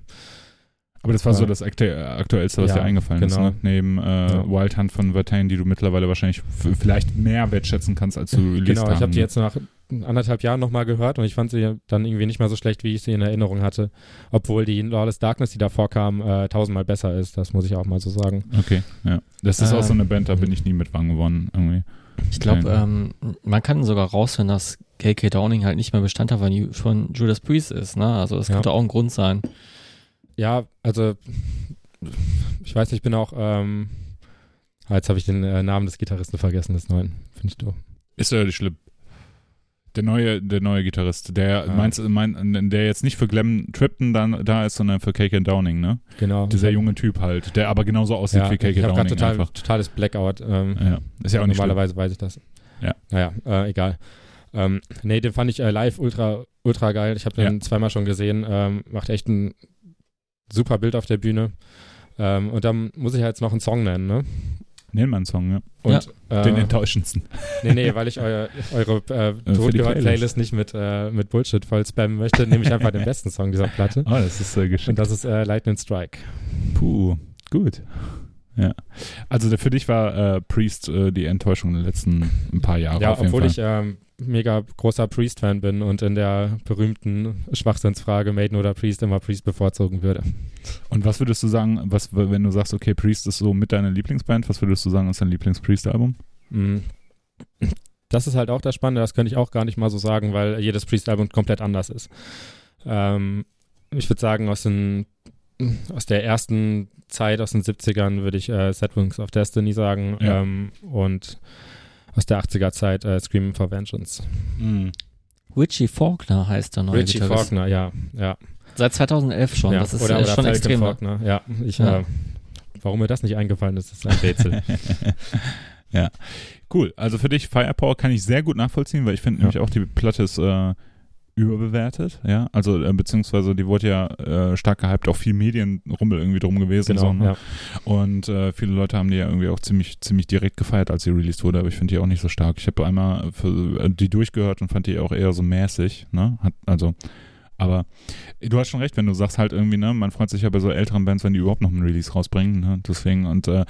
Aber das war so das aktu aktuellste, was Ja, dir eingefallen ist, genau. ne? Neben äh, Ja. Wild Hunt von Vertain, die du mittlerweile wahrscheinlich vielleicht mehr wertschätzen kannst, als du released genau, ich habe die jetzt nach anderthalb Jahren nochmal gehört und ich fand sie dann irgendwie nicht mehr so schlecht, wie ich sie in Erinnerung hatte. Obwohl die Lawless Darkness, die davor kam, äh, tausendmal besser ist. Das muss ich auch mal so sagen. Okay, ja. Das ist auch so eine Band, da bin ich nie mit warm geworden, irgendwie. Ich glaube, ähm, man kann sogar raushören, dass KK Downing halt nicht mehr Bestandteil von, von Judas Priest ist. Ne? Also das Ja. könnte auch ein Grund sein. Ja, also ich weiß nicht, ich bin auch, ähm, ah, jetzt habe ich den äh, Namen des Gitarristen vergessen, des neuen. Finde ich doof. Ist ja nicht schlimm. Der neue, der neue Gitarrist, der Ja. meinst, mein, der jetzt nicht für Glenn Tripton dann da ist, sondern für KK Downing, ne? Genau. Dieser junge Typ halt, der aber genauso aussieht ja, wie ich gerade Downing total, einfach. totales Blackout. Ähm, Ja, ist ja auch nicht schlimm. Normalerweise weiß ich das. Ja. Naja, äh, egal. Ähm, nee, den fand ich äh, live ultra, ultra geil. Ich habe den Ja. zweimal schon gesehen. Ähm, macht echt ein super Bild auf der Bühne. Ähm, und dann muss ich jetzt noch einen Song nennen, ne? Nenn mal einen Song, ja. Und, Den äh, enttäuschendsten. nee, nee, weil ich euer, eure äh, <laughs> die totgehört Playlist. Playlist nicht mit, äh, mit Bullshit voll spammen möchte, nehme ich einfach den besten Song dieser Platte. Oh, das ist äh, geschickt. Und das ist äh, Lightning Strike. Puh, gut. Ja. Also für dich war äh, Priest äh, die Enttäuschung der letzten ein paar Jahre Ja, obwohl ich ähm, mega großer Priest-Fan bin und in der berühmten Schwachsinnsfrage Maiden oder Priest immer Priest bevorzugen würde. Und was würdest du sagen, was, wenn du sagst, okay, Priest ist so mit deiner Lieblingsband, was würdest du sagen, ist dein Lieblings-Priest-Album? Mm. Das ist halt auch das Spannende, das könnte ich auch gar nicht mal so sagen, weil jedes Priest-Album komplett anders ist. Ähm, ich würde sagen, aus, den, aus der ersten Zeit, aus den 70ern, würde ich äh, Set Wings of Destiny sagen Ja. ähm, und aus der 80er Zeit äh, Screaming for Vengeance. Richie Faulkner heißt der neue Richie Gitarrist. Faulkner, ja, ja. Seit 2011 schon. ja. Das ist oder, äh, oder schon Falcon extrem. Faulkner, ja. Ich, Ja. Äh, warum mir das nicht eingefallen ist, ist ein Rätsel. <laughs> ja. Cool. Also für dich Firepower kann ich sehr gut nachvollziehen, weil ich finde Ja. nämlich auch die Platte ist äh, überbewertet, ja. Also äh, beziehungsweise die wurde ja äh, stark gehypt, auch viel Medienrummel irgendwie drum gewesen. genau, so, ne? ja. Und äh, viele Leute haben die ja irgendwie auch ziemlich, ziemlich direkt gefeiert, als sie released wurde, aber ich finde die auch nicht so stark. Ich habe einmal für, äh, die durchgehört und fand die auch eher so mäßig, ne? Hat, also, aber du hast schon recht, wenn du sagst halt irgendwie, ne, man freut sich ja bei so älteren Bands, wenn die überhaupt noch einen Release rausbringen, ne? Deswegen und äh,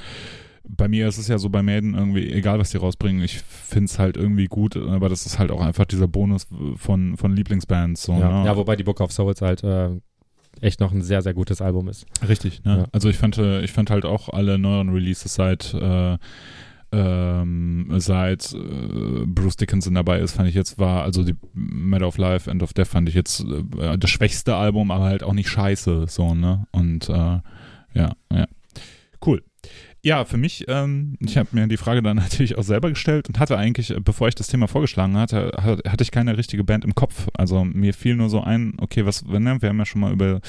bei mir ist es ja so bei Maiden irgendwie, egal was die rausbringen, ich finde es halt irgendwie gut, aber das ist halt auch einfach dieser Bonus von, von Lieblingsbands. So, Ja, ne? ja, wobei die Book of Souls halt äh, echt noch ein sehr, sehr gutes Album ist. Richtig, ne? Ja. Also ich fand, äh, ich fand halt auch alle neueren Releases seit äh, ähm, seit äh, Bruce Dickinson dabei ist, fand ich jetzt war, also die Matter of Life, End of Death fand ich jetzt äh, das schwächste Album, aber halt auch nicht scheiße, so, ne? Und äh, ja, ja. Cool. Ja, für mich, ähm, ich habe mir die Frage dann <laughs> natürlich auch selber gestellt und hatte eigentlich, äh, bevor ich das Thema vorgeschlagen hatte, hat- hatte ich keine richtige Band im Kopf. Also mir fiel nur so ein, okay, was, ne, wir haben ja schon mal über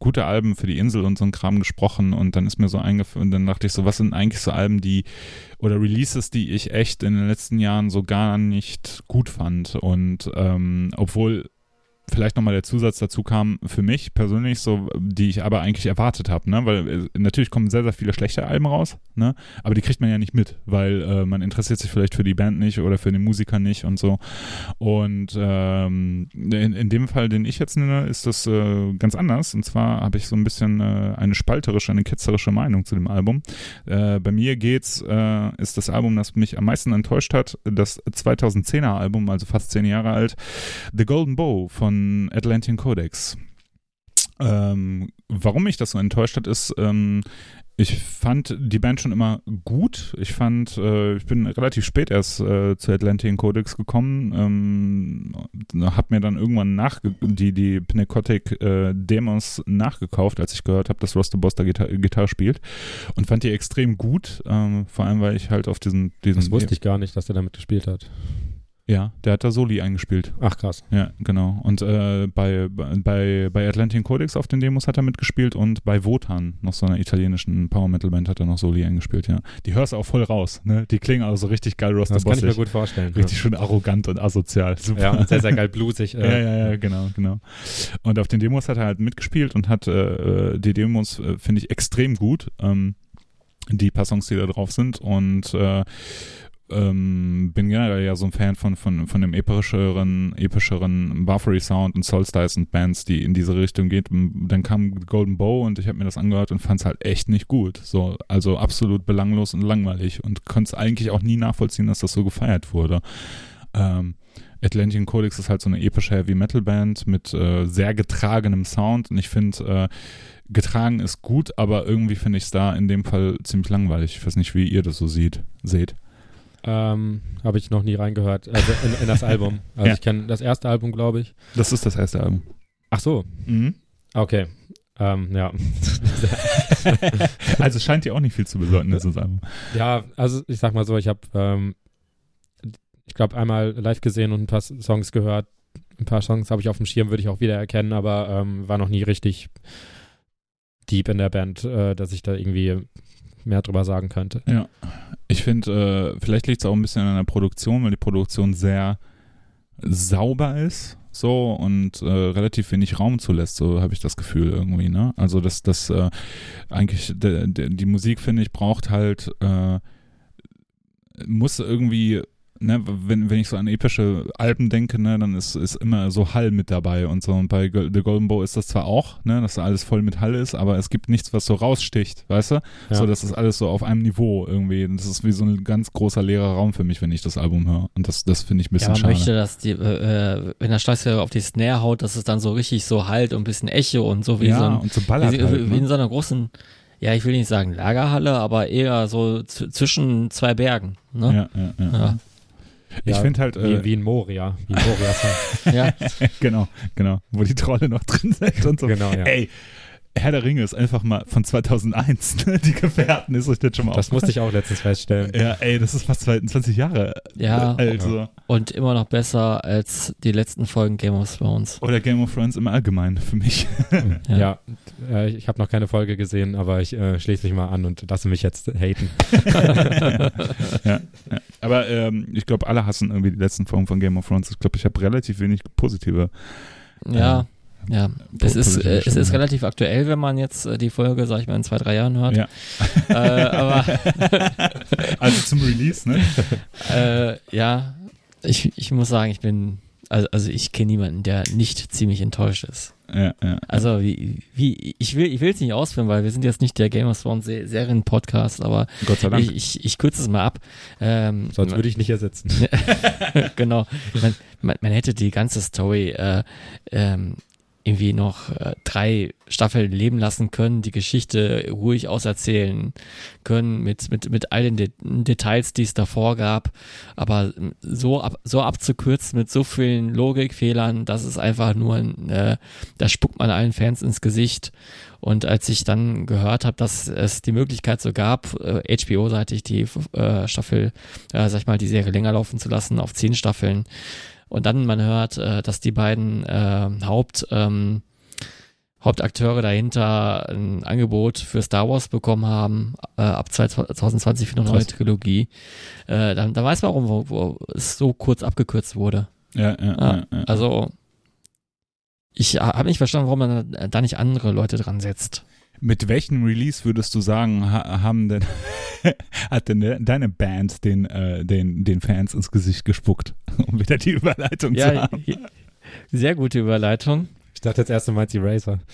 gute Alben für die Insel und so ein Kram gesprochen und dann ist mir so eingefallen, und dann dachte ich so, was sind eigentlich so Alben, die oder Releases, die ich echt in den letzten Jahren so gar nicht gut fand und ähm, obwohl vielleicht nochmal der Zusatz dazu kam für mich persönlich so, die ich aber eigentlich erwartet habe, ne? Weil äh, natürlich kommen sehr, sehr viele schlechte Alben raus, ne? Aber die kriegt man ja nicht mit, weil äh, man interessiert sich vielleicht für die Band nicht oder für den Musiker nicht und so. Und ähm, in, in dem Fall, den ich jetzt nenne, ist das äh, ganz anders. Und zwar habe ich so ein bisschen äh, eine spalterische, eine ketzerische Meinung zu dem Album. Äh, bei mir geht's, äh, ist das Album, das mich am meisten enttäuscht hat, das 2010er Album, also fast zehn Jahre alt, The Golden Bow von Atlantic Codex. Ähm, warum mich das so enttäuscht hat, ist, ähm, ich fand die Band schon immer gut. Ich fand, äh, ich bin relativ spät erst äh, zu Atlantic Codex gekommen, ähm, hab mir dann irgendwann nach die die Pnecotic äh, Demos nachgekauft, als ich gehört habe, dass Roster Boss da Gitar Gitarre spielt und fand die extrem gut. Ähm, vor allem, weil ich halt auf diesen diesen Das wusste ich gar nicht, dass er damit gespielt hat. Ja, der hat da Soli eingespielt. Ach krass. Ja, genau. Und äh, bei, bei, bei Atlantic Codex auf den Demos hat er mitgespielt und bei Wotan, noch so einer italienischen Power Metal Band, hat er noch Soli eingespielt, ja. Die hörst du auch voll raus, ne? Die klingen also richtig geil Das kann ich mir gut vorstellen. Richtig schön arrogant und asozial. Super. Ja, und sehr, sehr geil bluesig. Ja, Äh, ja, ja, genau, genau. Und auf den Demos hat er halt mitgespielt und hat äh, äh, die Demos, äh, finde ich, extrem gut. Ähm, die paar Songs, die da drauf sind. Und äh, ähm, bin generell ja so ein Fan von, von, von dem epischeren, epischeren Buffery Sound und Solstice und Bands, die in diese Richtung geht. Dann kam Golden Bow und ich habe mir das angehört und fand es halt echt nicht gut. So, also absolut belanglos und langweilig und konnte es eigentlich auch nie nachvollziehen, dass das so gefeiert wurde. Ähm, Atlantic Codex ist halt so eine epische Heavy Metal Band mit äh, sehr getragenem Sound und ich finde, äh, getragen ist gut, aber irgendwie finde ich es da in dem Fall ziemlich langweilig. Ich weiß nicht, wie ihr das so sieht, seht. Ähm, Habe ich noch nie reingehört. Also in, in das Album. <laughs> Also Ja. ich kenne das erste Album, glaube ich. Das ist das erste Album. Ach so. Mhm. Okay. Ähm, ja. <laughs> also scheint dir auch nicht viel zu bedeuten, das Album. Ja, also ich sag mal so, ich habe, ähm, ich glaube, einmal live gesehen und ein paar Songs gehört. Ein paar Songs habe ich auf dem Schirm, würde ich auch wieder erkennen, aber ähm, war noch nie richtig deep in der Band, äh, dass ich da irgendwie mehr drüber sagen könnte. Ja. Ich finde, äh, vielleicht liegt es auch ein bisschen an der Produktion, weil die Produktion sehr sauber ist. So und äh, relativ wenig Raum zulässt, so habe ich das Gefühl irgendwie, ne? Also dass das äh, eigentlich de, de, die Musik, finde ich, braucht halt äh, muss irgendwie Ne, wenn, wenn ich so an epische Alben denke, ne, dann ist, ist immer so Hall mit dabei und so. Und bei The Golden Bow ist das zwar auch, ne, dass da alles voll mit Hall ist, aber es gibt nichts, was so raussticht, weißt du? Ja. So, das ist alles so auf einem Niveau irgendwie. Das ist wie so ein ganz großer leerer Raum für mich, wenn ich das Album höre. Und das, das finde ich ein Ja, bisschen man schade. möchte, dass die, äh, wenn der Schlagzeuger auf die Snare haut, dass es dann so richtig so halt und ein bisschen Echo und so wie ja, so ein, und so wie, ballert wie, halt, wie in ne? so einer großen, ja, ich will nicht sagen Lagerhalle, aber eher so zwischen zwei Bergen. Ne? Ja, ja, ja. Ja. Ich Ja, finde halt, Wie, äh, wie in Moria. Wie in Moria. Ja. <laughs> <laughs> genau, genau, wo die Trolle noch drin sind und so. Genau, ja. Ey, Herr der Ringe ist einfach mal von 2001, ne? die Gefährten, ist euch das schon mal Das musste ich auch letztens feststellen. Ja, ey, das ist fast 22 Jahre Ja. alt. So. Und immer noch besser als die letzten Folgen Game of Thrones. Oder Game of Thrones im Allgemeinen für mich. <laughs> Ja. Ja, äh, ich habe noch keine Folge gesehen, aber ich äh, schließe mich mal an und lasse mich jetzt haten. <laughs> ja, ja. Aber ähm, ich glaube, alle hassen irgendwie die letzten Folgen von Game of Thrones. Ich glaube, ich habe relativ wenig positive. Ja, ja. Es ist, äh, es ist relativ aktuell, wenn man jetzt äh, die Folge, sag ich mal, in zwei, drei Jahren hört. Ja. Äh, aber <laughs> Also zum Release, ne? äh, ja, ich, ich muss sagen, ich bin, also, also ich kenne niemanden, der nicht ziemlich enttäuscht ist. Ja, ja. Also wie, wie ich will ich will es nicht ausführen, weil wir sind jetzt nicht der Game of Thrones Se- Serien Podcast, aber Gott sei Dank. ich, ich, ich kürze es mal ab. Ähm, Sonst würde ich nicht hier sitzen. <laughs> genau. Man, man, man hätte die ganze Story äh, ähm, irgendwie noch äh, drei Staffeln leben lassen können, die Geschichte ruhig auserzählen können mit, mit, mit all den De Details, die es davor gab. Aber ähm, so, ab, so abzukürzen mit so vielen Logikfehlern, das ist einfach nur ein, äh, da spuckt man allen Fans ins Gesicht. Und als ich dann gehört habe, dass es die Möglichkeit so gab, äh, HBO-seitig die äh, Staffel, äh, sag ich mal, die Serie länger laufen zu lassen auf zehn Staffeln, und dann man hört, äh, dass die beiden äh, Haupt, ähm, Hauptakteure dahinter ein Angebot für Star Wars bekommen haben, äh, ab 2020 für eine neue. Trilogie. Äh, dann, dann weiß man, warum wo, wo es so kurz abgekürzt wurde. ja, ja, Ah, ja, ja. Also, ich habe nicht verstanden, warum man da nicht andere Leute dran setzt. Mit welchem Release würdest du sagen, ha haben denn, <laughs> hat denn deine Band den, äh, den, den Fans ins Gesicht gespuckt, <laughs> um wieder die Überleitung Ja, zu haben? sehr gute Überleitung. Ich dachte jetzt erst einmal die Razer. <laughs>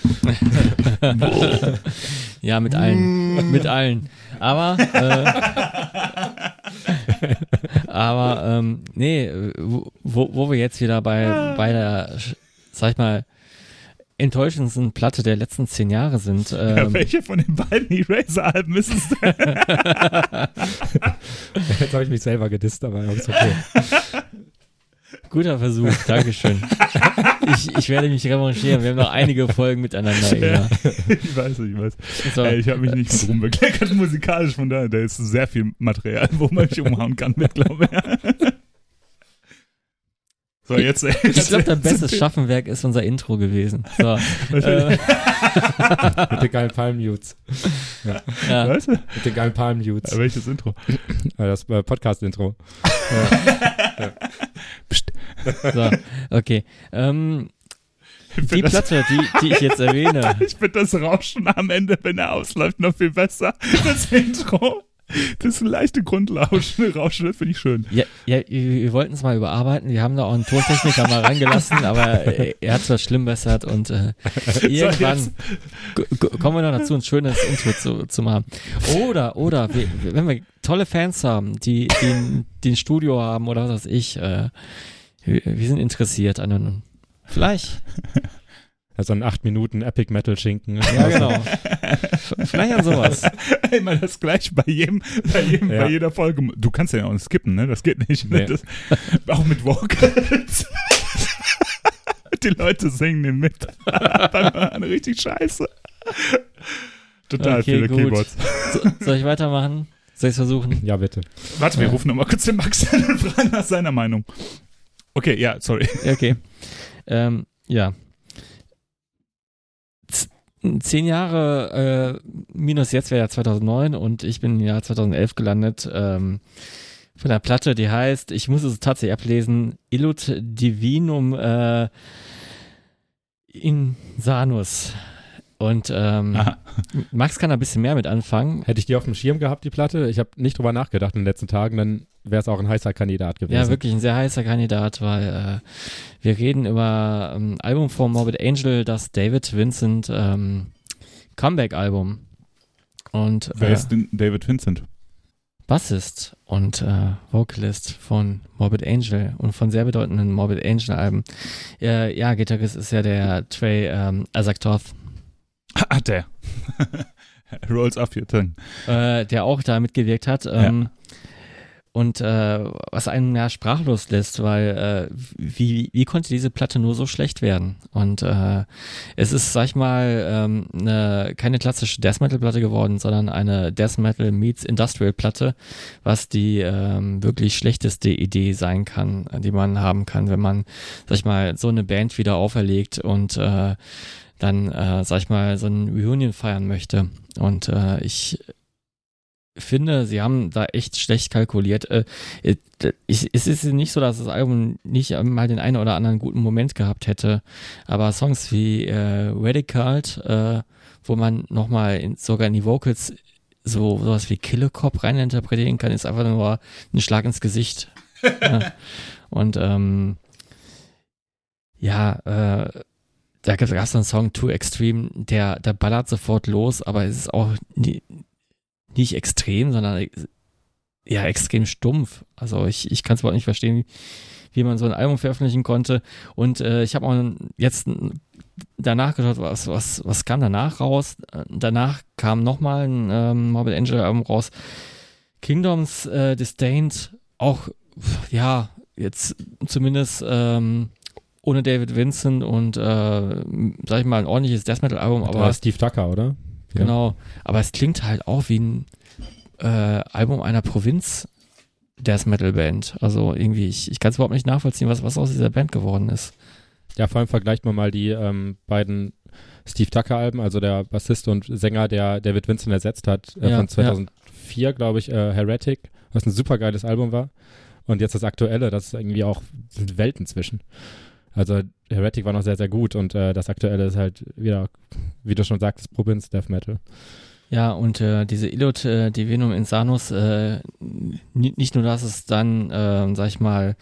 Ja, mit allen. mit allen. Aber, äh, aber, ähm, nee, wo, wo wir jetzt wieder bei, bei der, sag ich mal, enttäuschendsten Platte der letzten zehn Jahre sind. Ja, Ähm, welche von den beiden Eraser-Alben ist es denn? <laughs> Jetzt habe ich mich selber gedisst, aber ist okay. <laughs> guter Versuch, Dankeschön. ich, ich werde mich revanchieren. Wir haben noch einige Folgen miteinander. Eva. ich weiß, ich weiß. So, Ey, ich habe mich nicht mit rumbekleckert musikalisch, von daher, da ist sehr viel Material, wo man mich umhauen kann mit, glaube ich. So, jetzt, ich glaube, dein <laughs> bestes Schaffenwerk ist unser Intro gewesen. So, äh, <laughs> Mit den geilen Palm-Mutes. ja. Was? Mit den geilen Palm-Mutes. Welches Intro? Das äh, Podcast-Intro. Psst. So, okay. Ähm, die das, Platte, die, die ich jetzt erwähne, <laughs> ich finde das Rauschen am Ende, wenn er ausläuft, noch viel besser. Das Intro. Das leichte Grundrauschen, Rauschen, das finde ich schön. ja, ja, wir wollten es mal überarbeiten. Wir haben da auch einen Tontechniker mal reingelassen, <laughs> aber äh, er hat es verschlimmbessert und äh, <laughs> irgendwann kommen wir noch dazu, ein schönes Intro zu, zu machen. Oder, oder, wir, wenn wir tolle Fans haben, die, die, ein- die ein Studio haben oder was weiß ich, äh, wir, wir sind interessiert an einem, vielleicht, Also ein 8 Minuten Epic Metal Schinken. ja genau, F- vielleicht an sowas. <laughs> Immer das gleich bei jedem, bei jedem, Ja. bei jeder Folge. Du kannst ja auch nicht skippen, ne? Das geht nicht. Ne? Nee. Das, auch mit Vocals. <laughs> Die Leute singen den mit. Beim Hören richtig scheiße. Total Okay, viele gut. Keyboards. So, soll ich weitermachen? Soll ich es versuchen? Ja, bitte. Warte, wir Ja. rufen nochmal kurz den Max an und fragen nach seiner Meinung. Okay, ja, sorry. Okay. Ähm, ja. Zehn Jahre äh, minus jetzt wäre ja 2009 und ich bin im Jahr 2011 gelandet. Ähm, von der Platte, die heißt, ich muss es tatsächlich ablesen, Illut Divinum äh, Insanus. Und ähm, Aha. Max kann da ein bisschen mehr mit anfangen. Hätte ich die auf dem Schirm gehabt, die Platte? Ich habe nicht drüber nachgedacht in den letzten Tagen, dann wäre es auch ein heißer Kandidat gewesen. Ja, wirklich ein sehr heißer Kandidat, weil äh, wir reden über ein Album von Morbid Angel, das David Vincent ähm, Comeback-Album. Und Wer äh, ist denn David Vincent? Bassist und äh, Vocalist von Morbid Angel und von sehr bedeutenden Morbid Angel-Alben. Äh, ja, Gitarrist ist ja der Trey ähm, Azaktoth, Ah, der. <laughs> Rolls up your tongue. äh, der auch da mitgewirkt hat. Ähm, Und äh, was einen ja sprachlos lässt, weil äh, wie, wie konnte diese Platte nur so schlecht werden? Und äh, es ist, sag ich mal, ähm, eine, keine klassische Death Metal Platte geworden, sondern eine Death Metal meets Industrial Platte, was die ähm, wirklich schlechteste Idee sein kann, die man haben kann, wenn man, sag ich mal, so eine Band wieder auferlegt und äh, dann, äh, sag ich mal, so ein Reunion feiern möchte. Und äh, ich finde, sie haben da echt schlecht kalkuliert. Äh, ich, es ist nicht so, dass das Album nicht mal den einen oder anderen guten Moment gehabt hätte, aber Songs wie äh, Radicalt, äh, wo man nochmal in, sogar in die Vocals so sowas wie Killer Cop reininterpretieren kann, ist einfach nur ein Schlag ins Gesicht. <laughs> ja. Und ähm, ja, äh, da gab es einen Song Too Extreme, der, der ballert sofort los, aber es ist auch nie, nicht extrem, sondern ja, extrem stumpf. Also ich, ich kann es überhaupt nicht verstehen, wie man so ein Album veröffentlichen konnte. Und äh, ich habe auch jetzt danach geschaut, was, was, was kam danach raus. Danach kam nochmal ein ähm, Morbid Angel Album raus. Kingdoms äh, Disdained, auch, ja, jetzt zumindest ähm, ohne David Vincent und, äh, sag ich mal, ein ordentliches Death Metal Album. Aber Aber Steve Tucker, oder? Ja. Genau, aber es klingt halt auch wie ein äh, Album einer Provinz Death Metal Band. Also irgendwie, ich, ich kann es überhaupt nicht nachvollziehen, was, was aus dieser Band geworden ist. Ja, vor allem vergleicht man mal die ähm, beiden Steve Tucker Alben, also der Bassist und Sänger, der David Vincent ersetzt hat, äh, Ja, von 2004, glaube ich, äh, Heretic, was ein super geiles Album war. Und jetzt das aktuelle, das ist irgendwie auch sind Welten zwischen. Also Heretic war noch sehr, sehr gut und äh, das aktuelle ist halt wieder, wie du schon sagtest, Provinz Death Metal. Ja, und äh, diese Illud äh, Divinum Insanus, äh, nicht nur, dass es dann, äh, sag ich mal,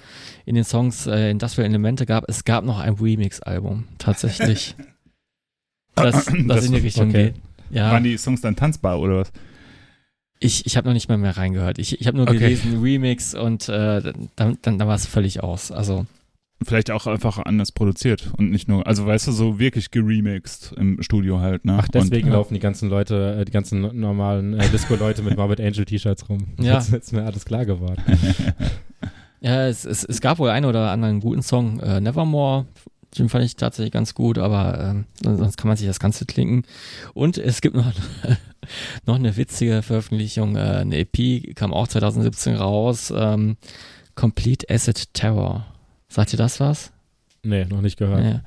in den Songs äh, Industrial Elemente gab, es gab noch ein Remix-Album, tatsächlich. <laughs> das, das, <clears throat> das in die Richtung okay. geht. Ja. Waren die Songs dann tanzbar oder was? Ich, ich habe noch nicht mal mehr reingehört. Ich, ich habe nur okay. gelesen Remix und äh, dann, dann, dann war es völlig aus. Also Vielleicht auch einfach anders produziert und nicht nur, also weißt du, so wirklich geremixed im Studio halt, ne? Ach, deswegen und, laufen die ganzen Leute, äh, die ganzen normalen äh, Disco-Leute mit Morbid Angel T-Shirts rum. Ja. Jetzt ist mir alles klar geworden. <laughs> ja, es, es, es gab wohl einen oder anderen guten Song, äh, Nevermore, den fand ich tatsächlich ganz gut, aber ähm, sonst kann man sich das Ganze klinken. Und es gibt noch, <laughs> noch eine witzige Veröffentlichung, äh, eine EP, kam auch 2017 raus, ähm, Complete Acid Terror. Sagt ihr das was? Nee, noch nicht gehört.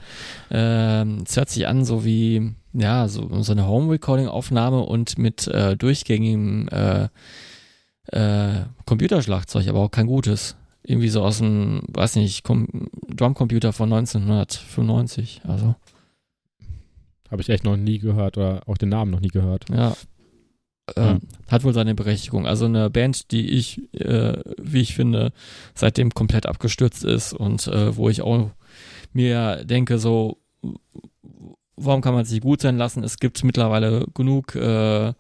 Ähm, es hört sich an, so wie, ja, so, so eine Home-Recording-Aufnahme und mit äh, durchgängigem äh, äh, Computerschlagzeug, aber auch kein gutes. Irgendwie so aus dem, weiß nicht, Drumcomputer von 1995, also. Habe ich echt noch nie gehört oder auch den Namen noch nie gehört. Ja, äh, hat wohl seine Berechtigung. Also eine Band, die ich, äh, wie ich finde, seitdem komplett abgestürzt ist und äh, wo ich auch mir denke, so, warum kann man sich gut sein lassen? Es gibt mittlerweile genug äh,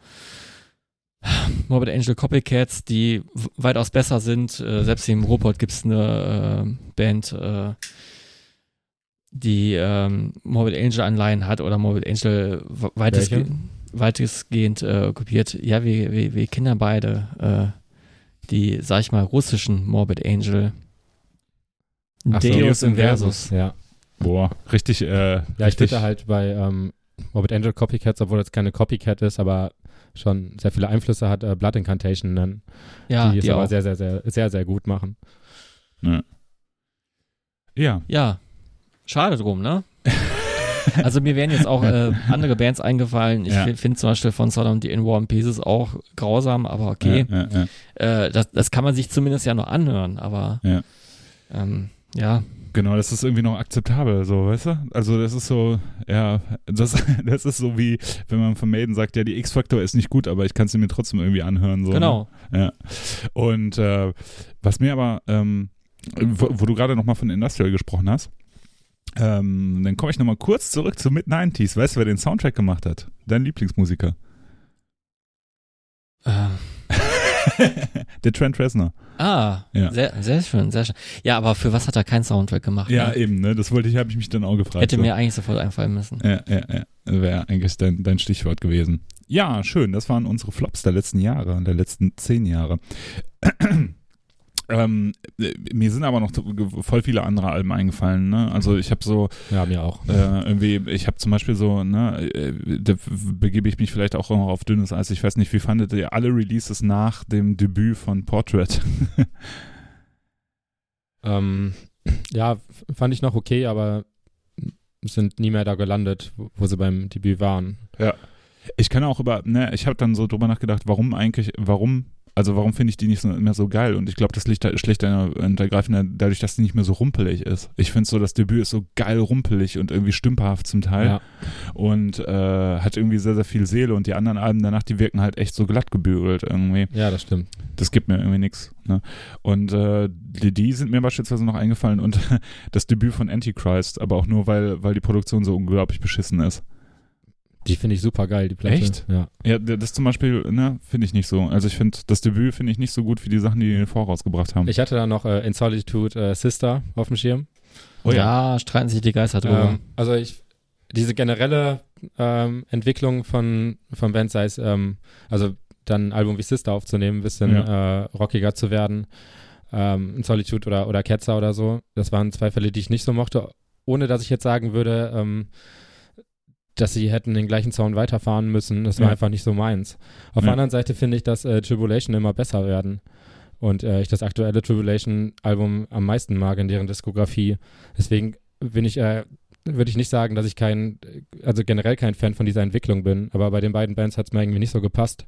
Morbid Angel Copycats, die weitaus besser sind. Äh, selbst im Robot gibt es eine äh, Band, äh, die ähm, Morbid Angel Anleihen hat oder Morbid Angel weitestgehend weitestgehend äh, kopiert. Ja, wir, wir, wir kennen beide äh, die, sag ich mal, russischen Morbid Angel. Ach Deus so, Inversus. Ja. Boah, richtig. Äh, ja, richtig. ich finde halt bei ähm, Morbid Angel Copycats, obwohl das keine Copycat ist, aber schon sehr viele Einflüsse hat, äh, Blood Incantation nennen. Ja, die, die es aber sehr, sehr, sehr, sehr, sehr gut machen. Ja. Ja. Ja. Schade drum, ne? <laughs> Also mir wären jetzt auch äh, <laughs> andere Bands eingefallen. Ich ja. finde zum Beispiel von Sodom die In War and Pieces auch grausam, aber okay. Ja, ja, äh, das, das kann man sich zumindest ja noch anhören, aber ähm, ja. Genau, das ist irgendwie noch akzeptabel, so, weißt du? Also das ist so, ja, das, <laughs> das ist so wie, wenn man von Maiden sagt, ja, die X-Factor ist nicht gut, aber ich kann sie mir trotzdem irgendwie anhören. So, ne? genau. Ne? Ja. Und äh, was mir aber, ähm, wo, wo, du gerade nochmal von Industrial gesprochen hast, ähm, dann komme ich nochmal kurz zurück zu Mid-90s. Weißt du, wer den Soundtrack gemacht hat? Dein Lieblingsmusiker? Äh. <laughs> Der Trent Reznor. Ah, ja. sehr, sehr schön, sehr schön. Ja, aber für was hat er keinen Soundtrack gemacht? Ja, ne? eben, ne? Das wollte ich, habe ich mich dann auch gefragt. Hätte so. mir eigentlich sofort einfallen müssen. Ja, ja, ja. Wäre eigentlich dein, dein Stichwort gewesen. Ja, schön. Das waren unsere Flops der letzten Jahre, der letzten zehn Jahre. Ähm, mir sind aber noch voll viele andere Alben eingefallen. Ne? Also ich habe so, ja mir auch. Äh, irgendwie, ich habe zum Beispiel so, ne, äh, da begebe ich mich vielleicht auch noch auf dünnes Eis. Ich weiß nicht, wie fandet ihr alle Releases nach dem Debüt von Portrait? <laughs> ähm, ja, fand ich noch okay, aber sind nie mehr da gelandet, wo sie beim Debüt waren. Ja. Ich kann auch über, ne, ich habe dann so drüber nachgedacht, warum eigentlich, warum also warum finde ich die nicht so, mehr so geil? Und ich glaube, das liegt da schlicht und ergreifend dadurch, dass die nicht mehr so rumpelig ist. Ich finde so, das Debüt ist so geil rumpelig und irgendwie stümperhaft zum Teil. Ja. Und äh, hat irgendwie sehr, sehr viel Seele. Und die anderen Alben danach, die wirken halt echt so glatt gebügelt irgendwie. Ja, das stimmt. Das gibt mir irgendwie nichts. Ne? Und äh, die, die sind mir beispielsweise noch eingefallen und <laughs> das Debüt von Antichrist, aber auch nur, weil, weil die Produktion so unglaublich beschissen ist. Die finde ich super geil, die Platte. Echt? Ja. Ja, das zum Beispiel, ne, finde ich nicht so. Also ich finde, das Debüt finde ich nicht so gut wie die Sachen, die die vorausgebracht haben. Ich hatte da noch äh, In Solitude äh, Sister auf dem Schirm. Oh ja, ja streiten sich die Geister drüber. Ähm, also ich, diese generelle ähm, Entwicklung von, von Bands, sei es, ähm, also dann ein Album wie Sister aufzunehmen, ein bisschen ja. äh, rockiger zu werden, ähm, in Solitude oder, oder Ketzer oder so. Das waren zwei Fälle, die ich nicht so mochte, ohne dass ich jetzt sagen würde, ähm, dass sie hätten den gleichen Sound weiterfahren müssen. Das war ja. einfach nicht so meins. Auf ja. der anderen Seite finde ich, dass äh, Tribulation immer besser werden. Und äh, ich das aktuelle Tribulation-Album am meisten mag in deren Diskografie. Deswegen bin ich, äh, würde ich nicht sagen, dass ich kein, also generell kein Fan von dieser Entwicklung bin. Aber bei den beiden Bands hat es mir irgendwie nicht so gepasst.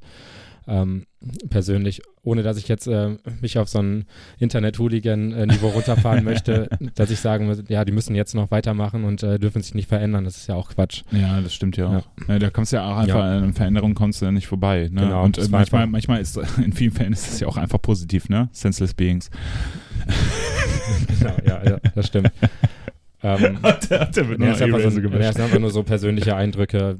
Ähm, persönlich, ohne dass ich jetzt äh, mich auf so ein Internet-Hooligan-Niveau runterfahren <laughs> möchte, dass ich sagen muss, ja, die müssen jetzt noch weitermachen und äh, dürfen sich nicht verändern. Das ist ja auch Quatsch. Ja, das stimmt ja auch. Ja. Ja, da kommst du ja auch einfach, ja. an Veränderungen kommst du ja nicht vorbei. Ne? Genau, und äh, manchmal, manchmal ist, <laughs> in vielen Fällen ist es ja auch einfach positiv, ne? Senseless Beings. genau, ja, ja, das stimmt. <laughs> ähm, hat der, hat der ja, ist einfach so, ja, ist einfach nur so persönliche Eindrücke,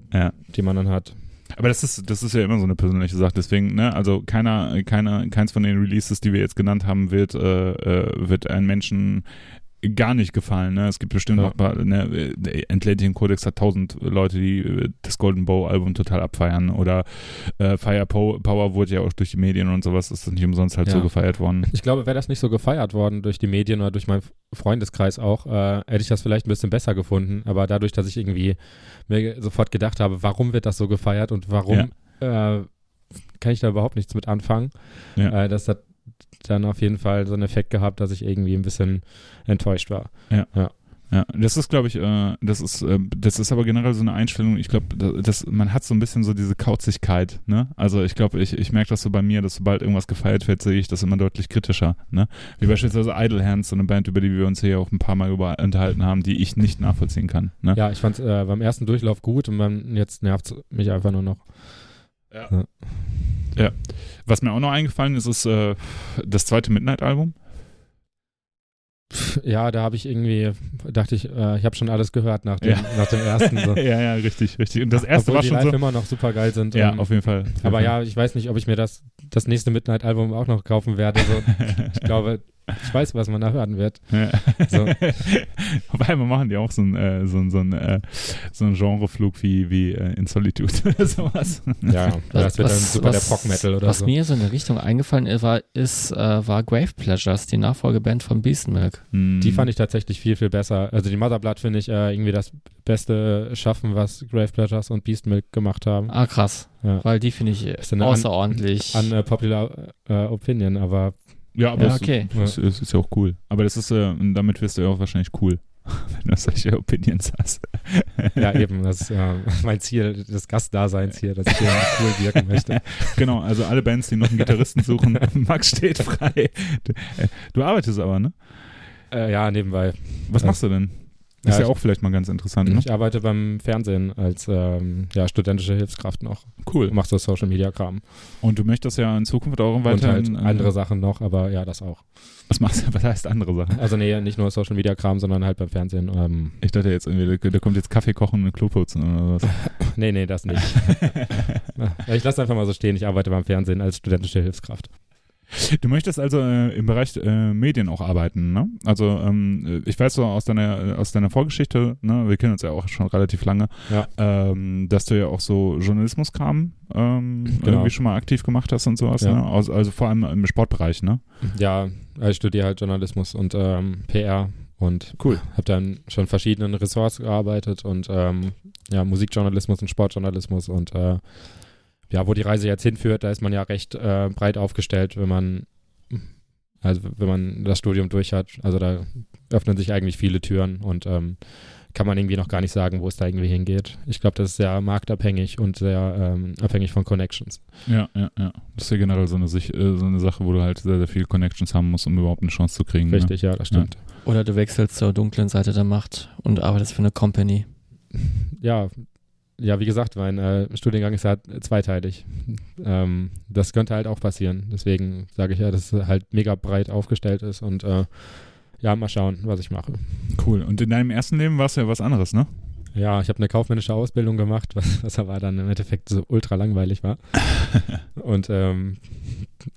die man dann hat. Aber das ist, das ist ja immer so eine persönliche Sache. Deswegen, ne, also keiner, keiner, keins von den Releases, die wir jetzt genannt haben, wird, äh, äh wird einen Menschen gar nicht gefallen. Ne? Es gibt bestimmt ja. noch, ne, Entlantic Codex hat tausend Leute, die äh, das Golden Bow Album total abfeiern oder äh, Fire Power wurde ja auch durch die Medien und sowas, ist das nicht umsonst halt ja. so gefeiert worden. Ich glaube, wäre das nicht so gefeiert worden durch die Medien oder durch meinen Freundeskreis auch, äh, hätte ich das vielleicht ein bisschen besser gefunden, aber dadurch, dass ich irgendwie mir sofort gedacht habe, warum wird das so gefeiert und warum ja. äh, kann ich da überhaupt nichts mit anfangen. Äh, das hat dann auf jeden Fall so einen Effekt gehabt, dass ich irgendwie ein bisschen enttäuscht war. Ja. ja. Ja, das ist, glaube ich, äh, das ist, äh, das ist aber generell so eine Einstellung. Ich glaube, das, man hat so ein bisschen so diese Kauzigkeit, ne? Also ich glaube, ich, ich merke das so bei mir, dass sobald irgendwas gefeiert wird, sehe ich das immer deutlich kritischer, ne? Wie beispielsweise Idle Hands, so eine Band, über die wir uns hier auch ein paar Mal über unterhalten haben, die ich nicht nachvollziehen kann. Ne? Ja, ich fand es äh, beim ersten Durchlauf gut und beim, jetzt nervt es mich einfach nur noch. Ja. ja. Ja. Was mir auch noch eingefallen ist, ist äh, das zweite Midnight-Album. Ja, da habe ich irgendwie, dachte ich, äh, ich habe schon alles gehört nach dem, ja. <laughs> nach dem ersten. So. <laughs> ja, ja, richtig, richtig. Und das erste Obwohl war die schon live so, immer noch super geil sind. Ja, um, auf jeden Fall. Auf aber jeden ja, ich weiß nicht, ob ich mir das, das nächste Midnight-Album auch noch kaufen werde. So. <laughs> ich glaube, ich weiß, was man da hören wird. Ja. So. <laughs> Auf einmal machen die auch so einen äh, so so ein, äh, so ein Genreflug wie, wie äh, in Solitude <laughs> oder sowas. Ja, das wird dann super was, der Prog-Metal oder was so. Was mir so in der Richtung eingefallen ist, war, ist, äh, war Grave Pleasures, die Nachfolgeband von Beast Milk. Mm. Die fand ich tatsächlich viel, viel besser. Also die Motherblood finde ich äh, irgendwie das beste Schaffen, was Grave Pleasures und Beast Milk gemacht haben. Ah, krass. Ja. Weil die finde ich außerordentlich. An, an Popular äh, Opinion, aber ja, aber ja, okay. es, es, es, ist ja auch cool. Aber das ist, äh, damit wirst du ja auch wahrscheinlich cool, <laughs> wenn du solche Opinions hast. ja, eben, das ist äh, mein Ziel, das Gastdaseins hier, dass ich hier cool wirken möchte. Genau, also alle Bands, die noch einen Gitarristen suchen, <laughs> Max steht frei. Du, äh, du arbeitest aber, ne? Äh, ja, nebenbei. Was machst du denn? Ist ja, ja auch vielleicht mal ganz interessant. Ne? Ich arbeite beim Fernsehen als ähm, ja, studentische Hilfskraft noch. Cool. Machst so Social Media Kram. Und du möchtest ja in Zukunft auch weiterhin. Halt andere Sachen noch, aber ja, das auch. Was machst du? <laughs> Was heißt andere Sachen? Also nee, nicht nur Social Media Kram, sondern halt beim Fernsehen. Ähm, ich dachte jetzt irgendwie, da kommt jetzt Kaffee kochen und Klo putzen oder was. <laughs> nee, nee, das nicht. <laughs> ich lasse einfach mal so stehen, ich arbeite beim Fernsehen als studentische Hilfskraft. Du möchtest also äh, im Bereich äh, Medien auch arbeiten, ne? Also ähm, ich weiß so aus deiner aus deiner Vorgeschichte, ne? Wir kennen uns ja auch schon relativ lange, ja. ähm, dass du ja auch so Journalismuskram ähm, genau. irgendwie schon mal aktiv gemacht hast und sowas, ja. ne? Also, also, vor allem im Sportbereich, ne? Ja, ich studiere halt Journalismus und ähm, PR und cool. habe dann schon verschiedenen Ressorts gearbeitet und ähm, ja Musikjournalismus und Sportjournalismus und äh, ja, wo die Reise jetzt hinführt, da ist man ja recht äh, breit aufgestellt, wenn man, also wenn man das Studium durch hat. Also da öffnen sich eigentlich viele Türen und ähm, kann man irgendwie noch gar nicht sagen, wo es da irgendwie hingeht. Ich glaube, das ist sehr marktabhängig und sehr ähm, abhängig von Connections. Ja, ja, ja. Das ist ja generell so eine, äh, so eine Sache, wo du halt sehr, sehr viele Connections haben musst, um überhaupt eine Chance zu kriegen. Ne? Richtig, ne? ja, das stimmt. Ja. Oder du wechselst zur dunklen Seite der Macht und arbeitest für eine Company. Ja, ja, wie gesagt, mein äh, Studiengang ist halt zweiteilig. <laughs> Ähm, das könnte halt auch passieren. Deswegen sage ich ja, dass es halt mega breit aufgestellt ist und äh, ja, mal schauen, was ich mache. Cool. Und in deinem ersten Leben war es ja was anderes, ne? Ja, ich habe eine kaufmännische Ausbildung gemacht, was, was aber dann im Endeffekt so ultra langweilig war. <laughs> und ähm,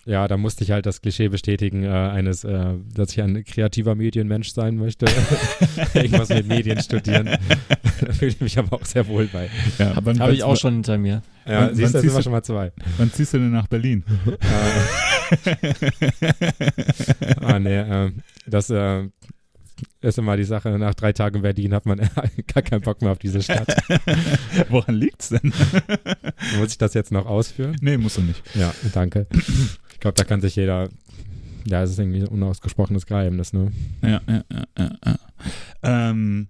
ja, da musste ich halt das Klischee bestätigen, äh, eines, äh, dass ich ein kreativer Medienmensch sein möchte. <laughs> Irgendwas mit Medien studieren. <laughs> da fühle ich mich aber auch sehr wohl bei. Ja, Habe ich auch schon hinter mir. Ja, wann, siehst du, sind wir schon mal zwei. Wann ziehst du denn nach Berlin? ah, nee, äh, das, äh, ist immer die Sache, nach drei Tagen in Berlin hat man <laughs> gar keinen Bock mehr auf diese Stadt. <laughs> Woran liegt's denn? <laughs> Muss ich das jetzt noch ausführen? Nee, musst du nicht. Ja, danke. Ich glaube, da kann sich jeder, ja, es ist irgendwie ein unausgesprochenes Geheimnis, ne? Ja, ja, ja, ja. ja. Ähm,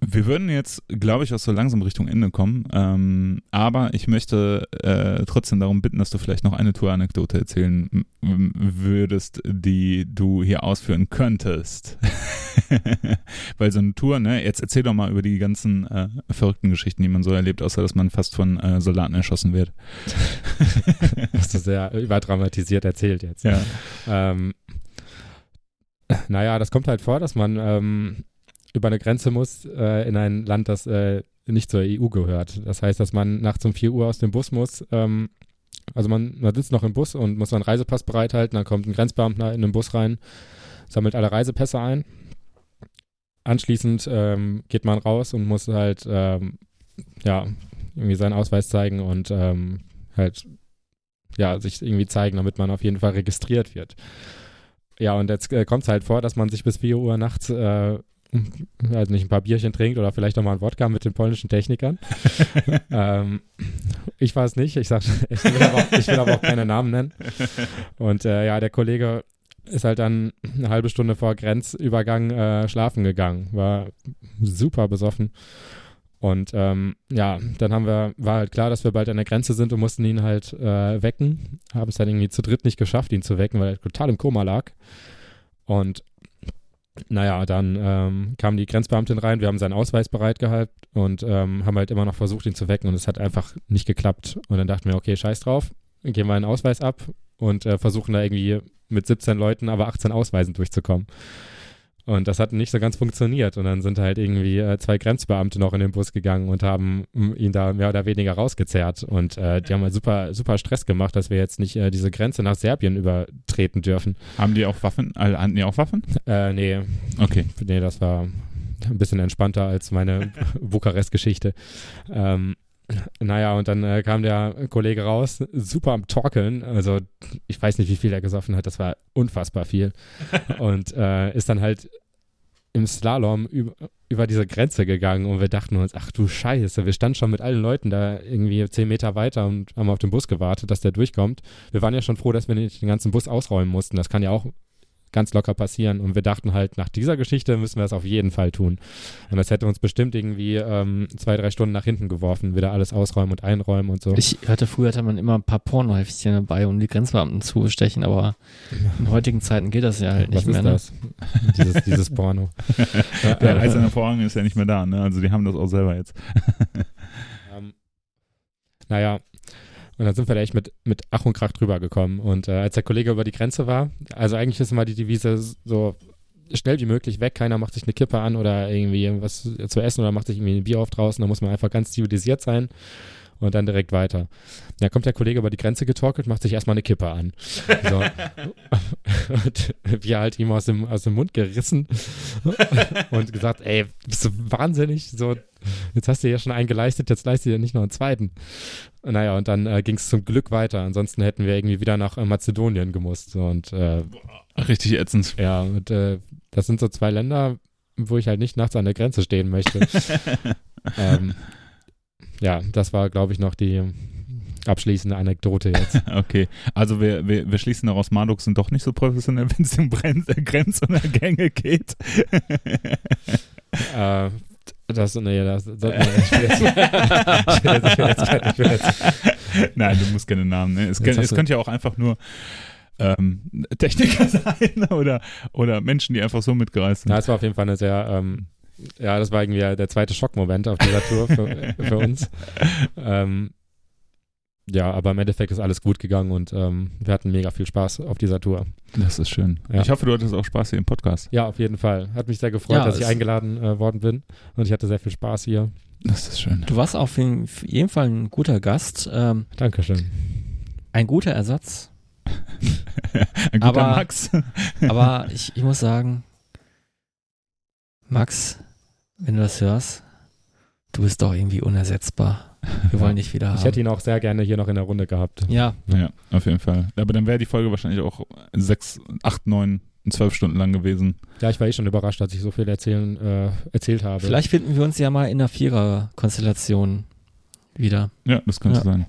Wir würden jetzt, glaube ich, auch so langsam Richtung Ende kommen. Ähm, aber ich möchte äh, trotzdem darum bitten, dass du vielleicht noch eine Touranekdote erzählen würdest, die du hier ausführen könntest. <laughs> Weil so eine Tour, ne, jetzt erzähl doch mal über die ganzen äh, verrückten Geschichten, die man so erlebt, außer dass man fast von äh, Soldaten erschossen wird. <laughs> Hast du sehr überdramatisiert erzählt jetzt. Ja. Ähm, naja, das kommt halt vor, dass man ähm, über eine Grenze muss äh, in ein Land, das äh, nicht zur EU gehört. Das heißt, dass man nachts um 4 Uhr aus dem Bus muss. Ähm, also man, man sitzt noch im Bus und muss seinen Reisepass bereithalten. Dann kommt ein Grenzbeamter in den Bus rein, sammelt alle Reisepässe ein. Anschließend ähm, geht man raus und muss halt ähm, ja irgendwie seinen Ausweis zeigen und ähm, halt ja sich irgendwie zeigen, damit man auf jeden Fall registriert wird. Ja, und jetzt äh, kommt es halt vor, dass man sich bis 4 Uhr nachts äh, <laughs> also nicht ein paar Bierchen trinkt oder vielleicht noch mal ein Wodka mit den polnischen Technikern. <laughs> ähm, ich es nicht. Ich, sag, <laughs> ich, will aber auch, ich will aber auch keine Namen nennen. Und äh, ja, der Kollege ist halt dann eine halbe Stunde vor Grenzübergang äh, schlafen gegangen. War super besoffen. Und ähm, ja, dann haben wir, war halt klar, dass wir bald an der Grenze sind und mussten ihn halt äh, wecken. Haben es dann irgendwie zu dritt nicht geschafft, ihn zu wecken, weil er total im Koma lag. Und naja, dann ähm, kam die Grenzbeamtin rein, wir haben seinen Ausweis bereitgehalten und ähm, haben halt immer noch versucht, ihn zu wecken und es hat einfach nicht geklappt. Und dann dachten wir, okay, scheiß drauf, geben wir einen Ausweis ab und äh, versuchen da irgendwie mit 17 Leuten, aber 18 Ausweisen durchzukommen. Und das hat nicht so ganz funktioniert. Und dann sind halt irgendwie äh, zwei Grenzbeamte noch in den Bus gegangen und haben ihn da mehr oder weniger rausgezerrt. Und äh, die haben halt super, super Stress gemacht, dass wir jetzt nicht äh, diese Grenze nach Serbien übertreten dürfen. Haben die auch Waffen? Also, hatten die auch Waffen? Äh, nee. Okay. Nee, das war ein bisschen entspannter als meine <laughs> Bukarest-Geschichte. Ähm, naja, und dann äh, kam der Kollege raus, super am Torkeln. Also ich weiß nicht, wie viel er gesoffen hat, das war unfassbar viel. <laughs> und äh, ist dann halt im Slalom über, über diese Grenze gegangen und wir dachten uns, ach du Scheiße, wir standen schon mit allen Leuten da irgendwie zehn Meter weiter und haben auf den Bus gewartet, dass der durchkommt. Wir waren ja schon froh, dass wir nicht den ganzen Bus ausräumen mussten. Das kann ja auch ganz locker passieren. Und wir dachten halt, nach dieser Geschichte müssen wir das auf jeden Fall tun. Und das hätte uns bestimmt irgendwie ähm, zwei, drei Stunden nach hinten geworfen, wieder alles ausräumen und einräumen und so. Ich hörte, früher hatte man immer ein paar Pornoheftchen dabei, um die Grenzbeamten zu bestechen, aber in heutigen Zeiten geht das ja halt nicht Was mehr. ist das? dieses, dieses Porno. <laughs> Der eiserne Vorhang ist ja nicht mehr da, ne? Also die haben das auch selber jetzt. Ähm, naja, und dann sind wir da echt mit, mit Ach und Krach drüber gekommen. Und äh, als der Kollege über die Grenze war, also eigentlich ist immer die Devise so schnell wie möglich weg, keiner macht sich eine Kippe an oder irgendwie was zu essen oder macht sich irgendwie ein Bier auf draußen, da muss man einfach ganz zivilisiert sein und dann direkt weiter. Da kommt der Kollege über die Grenze getorkelt, macht sich erstmal eine Kippe an. So. <laughs> und wir halt ihm aus dem, aus dem Mund gerissen und gesagt, ey, bist du wahnsinnig? So, jetzt hast du ja schon einen geleistet, jetzt leistet ihr nicht noch einen zweiten. Naja, und dann äh, ging es zum Glück weiter. Ansonsten hätten wir irgendwie wieder nach äh, Mazedonien gemusst. Und äh, Richtig ätzend. ja, und äh, das sind so zwei Länder, wo ich halt nicht nachts an der Grenze stehen möchte. <laughs> ähm, ja, das war, glaube ich, noch die abschließende Anekdote jetzt. <laughs> Okay, also wir, wir, wir schließen daraus, Marduk sind doch nicht so professionell, <laughs> wenn es um Brenn Grenz- oder Gänge geht. äh, das, nee, das, das <laughs> nee, Nein, du musst keine Namen. Ne? Es, hast es könnte ja auch einfach nur ähm, Techniker <laughs> sein oder, oder Menschen, die einfach so mitgereist sind. Na, es war auf jeden Fall eine sehr, ähm, ja, das war irgendwie der zweite Schockmoment auf dieser Tour für, für uns. <laughs> Ähm, ja, aber im Endeffekt ist alles gut gegangen und ähm, wir hatten mega viel Spaß auf dieser Tour. Das ist schön. Ja. Ich hoffe, du hattest auch Spaß hier im Podcast. Ja, auf jeden Fall. Hat mich sehr gefreut, Ja, dass ich eingeladen äh, worden bin und ich hatte sehr viel Spaß hier. Das ist schön. Du warst auf jeden, auf jeden Fall ein guter Gast, ähm, Dankeschön. ein guter Ersatz. <laughs> Ein guter Aber- Max. <laughs> Aber ich, ich muss sagen, Max, wenn du das hörst, du bist doch irgendwie unersetzbar. Wir wollen dich wieder haben. Ich hätte ihn auch sehr gerne hier noch in der Runde gehabt. ja, Ja, auf jeden Fall. Aber dann wäre die Folge wahrscheinlich auch sechs, acht, neun, zwölf Stunden lang gewesen. Ja, ich war eh schon überrascht, dass ich so viel erzählen, äh, erzählt habe. vielleicht finden wir uns ja mal in einer Vierer-Konstellation wieder. Ja, das könnte Ja. sein.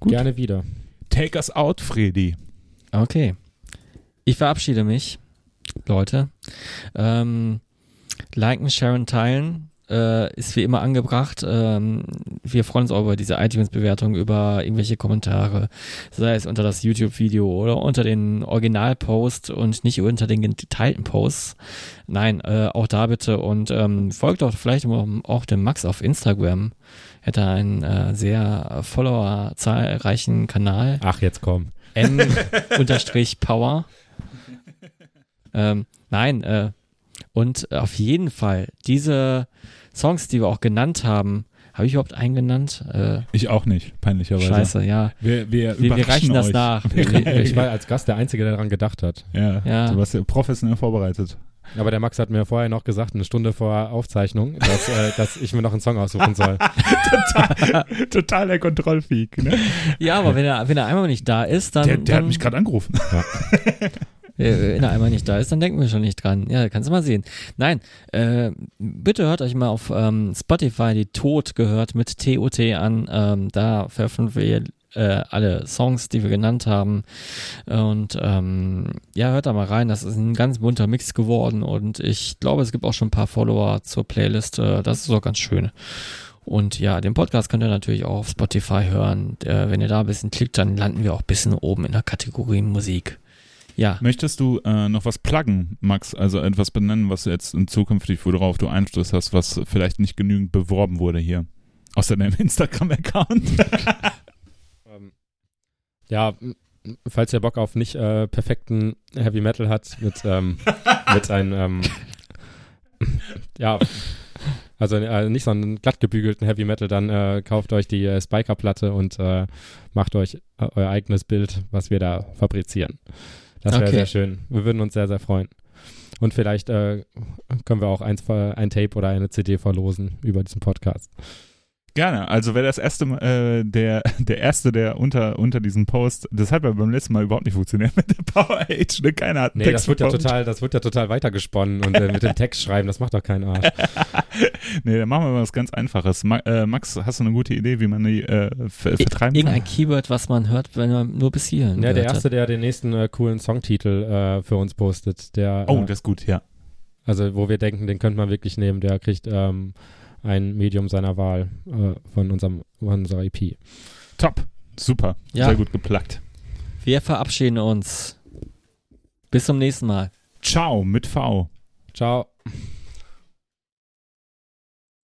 gut. Gerne wieder. Take us out, Freddy. Okay. Ich verabschiede mich, Leute. Ähm, liken, sharen, teilen. Äh, ist wie immer angebracht. Ähm, wir freuen uns auch über diese iTunes-Bewertung, über irgendwelche Kommentare, sei es unter das YouTube-Video oder unter den Original-Post und nicht unter den geteilten Posts. Nein, äh, auch da bitte und ähm, folgt doch vielleicht auch dem Max auf Instagram. Hat einen äh, sehr Follower zahlreichen Kanal. Ach, jetzt komm. N-Power. <laughs> ähm, nein, äh, und auf jeden Fall diese Songs, die wir auch genannt haben, habe ich überhaupt einen genannt? Äh, ich auch nicht, peinlicherweise. Scheiße, ja. Wir, wir, wir, wir reichen das euch. nach. ich war als Gast der Einzige, der daran gedacht hat. Ja, Ja. du warst ja professionell vorbereitet. Aber der Max hat mir vorher noch gesagt, eine Stunde vor Aufzeichnung, dass, äh, <laughs> dass ich mir noch einen Song aussuchen soll. Total, total der Kontrollfreak. Ne? Ja, aber wenn er, wenn er einmal nicht da ist, dann. Der, der hat dann, mich gerade angerufen. Äh, <laughs> Wenn er einmal nicht da ist, dann denken wir schon nicht dran. Ja, kannst du mal sehen. Nein, äh, bitte hört euch mal auf ähm, Spotify die Tod gehört mit TOT an. Ähm, da veröffentlichen wir äh, alle Songs, die wir genannt haben. Und ähm, ja, hört da mal rein. Das ist ein ganz bunter Mix geworden und ich glaube, es gibt auch schon ein paar Follower zur Playlist. Äh, das ist auch ganz schön. Und ja, den Podcast könnt ihr natürlich auch auf Spotify hören. Äh, wenn ihr da ein bisschen klickt, dann landen wir auch ein bisschen oben in der Kategorie Musik. Ja. Möchtest du äh, noch was pluggen, Max? Also etwas benennen, was jetzt in zukünftig, worauf du Einfluss hast, was vielleicht nicht genügend beworben wurde hier? Außer deinem <laughs> Instagram-Account. <laughs> Ähm, ja, falls ihr Bock auf nicht äh, perfekten Heavy Metal hat, mit, ähm, <laughs> mit einem, ähm, ja, also äh, nicht so einen glatt gebügelten Heavy Metal, dann äh, kauft euch die äh, Spiker-Platte und äh, macht euch äh, euer eigenes Bild, was wir da fabrizieren. Das wäre Okay. sehr schön. Wir würden uns sehr, sehr freuen. Und vielleicht äh, können wir auch eins, ein Tape oder eine CD verlosen über diesen Podcast. Gerne. Also wer das erste Mal, äh, der, <laughs> der erste, der unter, unter diesem Post, das hat ja beim letzten Mal überhaupt nicht funktioniert mit der Power Age, ne? Keiner hat einen Nee, Text das wird ja total, das wird ja total weitergesponnen und äh, mit dem Text schreiben, das macht doch keinen Arsch. <laughs> Nee, dann machen wir mal was ganz Einfaches. Ma äh, Max, hast du eine gute Idee, wie man die äh, ver vertreiben Irgendein kann? Keyword, was man hört, wenn man nur bis hierhin Ja, der erste, der den nächsten äh, coolen Songtitel äh, für uns postet, der, Oh, äh, das ist gut, ja. also wo wir denken, den könnte man wirklich nehmen, der kriegt ähm, ein Medium seiner Wahl äh, von unserem von unserer EP. Top. Super. Ja. Sehr gut geplagt. Wir verabschieden uns. Bis zum nächsten Mal. Ciao mit V. Ciao.